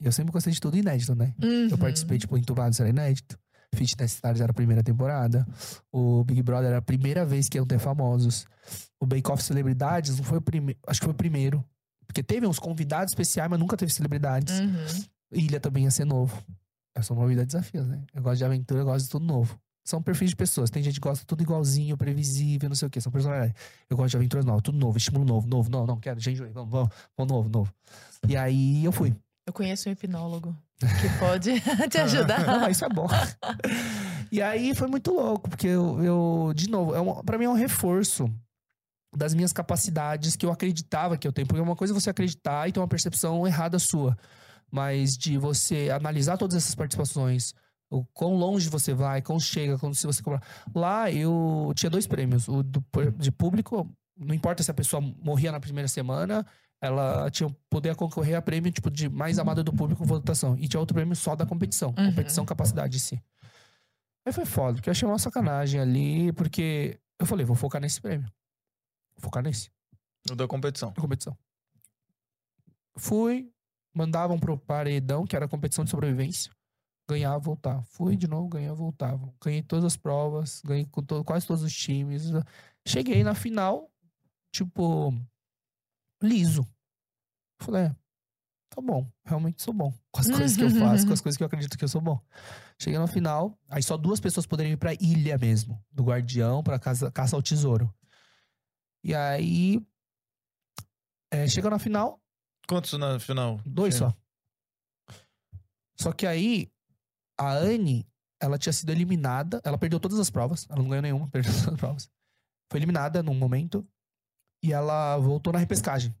eu sempre gostei de tudo inédito, né? Eu
Uhum.
participei, tipo, Entubados era inédito. Fitness Stars era a primeira temporada. O Big Brother era a primeira vez que iam ter famosos. O Bake Off Celebridades não foi o primeiro. Acho que foi o primeiro. Porque teve uns convidados especiais, mas nunca teve celebridades.
Uhum.
Ilha também ia ser novo. Eu sou uma vida de desafios, né? Eu gosto de aventura, eu gosto de tudo novo. São perfis de pessoas. Tem gente que gosta de tudo igualzinho, previsível, não sei o quê. São personalidades. Eu gosto de aventuras novas, tudo novo, estímulo novo, novo. Não, não, quero, gente, vamos, vamos, vamos, novo, novo. E aí eu fui.
Eu conheço um hipnólogo que pode [LAUGHS] te ajudar.
Não, isso é bom. e aí foi muito louco, porque eu, eu de novo, é um, pra mim é um reforço das minhas capacidades que eu acreditava que eu tenho. Porque uma coisa é você acreditar e ter uma percepção errada sua. Mas de você analisar todas essas participações, o quão longe você vai, quão chega, quando se você comprar. Lá eu tinha dois prêmios. O do, de público, não importa se a pessoa morria na primeira semana, ela tinha poder concorrer a prêmio tipo de mais amada do público votação e tinha outro prêmio só da competição
Uhum.
competição capacidade em si aí foi foda porque eu achei uma sacanagem ali porque eu falei vou focar nesse prêmio vou focar nesse
O da competição.
na competição Fui, mandavam pro paredão, que era a competição de sobrevivência. Ganhava, voltava. Fui de novo, ganhava, voltava. Ganhei todas as provas, ganhei com to- quase todos os times. Cheguei na final, tipo, liso. Falei, é, tá bom, realmente sou bom. Com as coisas que eu [LAUGHS] faço, com as coisas que eu acredito que eu sou bom. Cheguei na final, aí só duas pessoas poderiam ir pra ilha mesmo, do guardião pra caça, caça ao tesouro. E aí, é, chega na final,
Quantos na final?
Dois
Tinha?
só. Só que aí, a Anne, ela tinha sido eliminada. Ela perdeu todas as provas. Ela não ganhou nenhuma, [LAUGHS] perdeu todas as provas. Foi eliminada num momento. E ela voltou na repescagem.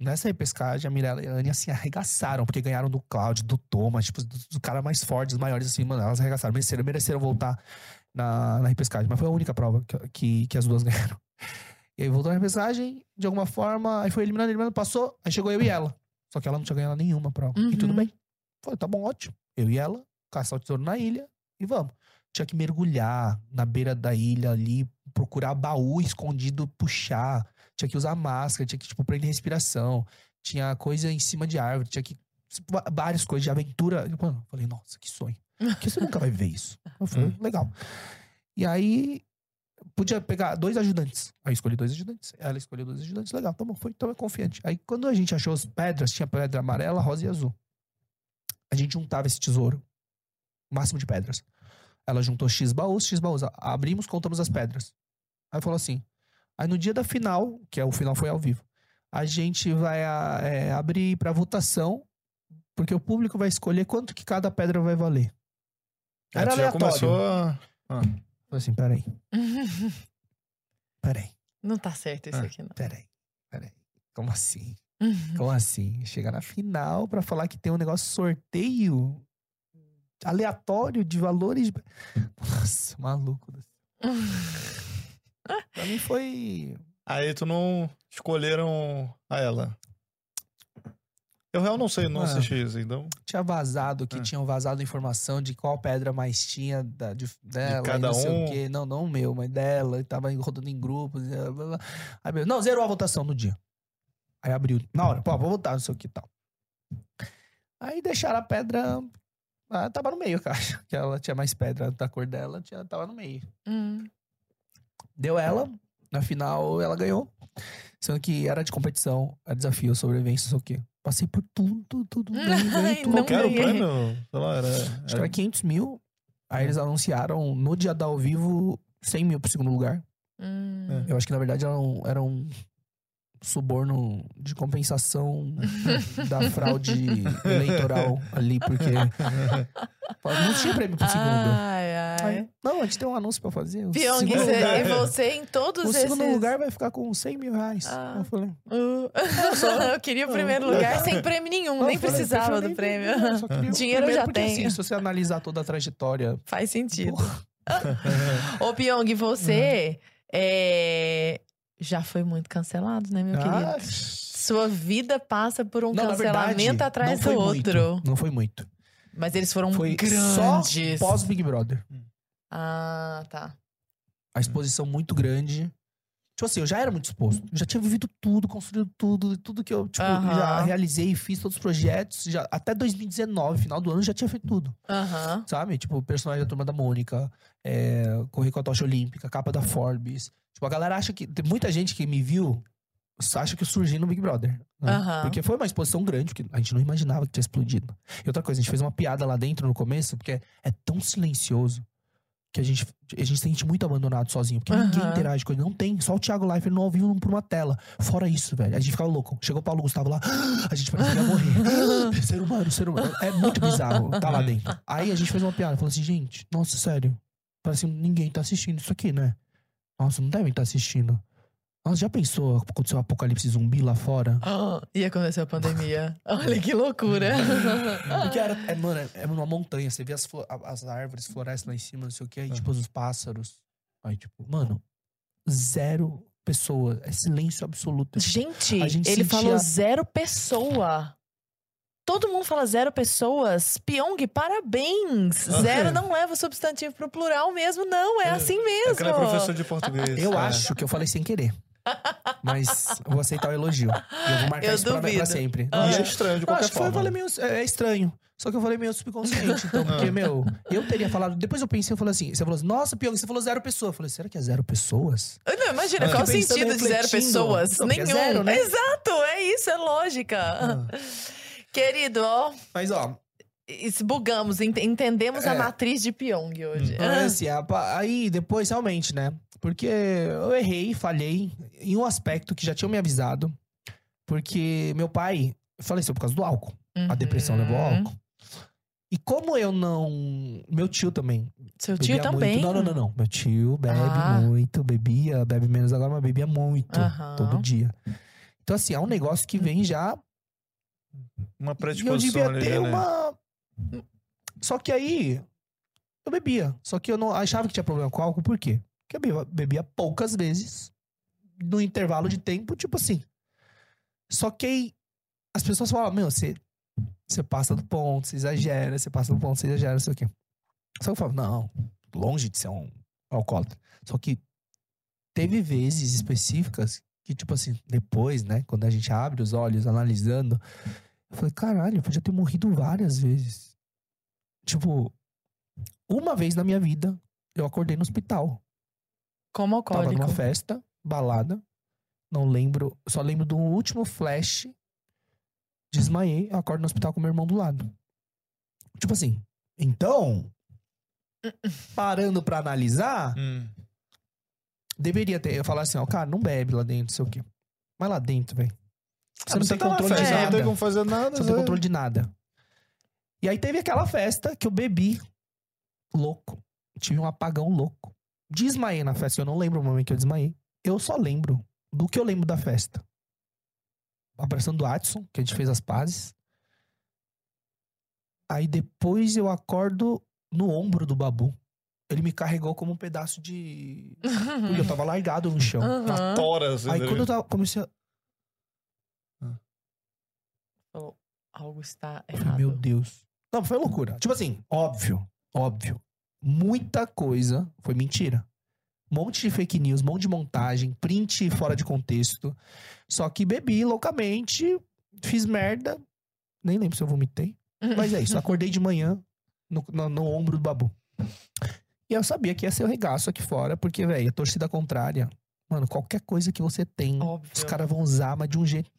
Nessa repescagem, a Mirella e a Anne, assim, arregaçaram. Porque ganharam do Cláudio, do Thomas, tipo, dos do caras mais fortes, os maiores, assim, mano. Elas arregaçaram. Mereceram, mereceram voltar na, na repescagem. Mas foi a única prova que, que, que as duas [LAUGHS] ganharam. E aí voltou na repescagem, de alguma forma, aí foi eliminando, eliminando, passou, aí chegou eu e ela. Só que ela não tinha ganhado nenhuma prova. E tudo
Uhum.
bem. Falei, tá bom, ótimo. Eu e ela, caçar o tesouro na ilha e vamos. Tinha que mergulhar na beira da ilha ali, procurar baú escondido, puxar. Tinha que usar máscara, tinha que, tipo, prender respiração. Tinha coisa em cima de árvore, tinha que. va- Várias coisas de aventura. Mano, eu falei, nossa, que sonho. [LAUGHS] Porque você nunca vai ver isso. Eu falei,
Hum.
legal. E aí, podia pegar dois ajudantes. Aí eu escolhi dois ajudantes. Ela escolheu dois ajudantes. Legal, tá bom, foi, então é confiante. Aí quando a gente achou as pedras, tinha pedra amarela, rosa e azul. A gente juntava esse tesouro, máximo de pedras. Ela juntou X baús, X baús. Abrimos, contamos as pedras. Aí falou assim. Aí no dia da final, que é o final foi ao vivo, a gente vai a- é, abrir pra votação, porque o público vai escolher quanto que cada pedra vai valer.
Ah,
Era
já
aleatório.
começou a...
Falei assim, peraí, [LAUGHS] peraí,
Não tá certo isso
Ah.
aqui, não.
peraí, peraí. Como assim? Como assim? Chegar na final pra falar que tem um negócio sorteio aleatório de valores. Nossa, maluco. do céu. [LAUGHS] pra mim foi.
Aí tu não escolheram a ela. Eu real não sei, não
Ah.
assisti isso, então.
Tinha vazado, que
Ah.
tinham vazado informação de qual pedra mais tinha da, de, dela. e
cada
não sei
um.
o quê. Não, não o meu, mas dela. E tava rodando em grupos. blá, blá, blá. Aí, beleza. não, zerou a votação no dia. Aí abriu. Na hora, pô, vou votar, não sei o que e tal. Aí deixaram a pedra. Ah, tava no meio, [LAUGHS] cara. Que ela tinha mais pedra da cor dela, tinha, tava no meio.
Hum.
Deu ela, na final ela ganhou. Sendo que era de competição, era desafio, sobrevivência, não sei o quê. Passei por tudo, tudo, [LAUGHS] ganhei, ganhei
Ai,
tudo.
não
Qual era o
ganhei.
prêmio? Sei lá, era...
Acho que era 500 mil. Aí eles anunciaram no dia da ao vivo 100 mil pro segundo lugar.
Hum.
Eu acho que na verdade era um, era um suborno de compensação [LAUGHS] da fraude eleitoral ali, porque não tinha prêmio pro segundo.
Ai, ai.
Aí, não, a gente tem um anúncio pra fazer. O
Pyong,
lugar-
e você em todos
o
esses...
segundo lugar vai ficar com 100 mil reais.
Ah.
Eu falei,
Uh, [LAUGHS] eu queria o primeiro
Ah.
lugar sem prêmio nenhum,
eu
nem
falei,
precisava
"Prefiro
do prêmio.
nem- não, só queria o
Dinheiro já
porque,
tenho.
assim, se você analisar toda a trajetória.
Faz sentido.
porra, [LAUGHS]
Ô, Pyong, você é, já foi muito cancelado, né, meu querido?
ah,
Sua vida passa por um
Não,
cancelamento
verdade,
atrás do outro.
Muito, não foi muito.
Mas eles foram
Foi
grandes.
só pós Big Brother.
Ah, tá.
A exposição muito grande. Tipo assim, eu já era muito exposto. Eu já tinha vivido tudo, construído tudo, tudo que eu, tipo,
Aham.
já realizei, fiz todos os projetos. Já, até 2019, final do ano, já tinha feito tudo.
Aham.
Sabe? Tipo, personagem da Turma da Mônica, é, correr com a tocha olímpica, capa da Forbes. Tipo, a galera acha que. Tem muita gente que me viu acha que eu surgi no Big Brother. né?
Aham.
Porque foi uma exposição grande, que a gente não imaginava que tinha explodido. E outra coisa, a gente fez uma piada lá dentro no começo, porque é tão silencioso que a gente, a gente se sente muito abandonado sozinho. Porque ninguém
Aham.
interage com ele. Não tem. Só o Thiago no ao vivo por uma tela. Fora isso, velho. A gente ficava louco. Chegou o Paulo Gustavo lá. [GASPS] A gente parecia que ia morrer. [LAUGHS] ser humano, ser humano. É muito bizarro tá lá dentro. Aí a gente fez uma piada. Falou assim, gente, nossa, sério. Parece que ninguém tá assistindo isso aqui, né? Nossa, não devem estar assistindo. Nossa, já pensou aconteceu o apocalipse zumbi lá fora?
Ah, e aconteceu a pandemia. [LAUGHS] Olha que loucura. [LAUGHS]
Porque era, é, mano, é, é numa montanha. Você vê as, as árvores, florestas lá em cima, não sei o que. Aí, tipo, os pássaros. Aí, tipo, mano, zero pessoa. É silêncio absoluto.
Gente,
gente
ele
sentia-
falou zero pessoa. Todo mundo fala zero pessoas. Pyong, parabéns.
Ah.
Zero não leva substantivo pro plural mesmo, não. É
É,
assim
É
mesmo.
que ela é professor de português.
Eu
é.
acho que eu falei sem querer. Mas eu vou aceitar o elogio. Eu vou marcar
Eu
isso pra, pra
duvido.
sempre.
Ah.
E é estranho de qualquer
acho que foi, eu
forma.
falei meio, é, é estranho. Só que eu falei meio subconsciente. Então, [LAUGHS] porque, meu, eu teria falado. Depois eu pensei, eu falei assim: você falou assim, nossa, Pyong, você falou zero pessoas. Eu falei, será que é zero pessoas?
Não, imagina,
Ah.
qual o sentido de zero pessoas?
Não, porque é
Nenhum.
zero, né?
Exato, é isso, é lógica.
Ah.
Querido, ó,
Mas, ó,
esbugamos, ent- entendemos a
É.
matriz de Pyong hoje.
Então, é assim, a aí depois realmente, né? Porque eu errei, falhei em um aspecto que já tinham me avisado. Porque meu pai faleceu por causa do álcool. A depressão levou ao
Uhum.
álcool. E como eu não. Meu tio também.
Seu tio também?
Muito. Não, não, não, não. Meu tio bebe
Ah.
muito, bebia, bebe menos agora, mas bebia muito.
Aham.
Todo dia. Então, assim, é um negócio que vem já.
Uma
E eu
predisposição
devia
ali,
ter
né?
uma. Só que aí. Eu bebia. Só que eu não achava que tinha problema com álcool, por quê? Porque eu bebia, bebia poucas vezes. No intervalo de tempo, tipo assim. Só que aí. As pessoas falam, meu, você. Você passa do ponto, você exagera, você passa do ponto, você exagera, não sei o quê. Só que eu falo, não, longe de ser um alcoólatra. Só que teve vezes específicas que, tipo assim, depois, né, quando a gente abre os olhos analisando, eu falei, caralho, eu podia ter morrido várias vezes. Tipo, uma vez na minha vida, eu acordei no hospital.
Como
Tava
alcoólico.
numa festa, balada. Não lembro, só lembro do último flash. Desmaiei, eu acordo no hospital com meu irmão do lado. Tipo assim, então, parando pra analisar,
Hum.
deveria ter. Eu falar assim, ó, cara, não bebe lá dentro, não sei o quê. Mas lá dentro, velho. Você
Ah,
não tem
tá na
controle de
festa,
nada.
Não tem como fazer nada.
Você não tem
Zé.
controle de nada. E aí teve aquela festa que eu bebi louco. Tive um apagão louco. Desmaiei na festa. Eu não lembro o momento que eu desmaiei. Eu só lembro do que eu lembro da festa. Abraçando o Adson, que a gente fez as pazes. Aí depois eu acordo no ombro do Babu. Ele me carregou como um pedaço de. [LAUGHS] Porque eu tava largado no chão.
Aham.
Na tora, assim.
Aí
tá
quando eu tava, comecei a.
Algo está errado.
meu Deus. Não, foi loucura. Tipo assim, óbvio, óbvio. Muita coisa foi mentira. Um monte de fake news, um monte de montagem, print fora de contexto. Só que bebi loucamente, fiz merda. Nem lembro se eu vomitei. Mas é isso, [LAUGHS] acordei de manhã no, no, no ombro do babu. E eu sabia que ia ser o regaço aqui fora, porque, velho, a torcida contrária. Mano, qualquer coisa que você tem,
Óbvio.
os caras vão usar, mas de um jeito.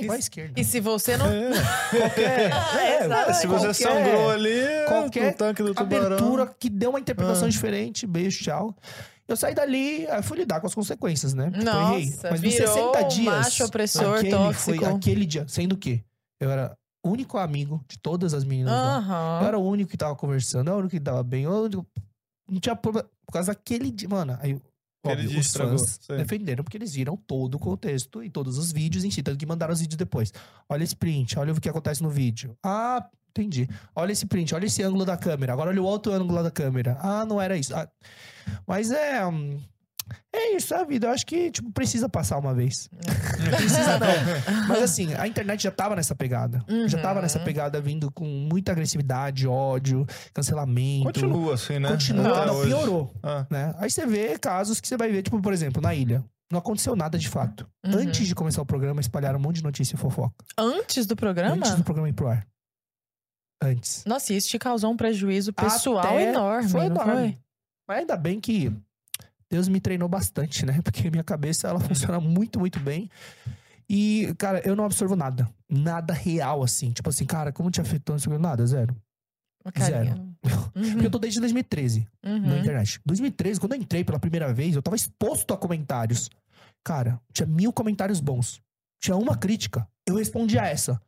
E
vai à esquerda.
E se você não. [LAUGHS]
É.
Qualquer. [LAUGHS]
É,
é,
Se você
qualquer-
sangrou ali,
qualquer
no tanque do tubarão.
abertura que deu uma interpretação
Ah.
diferente, beijo, tchau. Eu saí dali, aí fui lidar com as consequências, né? Tipo,
Nossa,
errei. Mas nos
virou
60
um
dias.
macho opressor
aquele
tóxico.
Foi aquele dia. Sendo que eu era o único amigo de todas as meninas lá. Eu era o único que tava conversando, eu era o único que tava bem. Eu, eu- não tinha problema. Por causa daquele dia. Mano, aí. Óbvio, os fãs defenderam porque eles viram todo o contexto e todos os vídeos em si, tanto que mandaram os vídeos depois. Olha esse print, olha o que acontece no vídeo. Ah, entendi. Olha esse print, olha esse ângulo da câmera. Agora olha o outro ângulo da câmera. Ah, não era isso. Ah, mas é. hum, É isso, é a vida. Eu acho que, tipo, precisa passar uma vez. Não precisa, não. [LAUGHS] Mas assim, a internet já tava nessa pegada. Já tava
Uhum.
nessa pegada vindo com muita agressividade, ódio, cancelamento.
Continua assim, né?
Continua, não, piorou.
Ah.
Né? Aí você vê casos que você vai ver, tipo, por exemplo, na ilha. Não aconteceu nada de fato.
Uhum.
Antes de começar o programa, espalharam um monte de notícia e fofoca.
Antes do programa?
Antes do programa ir pro ar. Antes.
Nossa, isso te causou um prejuízo pessoal
Até
enorme,
Foi enorme.
foi?
Mas ainda bem que Deus me treinou bastante, né? [LAUGHS] Porque minha cabeça, ela funciona muito, muito bem. E, cara, eu não absorvo nada. Nada real, assim. Tipo assim, cara, como te afetou? Não sei Nada, zero.
Uma carinha.
Porque eu tô desde 2013
Uhum.
na internet. 2013, quando eu entrei pela primeira vez, eu tava exposto a comentários. Cara, tinha mil comentários bons. Tinha uma crítica. Eu respondi a essa.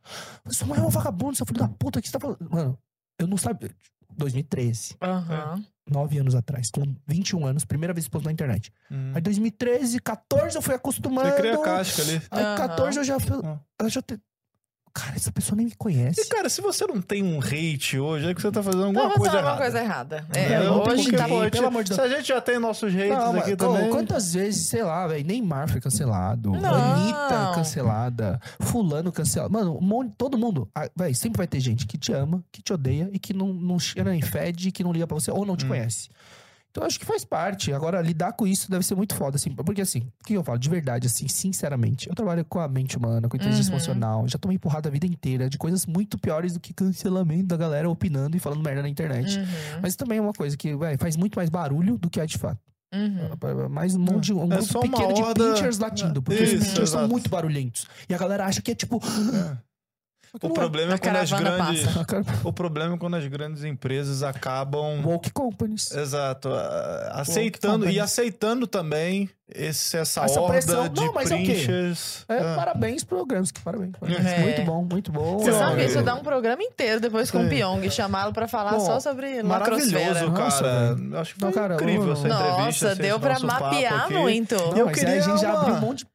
Sua mãe é um vagabundo, seu filho da puta, o que você tá falando? Mano, eu não sabia. 2013,
Aham.
Nove anos atrás, com 21 anos, primeira vez exposto na internet.
Hum.
Aí 2013, 14 eu fui acostumando.
Você cria casca ali.
Aí
Aham.
14 eu já. fui-
Ah.
Eu já te... Cara, essa pessoa nem me
E,
conhece.
cara, se você não tem um hate hoje, é que você tá fazendo alguma
vou
coisa errada.
uma coisa errada. É,
não
hoje tá
Pô,
pelo amor de
Se a gente já tem nossos hates
Não,
aqui
mas,
também.
quantas vezes, sei lá, velho, Neymar foi cancelado,
Não.
Anitta cancelada, fulano cancelado. Mano, um monte, todo mundo, ah, véi, sempre vai ter gente que te ama, que te odeia e que não, não cheira nem fede, que não liga pra você ou não te
Hum.
conhece. Então, acho que faz parte. Agora, lidar com isso deve ser muito foda, assim. Porque, assim, o que eu falo? De verdade, assim, sinceramente. Eu trabalho com a mente humana, com a inteligência
Uhum.
emocional. Já tomei porrada a vida inteira de coisas muito piores do que cancelamento da galera opinando e falando merda na internet.
Uhum,
Mas também é uma coisa que, véi, faz muito mais barulho do que é de fato.
uhum.
Mais um monte de um
É
grupo pequeno de
horda-
pinchers latindo. Porque os
Isso,
pinchers são
exato.
muito barulhentos. E a galera acha que é tipo.
O problema é quando as grandes. O problema é quando as grandes empresas acabam.
Woke companies.
Exato. ah, Aceitando e aceitando também esse, essa,
Essa
horda
pressão.
de
Não, mas é o quê? É,
Ah.
Parabéns pro Gramsci, parabéns. parabéns.
É.
Muito bom, muito bom.
Você sabe que isso dá um programa inteiro depois com o
Sim.
Pyong, chamá-lo pra falar
Bom,
só sobre lacrosfera.
Maravilhoso,
Nossa,
cara.
velho.
Acho que foi
cara,
incrível essa entrevista.
Nossa, deu pra mapear muito.
Não,
eu
mas
queria
aí a gente já abriu um monte de.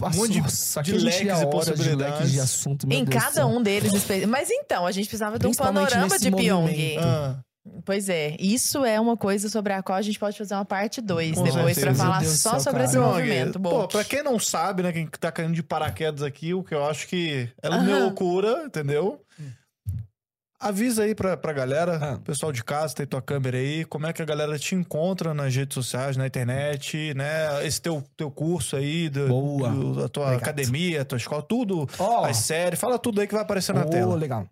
Um monte de- de leques e
horas de
possibilidades.
leques de assunto.
Em
Deus
cada
céu.
um deles. Mas então, a gente precisava de um panorama de Pyong.
Ah,
Pois é, isso é uma coisa sobre a qual a gente pode fazer uma parte 2
Com
depois
certeza.
pra falar só
céu,
sobre
cara.
esse
Pyong,
movimento.
Pô,
Bom,
pra quem não sabe, né, quem tá caindo de paraquedas aqui, o que eu acho que é minha loucura, entendeu? Avisa aí pra, pra galera,
Ah.
pessoal de casa, tem tua câmera aí, como é que a galera te encontra nas redes sociais, na internet, né? Esse teu, teu curso aí, do,
Boa.
do- a tua
Obrigado.
academia, a tua escola, tudo,
Ó,
as séries, fala tudo aí que vai aparecer na
Ô,
tela.
legal.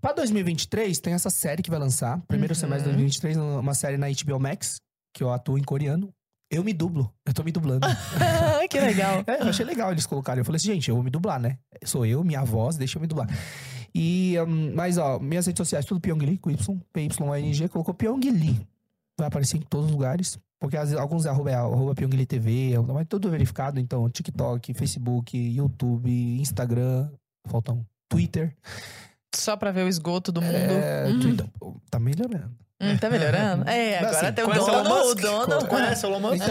Pra 2023, tem essa série que vai lançar. Primeiro
Uhum.
semestre de 2023, uma série na HBO Max, que eu atuo em coreano. Eu me dublo. Eu tô me dublando. [LAUGHS]
que legal.
É, eu achei legal eles colocarem. Eu falei assim, gente, eu vou me dublar, né? Sou eu, minha voz, deixa eu me dublar. E, hum, mas, ó, minhas redes sociais, tudo Pyong Lee, com Y, P-Y-N-G, colocou Pyong Lee. Vai aparecer em todos os lugares. Porque às vezes, alguns é arroba, é arroba Pyong Lee TV, é- mas tudo verificado. Então, TikTok, Facebook, YouTube, Instagram, falta um. Twitter.
Só pra ver o esgoto do mundo.
É,
Hum,
Twitter. Tá melhorando.
hum, tá melhorando? É, agora
assim,
tem o
Elon
dono, o dono.
Conhece Elon Musk?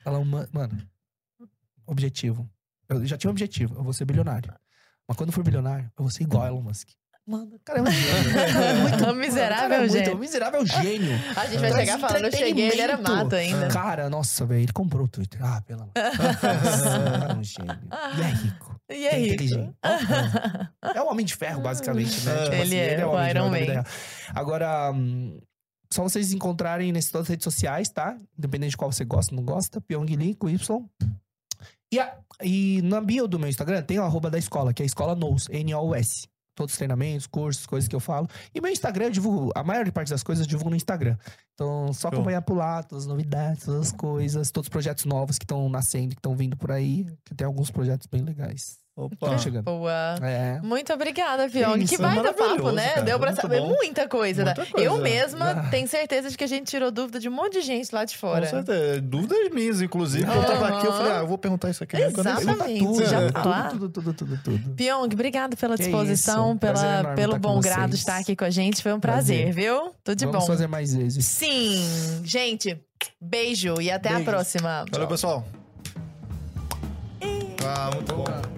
Então, mano, objetivo. Eu já tinha um objetivo, eu vou ser bilionário. Mas quando for bilionário, eu vou ser igual a Elon Musk. Mano, o cara é um gênio. [LAUGHS] muito,
O miserável
mano, o cara é muito-
gênio.
O miserável [LAUGHS] gênio.
A gente vai
Traz
chegar falando, eu cheguei, ele era mato ainda.
Cara, nossa, velho, ele comprou o Twitter. Ah, pelo amor. [LAUGHS] É um gênio. E é rico.
E é rico.
inteligente. É o Homem de Ferro, basicamente, né?
É.
Ele é, o
Homem de
Iron
da
Man.
Agora, hum, só vocês encontrarem nessas todas as redes sociais, tá? Independente de qual você gosta ou não gosta. Pyong Lee com Y. E, a- e na bio do meu Instagram tem o arroba da escola, que é a escola N-O-U-S. Todos os treinamentos, cursos, coisas que eu falo. E meu Instagram, eu divulgo, a maior parte das coisas eu divulgo no Instagram. Então, só
Show.
acompanhar por lá, todas as novidades, todas as coisas, todos os projetos novos que estão nascendo, que estão vindo por aí. Que tem alguns projetos bem legais.
Opa.
Estão chegando.
Boa.
É.
Muito obrigada, Pyong. Que baita papo, né?
cara.
Deu pra
Muito
saber
bom.
muita coisa. né?
Muita coisa.
Eu mesma
Ah.
tenho certeza de que a gente tirou dúvida de um monte de gente lá de
Com
fora.
certeza. Dúvidas minhas, inclusive. que Eu tava aqui, eu falei, ah, eu vou perguntar isso aqui.
Exatamente.
Tudo,
já
tudo,
tá lá.
tudo, tudo, tudo, tudo.
Pyong, obrigado pela
Que
disposição,
isso, prazer
pela, pelo
com
bom grado estar aqui com a gente. Foi um prazer, viu? Tudo de
Vamos
bom.
fazer mais vezes.
Sim. Gente, beijo e até
Beijos.
a próxima.
Valeu, pessoal. Ah, muito bom.